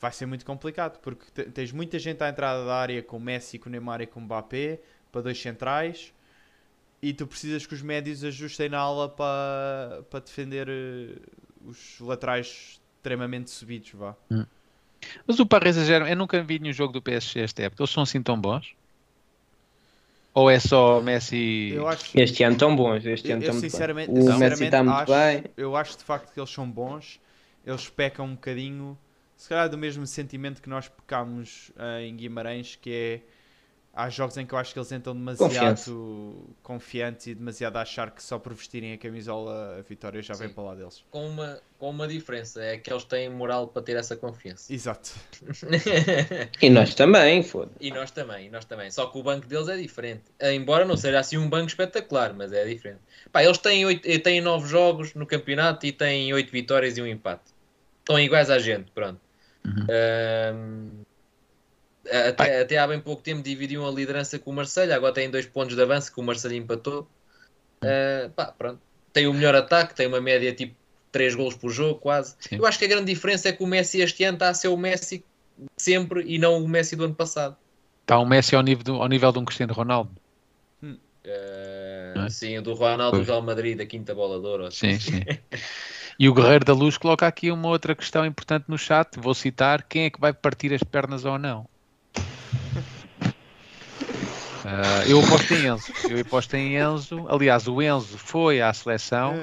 Speaker 3: vai ser muito complicado, porque te- tens muita gente à entrada da área com Messi, com Neymar e com Mbappé, para dois centrais, e tu precisas que os médios ajustem na ala para, para defender eh, os laterais extremamente subidos, vá.
Speaker 5: Mas o Paris Saint-Germain, eu nunca vi nenhum jogo do PSG esta época. Eles são assim tão bons? Ou é só Messi?
Speaker 3: Eu acho,
Speaker 2: Este ano tão bons, este
Speaker 3: eu,
Speaker 2: ano
Speaker 3: eu
Speaker 2: tão
Speaker 3: sinceramente,
Speaker 2: bem. O
Speaker 3: sinceramente
Speaker 2: Messi está muito
Speaker 3: acho,
Speaker 2: bem.
Speaker 3: eu acho de facto que eles são bons. Eles pecam um bocadinho, se calhar do mesmo sentimento que nós pecámos eh, em Guimarães, que é há jogos em que eu acho que eles entram demasiado confiantes e demasiado a achar que só por vestirem a camisola a vitória já vem
Speaker 4: Sim.
Speaker 3: para lá deles.
Speaker 4: Com uma, com uma diferença, é que eles têm moral para ter essa confiança.
Speaker 3: Exato.
Speaker 2: E nós também, foda
Speaker 4: E nós também, e nós também. Só que o banco deles é diferente. Eh, Embora não seja assim um banco espetacular, mas é diferente. Pá, eles têm, oito, eh, têm nove jogos no campeonato e têm oito vitórias e um empate. Estão iguais à gente, pronto.
Speaker 5: Uhum.
Speaker 4: Até, até há bem pouco tempo dividiam a liderança com o Marselha, agora têm dois pontos de avanço que o Marselha empatou. Ah, pá, pronto. Tem o melhor ataque, tem uma média tipo 3 golos por jogo, quase.
Speaker 5: Sim.
Speaker 4: Eu acho que a grande diferença é que o Messi este ano está a ser o Messi de sempre e não o Messi do ano passado.
Speaker 5: Está o Messi ao nível, do- ao nível de um Cristiano Ronaldo.
Speaker 4: Uh,
Speaker 5: Não é?
Speaker 4: Sim, o do Ronaldo do. Real Madrid, da quinta bola de ouro.
Speaker 5: Sim, sim. E o Guerreiro da Luz coloca aqui uma outra questão importante no chat. Vou citar: quem é que vai partir as pernas ou não? Ah, eu aposto em Enzo. Eu aposto em Enzo. Aliás, o Enzo foi à seleção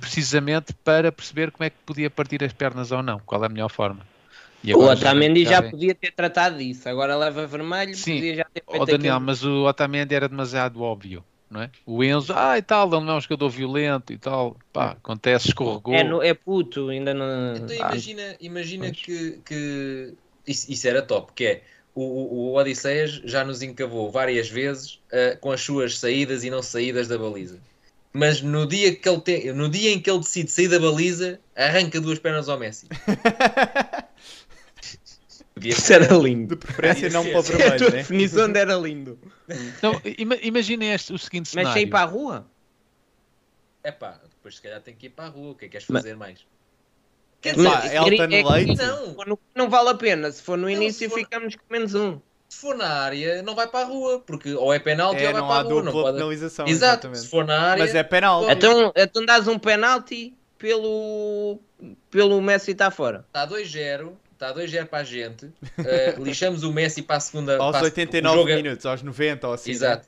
Speaker 5: precisamente para perceber como é que podia partir as pernas ou não. Qual é a melhor forma. E
Speaker 2: O Otamendi já
Speaker 5: vem-
Speaker 2: podia ter tratado disso, agora leva vermelho,
Speaker 5: Sim.
Speaker 2: podia já ter feito
Speaker 5: Ó Daniel,
Speaker 2: aquilo.
Speaker 5: mas o Otamendi era demasiado óbvio, não é? O Enzo, ah e tal, ele não é um jogador violento e tal. Pá, acontece, escorregou.
Speaker 2: É, no- é puto, ainda não.
Speaker 4: Então
Speaker 5: Ah,
Speaker 4: imagina, imagina
Speaker 5: pois.
Speaker 4: que, que isso, isso era top, que é o, o, Odisseias já nos encavou várias vezes uh, com as suas saídas e não saídas da baliza. Mas no dia, que ele tem, no dia em que ele decide sair da baliza, arranca duas pernas ao Messi. Podia
Speaker 2: Isso era lindo.
Speaker 3: De preferência não para o
Speaker 2: A tua
Speaker 3: vermelho, né?
Speaker 2: definição de era lindo.
Speaker 5: Ima- imaginem este, o seguinte
Speaker 2: Mas
Speaker 5: cenário.
Speaker 2: sair para a rua?
Speaker 4: É pá, depois se calhar tem que ir para a rua. O que é que queres fazer mais? Quer dizer,
Speaker 3: Pá, Elton
Speaker 2: é
Speaker 3: Leite.
Speaker 4: não,
Speaker 2: no- Não vale a pena. Se for no
Speaker 4: Não,
Speaker 2: início,
Speaker 4: for-
Speaker 2: ficamos com menos um.
Speaker 4: se for na área, não vai para a rua, porque ou é penalti
Speaker 3: É,
Speaker 4: ou vai
Speaker 3: não
Speaker 4: para
Speaker 3: há
Speaker 4: a rua. Não
Speaker 3: dupla
Speaker 4: pode...
Speaker 3: penalização.
Speaker 4: Exato,
Speaker 3: exatamente.
Speaker 4: se for na área.
Speaker 3: Mas é penal.
Speaker 2: Então, então dás um penalti pelo, pelo Messi estar fora.
Speaker 4: Está 2-0, está 2-0 para a gente. eh, lixamos o Messi para a segunda.
Speaker 3: Aos
Speaker 4: para a- o
Speaker 3: 89
Speaker 4: jogo é-
Speaker 3: minutos, aos 90 ou assim. né?
Speaker 4: Exato,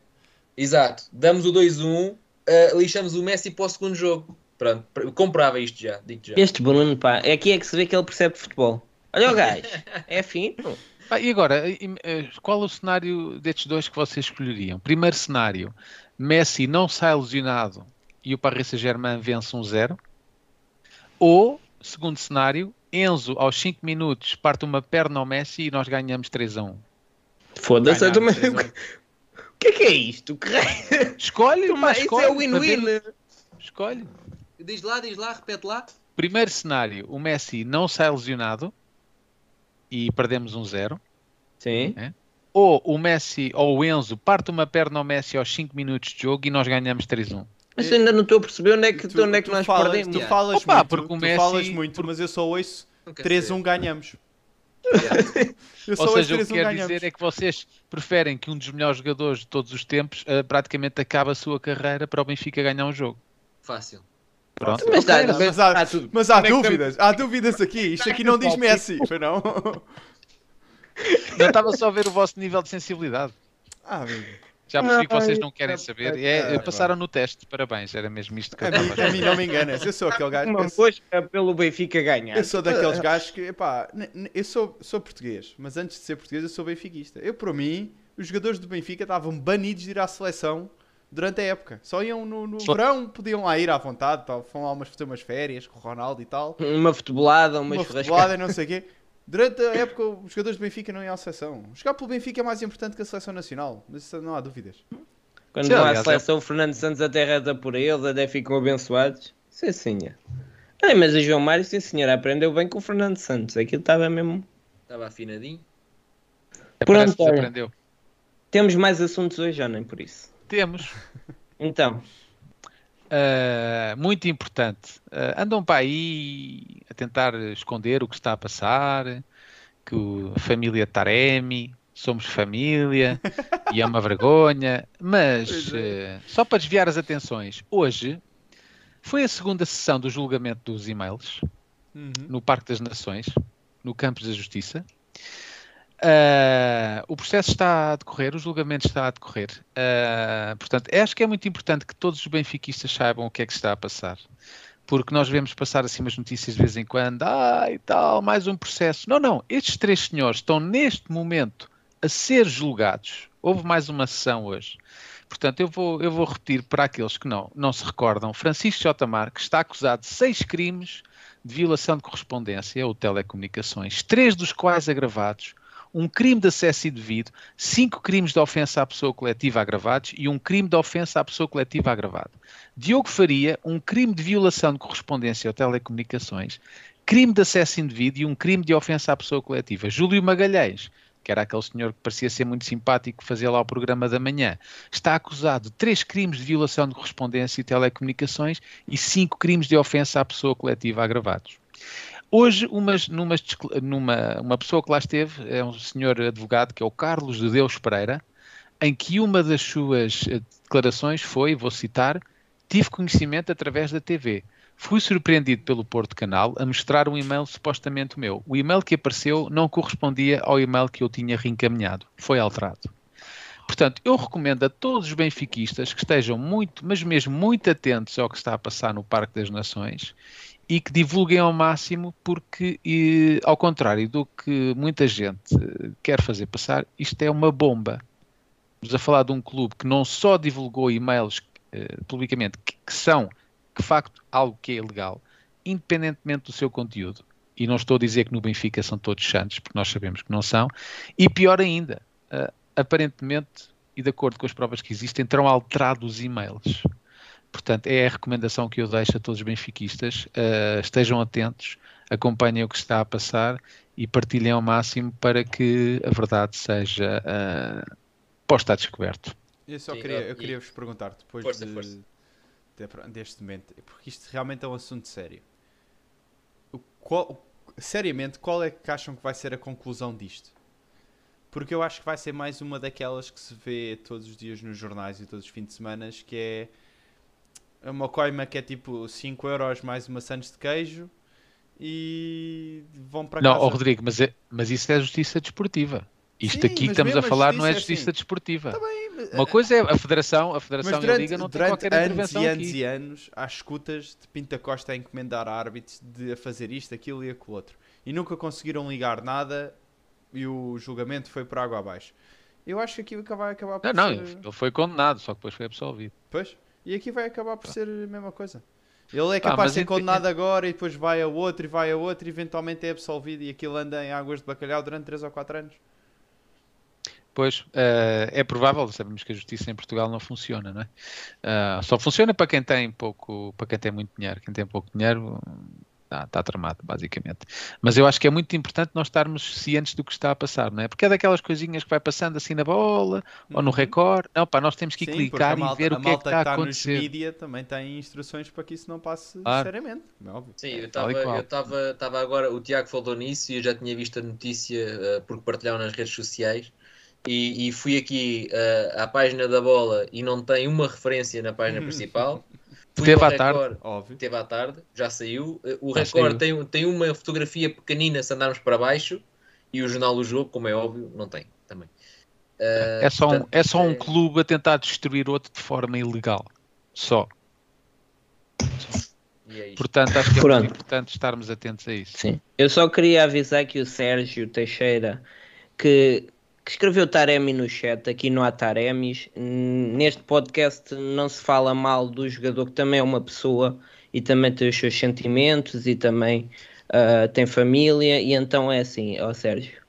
Speaker 4: exato. Damos o 2-1, eh, lixamos o Messi para o segundo jogo. Pronto, pr- comprava isto já, digo já.
Speaker 2: Este Bruno, pá, é aqui é que se vê que ele percebe de futebol. Olha o gajo, é fino.
Speaker 5: Ah, e agora, eh, qual o cenário destes dois que vocês escolheriam? Primeiro cenário, Messi não sai lesionado e o Paris Saint-Germain vence um zero. Ou, segundo cenário, Enzo aos 5 minutos parte uma perna ao Messi e nós ganhamos 3 a 1.
Speaker 2: Foda-se, também.
Speaker 3: 3 a 1.
Speaker 2: O que é que é isto? Que?
Speaker 5: Escolhe, pá,
Speaker 2: Isso
Speaker 5: escolhe.
Speaker 2: é
Speaker 5: para ver-
Speaker 2: win-win.
Speaker 5: Escolhe.
Speaker 4: Diz lá, diz lá, repete lá.
Speaker 5: Primeiro cenário, o Messi não sai lesionado e perdemos um zero.
Speaker 2: Sim.
Speaker 5: Ou o Messi ou o Enzo parte uma perna ao Messi aos 5 minutos de jogo e nós ganhamos 3-1.
Speaker 2: Mas ainda não estou a perceber onde é que,
Speaker 3: Tu,
Speaker 2: onde é que
Speaker 3: tu
Speaker 2: nós
Speaker 3: falas,
Speaker 2: perdemos.
Speaker 3: tu falas
Speaker 5: Opa,
Speaker 3: muito,
Speaker 5: porque o
Speaker 3: tu
Speaker 5: Messi-
Speaker 3: falas muito, mas eu só ouço
Speaker 4: Nunca
Speaker 3: 3-1
Speaker 4: sei.
Speaker 3: ganhamos. Eu
Speaker 5: Ou seja, o que
Speaker 3: 3-1
Speaker 5: quero
Speaker 3: ganhamos.
Speaker 5: dizer é que vocês preferem que um dos melhores jogadores de todos os tempos eh, praticamente acabe a sua carreira para o Benfica ganhar um jogo.
Speaker 4: Fácil.
Speaker 5: Pronto.
Speaker 2: Mas,
Speaker 5: Ok,
Speaker 2: tá,
Speaker 5: mas-
Speaker 3: Mas há,
Speaker 2: Ah, tudo.
Speaker 3: mas há
Speaker 2: é
Speaker 3: dúvidas, há dúvidas aqui. Isto aqui não diz Messi, foi não?
Speaker 5: Não estava só a ver o vosso nível de sensibilidade.
Speaker 3: Ah, amigo.
Speaker 5: Já percebi que
Speaker 2: Ai,
Speaker 5: vocês não querem saber. É,
Speaker 3: ah,
Speaker 5: passaram no teste, parabéns. Era mesmo isto que eu
Speaker 3: A mim,
Speaker 5: estava a
Speaker 3: a mim não me enganas, eu sou aquele gajo.
Speaker 2: Uma busca pelo Benfica ganhar.
Speaker 3: eu sou daqueles gajos que, epá, eu sou, sou português, mas antes de ser português eu sou benfiquista. Eu, para mim, os jogadores do Benfica estavam banidos de ir à seleção durante a época. Só iam no, no
Speaker 5: Só-
Speaker 3: verão, podiam lá ir à vontade, tal, foram lá umas, fazer umas férias com o Ronaldo e tal.
Speaker 2: Uma futebolada, uma,
Speaker 3: uma futebolada e não sei o quê. Durante a época, os jogadores do Benfica não iam à seleção. Jogar pelo Benfica é mais importante que a seleção nacional, mas isso não há dúvidas.
Speaker 2: Quando
Speaker 5: Sim,
Speaker 2: vão à
Speaker 5: é-
Speaker 2: seleção, o Fernando Santos até reza por eles, até ficam abençoados. Sim, senhor. Ai, mas o João Mário, sim, senhor, aprendeu bem com o Fernando Santos. Aquilo estava mesmo.
Speaker 4: Estava afinadinho.
Speaker 2: Pronto, olha.
Speaker 5: desaprendeu.
Speaker 2: Temos mais assuntos hoje, já nem por isso.
Speaker 5: Temos.
Speaker 2: Então,
Speaker 5: Uh, muito importante. Uh, andam para aí a tentar esconder o que está a passar, que o- a família Taremi, somos família, e é uma vergonha. Mas, uh, só para desviar as atenções, hoje foi a segunda sessão do julgamento dos e-mails no Parque das Nações, no Campos da Justiça. Ah, o processo está a decorrer, o julgamento está a decorrer. Ah, portanto, acho que é muito importante que todos os benfiquistas saibam o que é que está a passar. Porque nós vemos passar assim umas notícias de vez em quando, ah, e tal, mais um processo. Não, não, estes três senhores estão neste momento a ser julgados. Houve mais uma sessão hoje. Portanto, eu vou, eu vou repetir para aqueles que não, não se recordam. Francisco J. Marques está acusado de seis crimes de violação de correspondência ou telecomunicações, três dos quais agravados, um crime de acesso indevido, cinco crimes de ofensa à pessoa coletiva agravados e um crime de ofensa à pessoa coletiva agravado. Diogo Faria, um crime de violação de correspondência ou telecomunicações, crime de acesso indevido e um crime de ofensa à pessoa coletiva. Júlio Magalhães, que era aquele senhor que parecia ser muito simpático, que fazia lá o programa da manhã, está acusado de três crimes de violação de correspondência e telecomunicações e cinco crimes de ofensa à pessoa coletiva agravados. Hoje, umas, numas numa, uma pessoa que lá esteve, é um senhor advogado, que é o Carlos de Deus Pereira, em que uma das suas eh, declarações foi, vou citar, tive conhecimento através da TV. Fui surpreendido pelo Porto Canal a mostrar um e-mail supostamente meu. O e-mail que apareceu não correspondia ao e-mail que eu tinha reencaminhado. Foi alterado. Portanto, eu recomendo a todos os benfiquistas que estejam muito, mas mesmo muito atentos ao que está a passar no Parque das Nações e que divulguem ao máximo, porque, eh, ao contrário do que muita gente eh, quer fazer passar, isto é uma bomba. Estamos a falar de um clube que não só divulgou e-mails eh, publicamente, que, que são, de facto, algo que é ilegal, independentemente do seu conteúdo. E não estou a dizer que no Benfica são todos santos, porque nós sabemos que não são. E pior ainda, eh, aparentemente, e de acordo com as provas que existem, terão alterado os e-mails. Portanto, é a recomendação que eu deixo a todos os benfiquistas. Uh, estejam atentos, acompanhem o que está a passar e partilhem ao máximo para que a verdade seja uh, posta a descoberto.
Speaker 3: Eu só
Speaker 4: Sim,
Speaker 3: queria,
Speaker 4: eu-
Speaker 3: queria vos perguntar depois
Speaker 4: Força,
Speaker 3: de-
Speaker 4: força.
Speaker 3: de- deste momento, porque isto realmente é um assunto sério. O qual- seriamente, qual é que acham que vai ser a conclusão disto? Porque eu acho que vai ser mais uma daquelas que se vê todos os dias nos jornais e todos os fins de semana, que é uma coima que é tipo 5 euros mais uma Santos de queijo e vão para
Speaker 5: Não,
Speaker 3: casa.
Speaker 5: ó Rodrigo, mas, é- mas isso é justiça desportiva. Isto
Speaker 3: Sim,
Speaker 5: aqui estamos a falar não é
Speaker 3: justiça é
Speaker 5: justiça
Speaker 3: assim.
Speaker 5: desportiva.
Speaker 3: Tá bem, mas-
Speaker 5: Uma coisa é a Federação, a Federação
Speaker 3: Mas
Speaker 5: e a
Speaker 3: durante,
Speaker 5: Liga não
Speaker 3: durante
Speaker 5: qualquer
Speaker 3: anos
Speaker 5: intervenção
Speaker 3: e anos
Speaker 5: aqui.
Speaker 3: e anos, há escutas de Pinta Costa a encomendar árbitros de a fazer isto, aquilo e aquilo outro. E nunca conseguiram ligar nada e o julgamento foi por água abaixo. Eu acho que aqui vai acabar por
Speaker 5: Não, não,
Speaker 3: ser...
Speaker 5: ele foi condenado, só que depois foi absolvido.
Speaker 3: Pois, e aqui vai acabar por ser a mesma coisa. Ele é capaz
Speaker 5: mas
Speaker 3: de ser condenado agora e depois vai a outro e vai a outro e eventualmente é absolvido e aquilo anda em águas de bacalhau durante 3 ou 4 anos.
Speaker 5: Pois, eh, é provável, sabemos que a justiça em Portugal não funciona, não é? Ah, só funciona para quem tem pouco, para quem tem muito dinheiro. Quem tem pouco dinheiro, Está, está tramado, basicamente. Mas eu acho que é muito importante nós estarmos cientes do que está a passar, não é? Porque é daquelas coisinhas que vai passando assim na bola ou no recorde. Não, pá, nós temos que
Speaker 3: Uhum. Sim,
Speaker 5: clicar
Speaker 3: a malta,
Speaker 5: e ver
Speaker 3: a
Speaker 5: o que é que
Speaker 3: malta
Speaker 5: está a
Speaker 3: está nos
Speaker 5: acontecer.
Speaker 3: mídia também tem instruções para que isso não passe
Speaker 5: Claro.
Speaker 3: seriamente, é óbvio.
Speaker 4: Sim, eu
Speaker 5: tal
Speaker 4: estava
Speaker 5: qual.
Speaker 4: eu estava estava agora, o Tiago falou nisso e eu já tinha visto a notícia eh, porque partilharam nas redes sociais e, e fui aqui eh, à página da bola e não tem uma referência na página principal. Fui
Speaker 5: Teve à tarde.
Speaker 3: Óbvio.
Speaker 4: Teve à tarde, já saiu. O
Speaker 5: Já
Speaker 4: Record tem, tem uma fotografia pequenina se andarmos para baixo e o Jornal do Jogo, como é óbvio, não tem também. Eh,
Speaker 5: É só, um,
Speaker 4: portanto,
Speaker 5: é só um
Speaker 4: é-
Speaker 5: clube a tentar destruir outro de forma ilegal. Só.
Speaker 4: é.
Speaker 5: Portanto, acho que é
Speaker 2: Pronto.
Speaker 5: muito importante estarmos atentos a isso.
Speaker 2: Sim. Eu só queria avisar que o Sérgio Teixeira, que, que escreveu Taremi no chat, aqui não há Taremis. Neste podcast não se fala mal do jogador, que também é uma pessoa e também tem os seus sentimentos e também ah, tem família. E então é assim, ó Sérgio.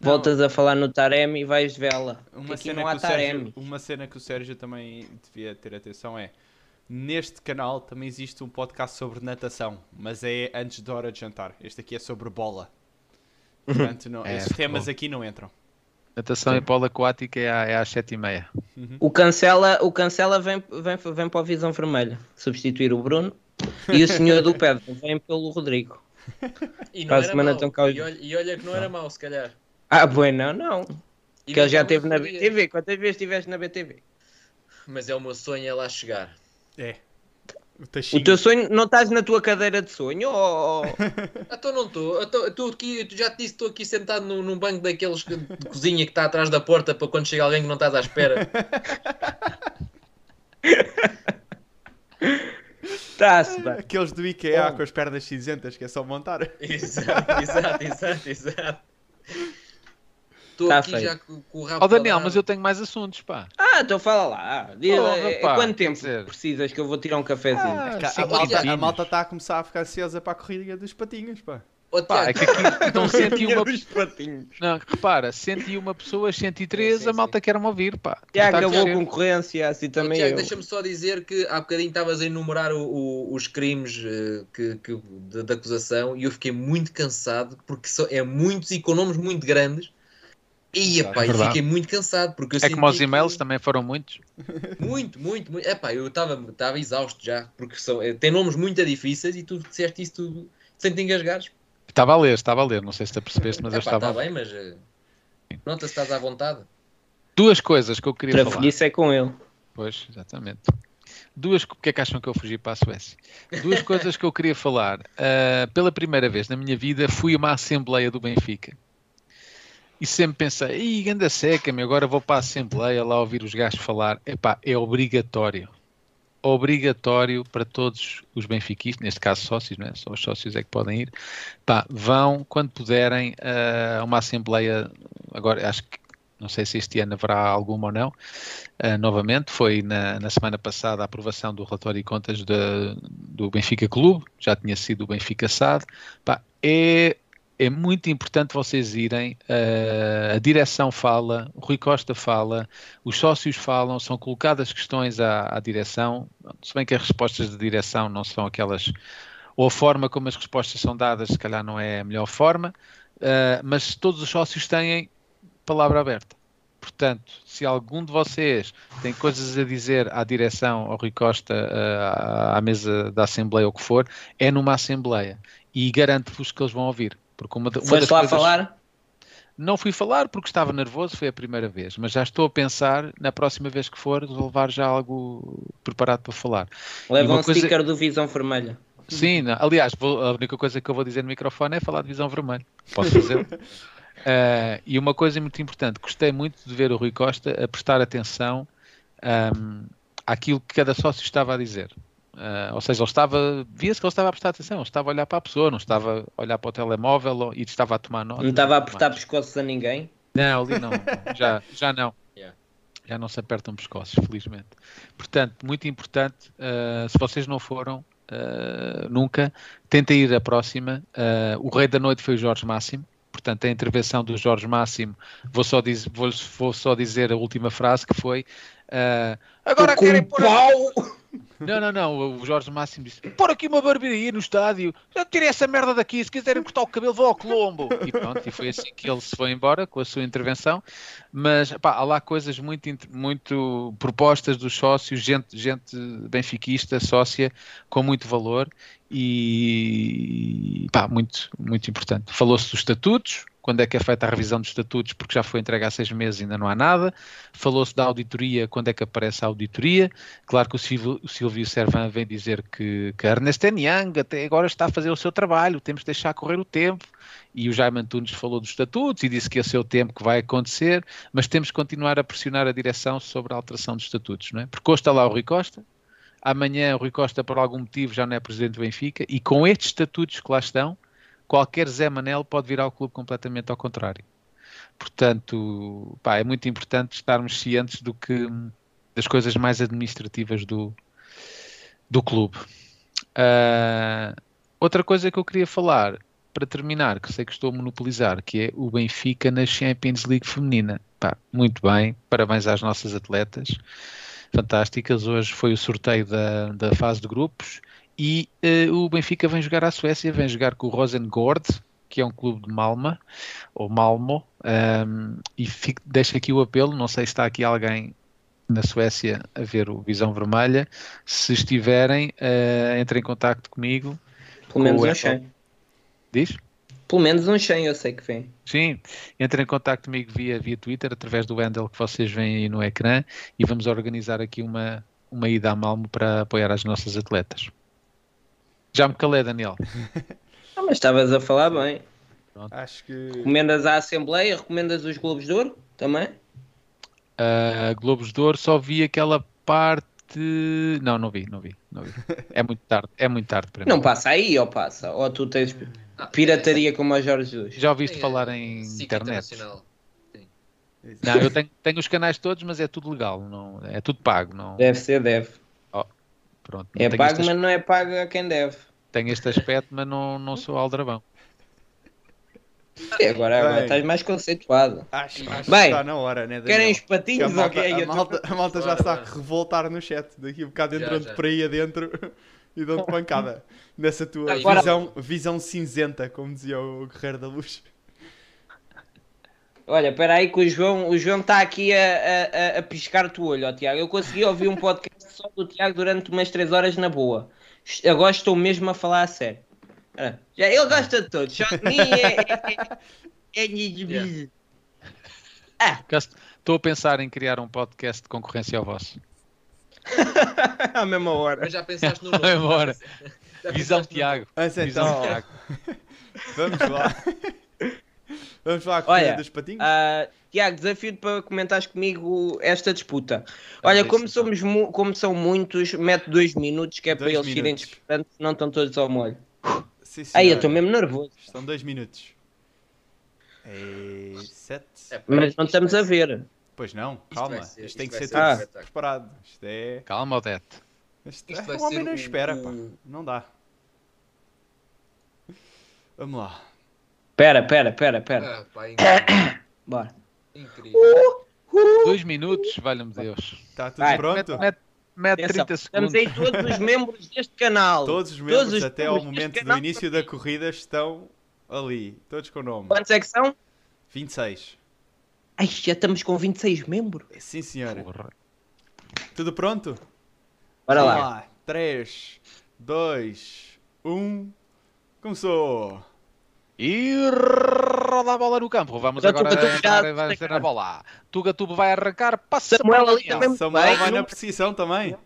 Speaker 3: Não.
Speaker 2: Voltas a falar no Taremi e vais vê-la.
Speaker 3: Uma
Speaker 2: que Aqui
Speaker 3: cena,
Speaker 2: não há
Speaker 3: que o Sérgio,
Speaker 2: Taremi.
Speaker 3: uma cena que o Sérgio também devia ter atenção é neste canal também existe um podcast sobre natação, mas é antes da hora de jantar. Este aqui é sobre bola. Portanto, não,
Speaker 5: É,
Speaker 3: esses temas
Speaker 5: futebol.
Speaker 3: aqui não entram.
Speaker 5: Natação e polo aquática é, à- é às 7h30.
Speaker 2: O Cancela, o Cancela vem, vem, vem para a Visão Vermelha substituir o Bruno e o senhor do Pedro vem pelo Rodrigo.
Speaker 4: E
Speaker 2: a
Speaker 4: era
Speaker 2: semana os-
Speaker 4: e, olha, e olha que não era mau, se calhar.
Speaker 2: Ah, bueno, não.
Speaker 4: E
Speaker 2: Que ele já
Speaker 4: não
Speaker 2: esteve na. BTV. Quantas vezes estiveste na BTV?
Speaker 4: Mas é o meu sonho é lá chegar.
Speaker 3: É. O
Speaker 2: O teu sonho, não estás na tua cadeira de sonho? Ou...
Speaker 4: Então não estou. Estou aqui, tu já te disse, estou aqui sentado num, num banco daqueles que- de cozinha que está atrás da porta para quando chega alguém que não estás à espera.
Speaker 2: Está-se bem.
Speaker 3: Aqueles do IKEA
Speaker 2: Bom.
Speaker 3: com as pernas cinzentas que é só montar.
Speaker 4: exato, exato, exato, exato. Estou
Speaker 2: Tá
Speaker 4: aqui
Speaker 2: feito.
Speaker 4: já com, com o rabo
Speaker 5: Ó Daniel,
Speaker 4: calado.
Speaker 5: mas eu tenho mais assuntos, pá.
Speaker 2: Ah, então fala lá. Diz,
Speaker 5: pá,
Speaker 2: quanto tempo
Speaker 5: dizer-
Speaker 2: precisas que eu vou tirar um cafezinho?
Speaker 5: Ah,
Speaker 3: A,
Speaker 5: cinco
Speaker 3: malta, a malta está a começar a ficar ansiosa para a corrida dos patinhos, pá.
Speaker 5: Pá, é que aqui estão 101
Speaker 2: Dos patinhos.
Speaker 5: Não, repara, 101 pessoas, 103,
Speaker 4: Sim, sim,
Speaker 5: a malta quer-me ouvir, pá.
Speaker 2: Já acabou a concorrência, assim também eu.
Speaker 4: deixa-me só dizer que há bocadinho estavas a enumerar o- o- os crimes eh, que, que- de, de acusação e eu fiquei muito cansado porque só, é muitos e com nomes muito grandes. E epá, eu
Speaker 5: Verdade.
Speaker 4: fiquei muito cansado porque eu
Speaker 5: É como os e-mails
Speaker 4: que-
Speaker 5: também foram muitos.
Speaker 4: Muito, muito, muito. Epá, eu estava exausto já, porque são, eh, tem nomes muito difíceis e tu disseste isso tudo sem te engasgares.
Speaker 5: Estava a ler, estava a ler, não sei se te percebeste, mas eu
Speaker 4: Epá,
Speaker 5: estava
Speaker 4: está
Speaker 5: a ler.
Speaker 4: bem, mas eh, nota-se que estás à vontade.
Speaker 5: Duas coisas que eu queria falar.
Speaker 2: Para isso é com ele.
Speaker 5: Pois, exatamente. Duas, porque é que acham que eu fugi para a Suécia? Duas coisas que eu queria falar. Ah, pela primeira vez na minha vida fui a uma assembleia do Benfica. E sempre pensei, ih, anda seca, meu, agora vou para a assembleia lá ouvir os gajos falar. Epá, é obrigatório. Obrigatório para todos os benfiquistas, neste caso sócios, não é? Só os sócios é que podem ir. Vão, quando puderem, a uma assembleia, agora acho que, não sei se este ano haverá alguma ou não, Uh, novamente, foi na, na semana passada a aprovação do relatório e contas de- do Benfica Clube, já tinha sido o Benfica SAD. Pá, é, é muito importante vocês irem, uh, a direção fala, o Rui Costa fala, os sócios falam, são colocadas questões à, à direção, se bem que as respostas da direção não são aquelas, ou a forma como as respostas são dadas, se calhar não é a melhor forma, uh, mas todos os sócios têm palavra aberta. Portanto, se algum de vocês tem coisas a dizer à direção, ao Rui Costa, eh, à mesa da Assembleia ou o que for, é numa Assembleia. E garanto-vos que eles vão ouvir. Porque uma, uma
Speaker 2: Foste lá
Speaker 5: coisas-
Speaker 2: falar?
Speaker 5: Não fui falar porque estava nervoso, foi a primeira vez. Mas já estou a pensar, na próxima vez que for, de levar já algo preparado para falar.
Speaker 2: Leva um
Speaker 5: coisa-
Speaker 2: sticker do Visão Vermelha.
Speaker 5: Sim, não. aliás, vou- a única coisa que eu vou dizer no microfone é falar de visão vermelha. Posso fazer? Eh, e uma coisa muito importante, gostei muito de ver o Rui Costa a prestar atenção ahm, àquilo que cada sócio estava a dizer. Eh, ou seja, ele estava, via-se que ele estava a prestar atenção, ele estava a olhar para a pessoa, não estava a olhar para o telemóvel ou- e estava a tomar nota.
Speaker 2: Não estava a apertar pescoços a ninguém.
Speaker 5: Não, ali não, já, já não.
Speaker 4: Yeah.
Speaker 5: Já não se apertam pescoços, felizmente. Portanto, muito importante, uh, se vocês não foram uh, nunca, tentem ir à próxima. Uh, o rei da noite foi o Jorge Máximo. Portanto, a intervenção do Jorge Máximo, vou só, diz, vou, vou só dizer a última frase que foi uh, agora querem pôr
Speaker 2: pau!
Speaker 5: Não, não, não. O Jorge Máximo disse: Pôr aqui uma barbearia no estádio. Tirei essa merda daqui. Se quiserem cortar o cabelo, vou ao Colombo. E pronto, e foi assim que ele se foi embora com a sua intervenção. Mas pá, há lá coisas muito, muito propostas dos sócios, gente, gente benfiquista, sócia, com muito valor e pá, muito, muito importante. Falou-se dos estatutos. Quando é que é feita a revisão dos estatutos? Porque já foi entregue há seis meses e ainda não há nada. Falou-se da auditoria, quando é que aparece a auditoria? Claro que o Silvio, o Silvio Servan vem dizer que, que a Ernest Young até agora está a fazer o seu trabalho, temos de deixar correr o tempo. E o Jaime Antunes falou dos estatutos e disse que esse é o tempo que vai acontecer, mas temos que continuar a pressionar a direção sobre a alteração dos estatutos, não é? Porque hoje está lá o Rui Costa, amanhã o Rui Costa, por algum motivo, já não é presidente do Benfica, e com estes estatutos que lá estão, qualquer Zé Manel pode virar ao clube completamente ao contrário. Portanto, pá, é muito importante estarmos cientes do que das coisas mais administrativas do, do clube. Ah, outra coisa que eu queria falar, para terminar, que sei que estou a monopolizar, que é o Benfica na Champions League feminina. Pá, muito bem, parabéns às nossas atletas, fantásticas. Hoje foi o sorteio da, da fase de grupos e eh, o Benfica vem jogar à Suécia, vem jogar com o Rosengård, que é um clube de Malma, ou Malmo, ahm, e fico, deixo aqui o apelo, não sei se está aqui alguém na Suécia a ver o Visão Vermelha, se estiverem, eh, entrem em contacto comigo.
Speaker 2: Pelo menos um. 100.
Speaker 5: Diz?
Speaker 2: Pelo menos um 100 eu sei que vem.
Speaker 5: Sim, entrem em contato comigo via, via Twitter, através do handle que vocês veem aí no ecrã, e vamos organizar aqui uma, uma ida a Malmo para apoiar as nossas atletas. Já me calei, Daniel.
Speaker 2: Ah, mas estavas a falar bem.
Speaker 3: Acho que.
Speaker 2: Recomendas a Assembleia, recomendas os Globos de Ouro também?
Speaker 5: Uh, Globos de Ouro só vi aquela parte. Não, não vi, não vi, não vi. É muito tarde, é muito tarde para mim.
Speaker 2: Não passa aí ou passa? Ou tu tens
Speaker 4: Ah,
Speaker 2: pirataria como a Jorge Jesus?
Speaker 5: Já ouviste
Speaker 4: Tem,
Speaker 5: falar
Speaker 4: é,
Speaker 5: em
Speaker 4: SIC
Speaker 5: internet? Não, eu tenho, tenho os canais todos, mas é tudo legal, não, é tudo pago. Não,
Speaker 2: Deve ser, deve.
Speaker 5: Pronto,
Speaker 2: É pago,
Speaker 5: este,
Speaker 2: mas não é pago a quem deve.
Speaker 5: tenho este aspecto, mas não, não sou aldrabão.
Speaker 2: E agora, agora
Speaker 3: Bem.
Speaker 2: estás mais conceituado.
Speaker 3: Acho, acho
Speaker 2: Bem,
Speaker 3: que está na hora, né?
Speaker 2: Querem
Speaker 3: Daniel?
Speaker 2: os patinhos
Speaker 3: Que a
Speaker 2: ou é?
Speaker 3: a malta, a malta já está a revoltar no chat. Daqui a um bocado
Speaker 4: já.
Speaker 3: por aí adentro e dão-te pancada nessa tua
Speaker 4: Aí, bora.
Speaker 3: visão, visão cinzenta, como dizia o Guerreiro da Luz.
Speaker 2: Olha, espera aí que o João o João está aqui a, a, a- a piscar-te o olho, ó, Tiago. Eu consegui ouvir um podcast só do Tiago durante umas 3 horas na boa. Agora estou mesmo a falar a sério. Ah, Já, ele gosta de todos, só de mim é... é, é, é- Ah,
Speaker 5: Caso- Estou a pensar em criar um podcast de concorrência ao vosso.
Speaker 2: à mesma hora.
Speaker 4: Mas já pensaste no nome?
Speaker 5: embora.
Speaker 4: Já
Speaker 5: Visão
Speaker 4: pensaste no
Speaker 5: Tiago. Visão
Speaker 3: então,
Speaker 5: Tiago.
Speaker 3: vamos lá. Vamos lá com
Speaker 2: Olha,
Speaker 3: dos patinhos?
Speaker 2: Ah, Tiago, desafio-te para comentares comigo esta disputa. Olha,
Speaker 4: Vamos
Speaker 2: como, somos mu- como são muitos, mete dois minutos que é para
Speaker 3: Dois
Speaker 2: eles irem disputando, senão estão todos ao molho.
Speaker 3: Sim,
Speaker 2: Ai, eu estou mesmo nervoso,
Speaker 3: São dois minutos. É... Sete?
Speaker 4: É,
Speaker 2: mas não
Speaker 4: isto
Speaker 2: estamos a ver.
Speaker 3: Pois não,
Speaker 4: Isto
Speaker 3: calma.
Speaker 4: vai ser-
Speaker 3: Isto tem
Speaker 4: isto
Speaker 3: que ser
Speaker 4: ser
Speaker 3: tudo
Speaker 2: um
Speaker 4: espetáculo.
Speaker 3: preparado. Isto é...
Speaker 5: Calma, Odete.
Speaker 3: Isto,
Speaker 4: Isto vai
Speaker 3: o homem não
Speaker 4: o-
Speaker 3: espera, pá. Não dá. Vamos lá.
Speaker 2: Pera, pera, pera, pera.
Speaker 4: Ah, pá.
Speaker 2: Bora.
Speaker 4: Incrível.
Speaker 5: Dois minutos, valha-me Deus.
Speaker 3: Está tudo
Speaker 2: Vai.
Speaker 3: pronto?
Speaker 5: Mete, mete
Speaker 2: Atenção,
Speaker 5: 30
Speaker 2: Estamos
Speaker 5: segundos.
Speaker 2: aí todos os membros deste canal.
Speaker 3: Todos os membros
Speaker 2: os
Speaker 3: até ao momento do início da corrida estão ali. Todos com o nome.
Speaker 2: Quantos é que são?
Speaker 3: 26.
Speaker 2: Ai, já estamos com 26 membros.
Speaker 3: Sim, senhora.
Speaker 5: Porra.
Speaker 3: Tudo pronto?
Speaker 2: Bora
Speaker 3: Vamos
Speaker 2: lá.
Speaker 3: 3, 2, 1. Começou.
Speaker 5: E roda a bola no campo. Vamos
Speaker 2: Já
Speaker 5: agora
Speaker 2: Tuga Tuga
Speaker 5: vai ser na bola. Tuga Tuga vai arrancar, passa
Speaker 2: Samuel ali também.
Speaker 3: Samuel
Speaker 2: bem,
Speaker 3: vai na precisão também.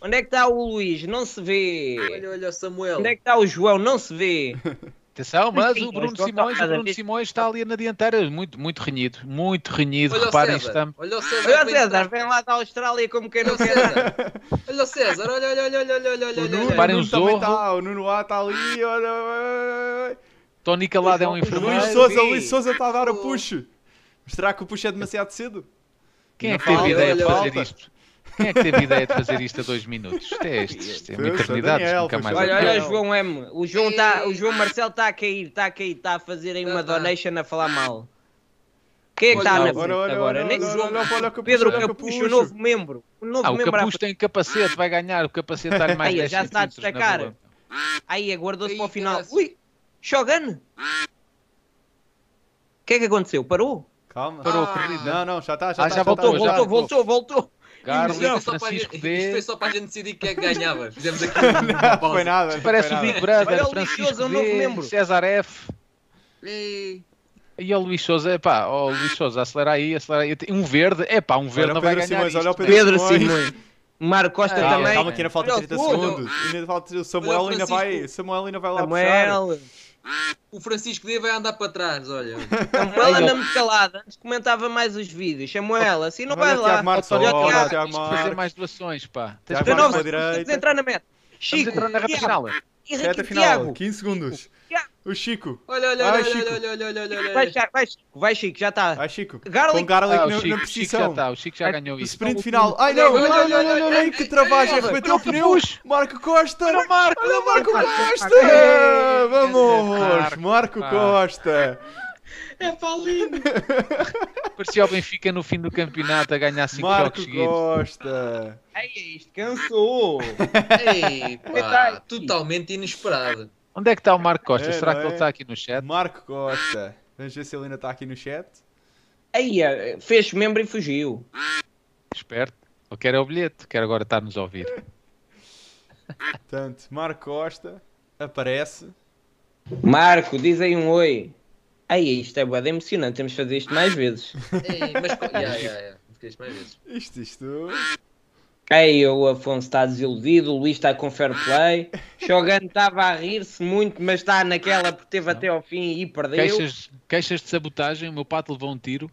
Speaker 2: Onde é que está o Luís? Não se vê.
Speaker 4: Olha, olha o Samuel.
Speaker 2: Onde é que está o João? Não se vê.
Speaker 5: Atenção, mas o Bruno Simões,
Speaker 2: está
Speaker 5: o Bruno. Simões está ali na dianteira, muito, muito renhido, muito renhido.
Speaker 4: Olha o
Speaker 5: Reparem,
Speaker 4: César.
Speaker 5: estamos.
Speaker 4: Olha o César.
Speaker 2: Olha o César, vem lá da Austrália como quem
Speaker 4: Olha
Speaker 2: não
Speaker 4: o
Speaker 2: quer.
Speaker 4: Olha o César. Olha, olha, olha, olha, olha, olha, olha,
Speaker 3: O Nuno,
Speaker 4: olha.
Speaker 5: Reparem
Speaker 3: o
Speaker 5: o
Speaker 3: Nuno também
Speaker 5: Zorro.
Speaker 3: está. O Nuno A está ali. Olha. oi, oi, oi.
Speaker 5: Tony Calado é um enfermeiro.
Speaker 3: Luís Souza, Luís Souza está a dar o push. Será que o push é demasiado cedo?
Speaker 5: Quem é que teve ideia de fazer isto? Quem é que teve ideia de fazer isto a dois minutos? Isto é, isto, isto é uma eternidade, nunca mais.
Speaker 2: Olha, olha o João M. O João, tá, o João Marcelo está a cair, está a cair, está a fazer aí uma
Speaker 4: Tá, tá.
Speaker 2: donation a falar mal. Quem é que está na
Speaker 4: olha,
Speaker 2: frente agora? Nem João- Pedro Capucho, o novo membro. O novo
Speaker 5: Ah, o
Speaker 2: membro
Speaker 5: Capucho tem capacete, vai ganhar. O capacete está-lhe mais
Speaker 2: Ai,
Speaker 5: 10
Speaker 2: já está a destacar. Aí, aguardou-se
Speaker 4: Aí,
Speaker 2: para o final. Ui, Shogun! O que é que aconteceu? Parou?
Speaker 3: Calma.
Speaker 5: Parou
Speaker 4: Ah.
Speaker 3: Não, não, já está, já
Speaker 5: Ah,
Speaker 3: está.
Speaker 5: já voltou,
Speaker 2: Voltou,
Speaker 5: já
Speaker 2: voltou, voltou, voltou.
Speaker 5: Carlos,
Speaker 4: Isto foi, só para a
Speaker 5: Francisco
Speaker 4: gente, isto foi
Speaker 5: D.
Speaker 4: só para a gente decidir quem é que ganhava. Fizemos aqui uma
Speaker 3: Não,
Speaker 4: pausa.
Speaker 3: foi nada. não
Speaker 5: Parece
Speaker 3: foi
Speaker 5: o. Big Brother,
Speaker 2: Olha
Speaker 5: Francisco D. César F.
Speaker 4: Ei.
Speaker 5: E o Luís Souza, epá, ó Luís Souza, acelera aí, acelera aí. Um verde, epá, um verde
Speaker 3: Olha
Speaker 5: não vai
Speaker 3: Pedro
Speaker 5: ganhar
Speaker 3: Simões, olha o Pedro?
Speaker 2: Pedro
Speaker 3: Simões.
Speaker 2: Simões. Marco Costa
Speaker 5: Ah,
Speaker 2: também.
Speaker 3: Calma que ainda falta
Speaker 2: Olha o
Speaker 3: 30
Speaker 2: Fulham.
Speaker 3: segundos. Ainda falta o Samuel ainda vai. Samuel ainda vai lá puxar.
Speaker 4: O Francisco D vai andar para trás, olha.
Speaker 2: Samuel anda muito calado. Antes comentava mais os vídeos. Samuel, assim não
Speaker 3: Olha
Speaker 2: vai lá.
Speaker 3: Marques,
Speaker 2: Olha
Speaker 3: olha
Speaker 2: Tiago.
Speaker 5: De fazer
Speaker 3: Marques.
Speaker 5: mais doações, pá. Tens
Speaker 3: Marques direita.
Speaker 2: entrar na meta. Chico,
Speaker 5: entrar na reta final.
Speaker 3: Reta final,
Speaker 2: Tiago.
Speaker 3: 15 segundos. O Chico.
Speaker 4: Olha, olha, olha, olha, olha, olha, olha, olha.
Speaker 2: Vai, Chico, vai, Chico, vai, Chico, já está.
Speaker 3: Vai, Chico.
Speaker 2: Garlic.
Speaker 3: Com Garlic
Speaker 5: Ah, o
Speaker 3: na,
Speaker 5: Chico,
Speaker 3: na
Speaker 5: o Chico já está, o Chico já ganhou
Speaker 3: O
Speaker 5: isso.
Speaker 3: sprint final. Ai não,
Speaker 4: Olha,
Speaker 3: olha,
Speaker 4: olha,
Speaker 3: olha, olha,
Speaker 4: olha,
Speaker 3: olha,
Speaker 4: olha,
Speaker 3: que travagem,
Speaker 4: olha,
Speaker 3: arrebentou o pneu. Marco Costa.
Speaker 5: Olha o Marco,
Speaker 3: Olha o Marco Costa.
Speaker 5: Ei,
Speaker 3: Vamos,
Speaker 5: Marco,
Speaker 3: Marco
Speaker 5: pá.
Speaker 3: Costa.
Speaker 4: É Paulinho.
Speaker 5: Parecia o Benfica no fim do campeonato a ganhar 5
Speaker 3: Marco
Speaker 5: jogos seguidos.
Speaker 3: Costa.
Speaker 2: Ai, isto cansou.
Speaker 4: Ei, pá, totalmente inesperado.
Speaker 5: Onde é que está o Marco Costa?
Speaker 3: É,
Speaker 5: Será que ele
Speaker 3: é?
Speaker 5: está aqui no chat?
Speaker 3: Marco Costa. Vamos ver se ele ainda está aqui no chat.
Speaker 2: Aí, eh, fez membro e fugiu.
Speaker 5: Esperto. Ele quer é o bilhete, quer agora estar-nos a ouvir.
Speaker 3: Portanto, Marco Costa aparece.
Speaker 2: Marco, diz aí um oi. Aí, isto é de emocionante. Temos de fazer isto mais vezes.
Speaker 4: Ei, mas. co- Ya, ya, ya. Fiquei isto.
Speaker 3: Isto,
Speaker 2: Aí, o Afonso está desiludido. O Luís está com fair play. Shogun estava a rir-se muito, mas está naquela porque teve até ao fim e perdeu.
Speaker 5: Queixas, queixas de sabotagem, o meu pato levou um tiro.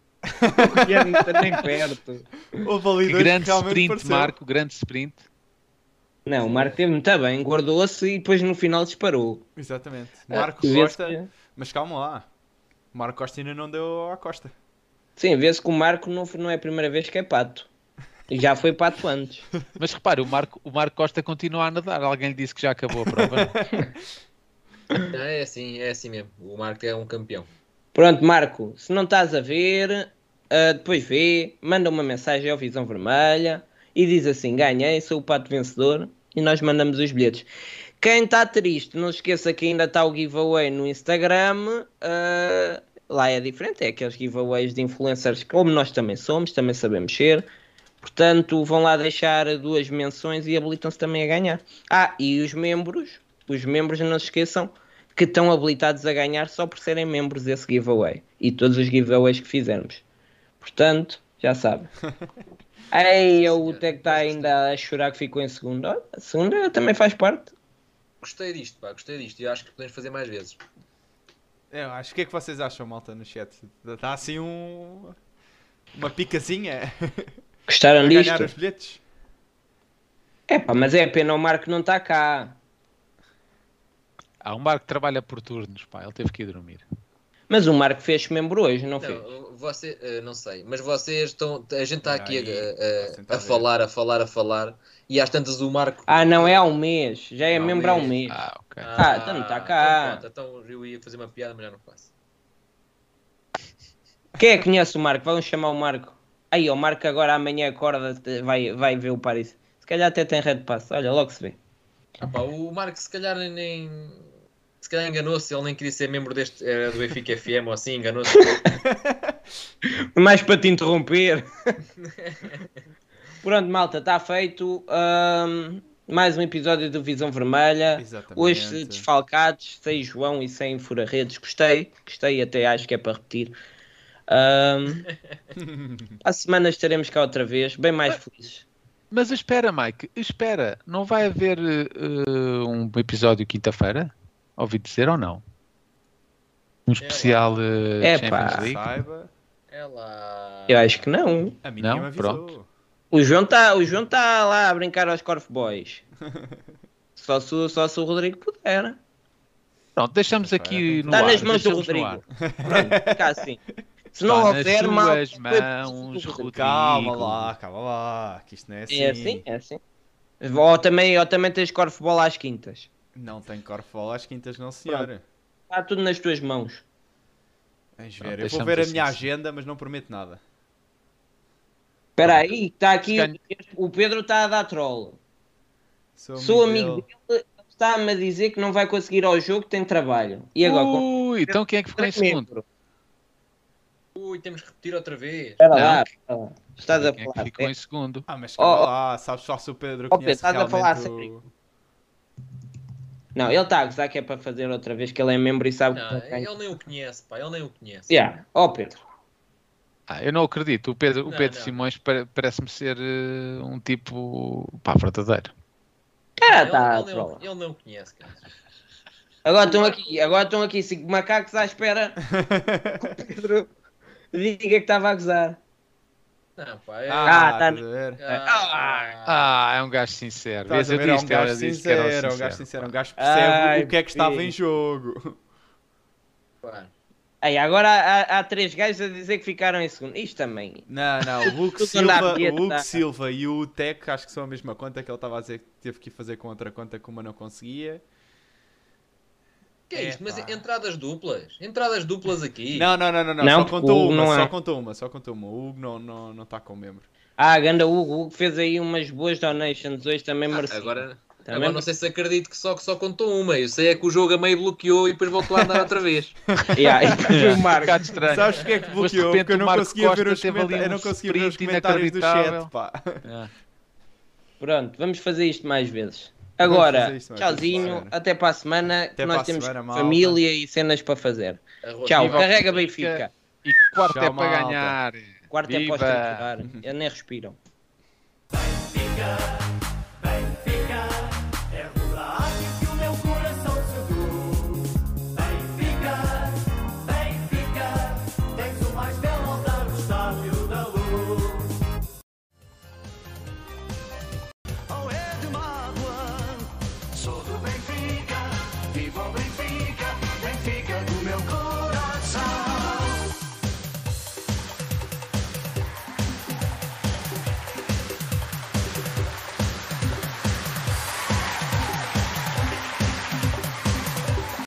Speaker 2: Nem perto.
Speaker 3: Houve ali
Speaker 5: Que
Speaker 3: dois
Speaker 5: grande sprint,
Speaker 3: pareceu.
Speaker 5: Marco, grande sprint.
Speaker 2: Não, o Marco teve muito bem. Guardou-se e depois no final disparou.
Speaker 3: Exatamente. Marco
Speaker 2: Vê-se
Speaker 3: Costa.
Speaker 2: que-
Speaker 3: Mas calma lá. Marco Costa ainda não deu à Costa.
Speaker 2: Sim, vê-se que o Marco não, não é a primeira vez que é pato. Já foi pato antes.
Speaker 5: Mas repare, o Marco, o Marco Costa continua a nadar. Alguém lhe disse que já acabou a prova. não?
Speaker 4: É assim, é assim mesmo. O Marco é um campeão.
Speaker 2: Pronto, Marco, se não estás a ver, ah, depois vê, manda uma mensagem ao Visão Vermelha e diz assim: ganhei, sou o pato vencedor e nós mandamos os bilhetes. Quem está triste, não se esqueça que ainda está o giveaway no Instagram. ah, lá é diferente, é aqueles giveaways de influencers como nós também somos, também sabemos ser. Portanto, vão lá deixar duas menções e habilitam-se também a ganhar. Ah, e os membros, os membros não se esqueçam que estão habilitados a ganhar só por serem membros desse giveaway e todos os giveaways que fizermos. Portanto, já sabe. Ei, o Tec está ainda a chorar que ficou em segundo. Olha, A segunda também faz parte.
Speaker 4: Gostei disto, pá, gostei disto. E acho que podemos fazer mais vezes.
Speaker 3: Eu acho. O que é que vocês acham, malta, no chat? Está assim um. Uma picazinha
Speaker 2: Gostaram disto?
Speaker 3: ganhar os bilhetes?
Speaker 2: É pá, mas é pena o Marco não está cá.
Speaker 5: Há um Marco que trabalha por turnos, pá. Ele teve que ir dormir.
Speaker 2: Mas o Marco fez membro hoje, não fez?
Speaker 4: Não, você, eh, não sei, mas vocês estão. A gente está aqui a-
Speaker 3: aí,
Speaker 4: a, a falar, a falar, a falar. E às tantas o Marco.
Speaker 2: Ah, não, é há um mês. Já é
Speaker 4: Há um
Speaker 2: membro há um
Speaker 4: mês.
Speaker 5: Ah, ok.
Speaker 2: Ah, então não tá cá.
Speaker 4: Então, pronto, então eu ia fazer uma piada, mas já não faço.
Speaker 2: Quem é que conhece o Marco? Vamos chamar o Marco. Aí, o Marco agora amanhã acorda, vai, vai ver o Paris. Se calhar até tem red pass. Olha, logo se vê.
Speaker 4: Ah, pá, o Marco se calhar nem. Se calhar enganou-se, ele nem queria ser membro deste. Era do Benfica FM ou assim, enganou-se.
Speaker 2: Mais para te interromper. Pronto, malta, está feito. Ahm, mais um episódio do Visão Vermelha.
Speaker 3: Exatamente.
Speaker 2: Hoje desfalcados, sem João e sem fura-redes. Gostei, gostei, até acho que é para repetir. Ahm, a semana estaremos cá outra vez, bem mais felizes.
Speaker 5: Mas espera, Mike, espera. Não vai haver eh, um episódio quinta-feira? Ouvi dizer ou não? Um especial eh,
Speaker 2: Epá.
Speaker 5: Champions League?
Speaker 3: Saiba.
Speaker 4: Ela.
Speaker 2: Eu acho que não.
Speaker 3: A mim
Speaker 5: Não? Pronto.
Speaker 2: O João está tá lá a brincar aos Corf Boys. Só se, o- só se o Rodrigo puder.
Speaker 5: Pronto, deixamos aqui no
Speaker 2: Está
Speaker 5: ar.
Speaker 2: Tá nas mãos do. Rodrigo. Pronto, fica assim. Se não
Speaker 5: Está
Speaker 2: houver
Speaker 5: nas
Speaker 2: mal.
Speaker 5: mãos, Rodrigo.
Speaker 3: Calma lá, calma lá. Que isto não é assim.
Speaker 2: É assim, é assim. Ou também, ou também tens corfball às quintas.
Speaker 3: Não tem corfol às quintas, não, senhora.
Speaker 2: Está tudo nas tuas mãos.
Speaker 3: Vamos
Speaker 5: Pronto,
Speaker 3: ver. Eu vou ver a
Speaker 5: assim,
Speaker 3: minha agenda, mas não prometo nada.
Speaker 2: Espera aí, está aqui. O Pedro está a dar troll.
Speaker 3: Sou
Speaker 2: Sou amigo
Speaker 3: dele.
Speaker 2: dele, está-me a dizer que não vai conseguir ao jogo, tem trabalho. E agora? com-
Speaker 5: Ui, então quem é que ficou em segundo?
Speaker 4: Ui, temos que repetir outra vez.
Speaker 2: Espera lá, lá. Estás a
Speaker 5: é
Speaker 2: falar.
Speaker 5: ficou em segundo?
Speaker 3: Ah, mas
Speaker 2: Oh,
Speaker 3: calma
Speaker 2: oh.
Speaker 3: lá, sabes só se o Pedro
Speaker 2: Oh, Pedro,
Speaker 3: conhece
Speaker 2: estás a falar
Speaker 3: realmente
Speaker 2: sério?
Speaker 3: o...
Speaker 2: Não, ele está a gozar que é para fazer outra vez, que ele é membro e sabe
Speaker 4: Não,
Speaker 2: que
Speaker 4: ele nem o conhece, pá, ele nem o conhece.
Speaker 2: Yeah. Ó Pedro.
Speaker 5: Ah, eu não acredito. O Pedro, o
Speaker 4: Não,
Speaker 5: Pedro
Speaker 4: não.
Speaker 5: Simões pare- parece-me ser eh, um tipo pá, verdadeiro.
Speaker 2: Cara,
Speaker 4: ele,
Speaker 2: tá
Speaker 4: ele, o- ele não o conhece, cara.
Speaker 2: Agora estão aqui, agora estão aqui cinco macacos à espera que o Pedro diga que estava a gozar.
Speaker 4: Não, pá, é...
Speaker 3: Ah,
Speaker 2: Ah, tá.
Speaker 3: estás a ver?
Speaker 4: Ah,
Speaker 5: Ah, é um gajo sincero.
Speaker 3: Estás
Speaker 5: Vês,
Speaker 3: a
Speaker 5: eu
Speaker 3: ver? É um
Speaker 5: disse, ela
Speaker 3: gajo
Speaker 5: disse que era
Speaker 3: sincero, é um gajo
Speaker 5: sincero.
Speaker 3: sincero, um gajo que percebe
Speaker 2: Ai,
Speaker 3: o que é que estava em jogo.
Speaker 4: pá.
Speaker 2: Aí, agora há, há três gajos a dizer que ficaram em segundo. Isto também.
Speaker 3: Não, não, o Hugo Silva, o Hugo
Speaker 2: tá.
Speaker 3: Silva e o Tech acho que são a mesma conta que ele estava a dizer que teve que ir fazer com outra conta que uma não conseguia.
Speaker 4: Que é isto? Mas
Speaker 3: Epá.
Speaker 4: entradas duplas? Entradas duplas aqui?
Speaker 3: Não, não, não, não, não,
Speaker 2: Não,
Speaker 3: só contou
Speaker 2: o
Speaker 3: uma,
Speaker 2: não
Speaker 3: só
Speaker 2: é.
Speaker 3: contou uma, só contou uma. O Hugo não está não, não tá com membro.
Speaker 2: Ah, ganda Hugo, o Hugo fez aí umas boas donations hoje, também
Speaker 4: Ah,
Speaker 2: merecia.
Speaker 4: agora,
Speaker 2: Também
Speaker 4: agora não sei se acredito que só, que só contou uma. Eu sei é que o jogo a meio bloqueou e depois voltou a andar outra vez.
Speaker 2: Yeah, e depois
Speaker 5: É,
Speaker 2: o
Speaker 5: um
Speaker 2: Marco.
Speaker 5: bocado estranho.
Speaker 3: Sabes porque é que
Speaker 5: Mas,
Speaker 3: bloqueou?
Speaker 5: repente,
Speaker 3: Porque eu
Speaker 5: o
Speaker 3: não
Speaker 5: Marco
Speaker 3: conseguia ver os, comenta- eu
Speaker 5: um
Speaker 3: não conseguia ver os comentários do chat, pá.
Speaker 2: Pronto, vamos fazer isto mais vezes. Agora,
Speaker 3: isto
Speaker 2: tchauzinho, até para a semana, que
Speaker 3: Até
Speaker 2: nós
Speaker 3: para a
Speaker 2: temos
Speaker 3: semana, malta.
Speaker 2: família e cenas para fazer.
Speaker 4: Arroz.
Speaker 2: Tchau,
Speaker 5: Viva
Speaker 2: carrega Benfica.
Speaker 5: E quarto
Speaker 3: Tchau,
Speaker 5: é para
Speaker 3: malta.
Speaker 5: ganhar.
Speaker 2: Quarto é para
Speaker 5: Viva!
Speaker 2: estruturar. Eu nem respiram.
Speaker 1: Benfica,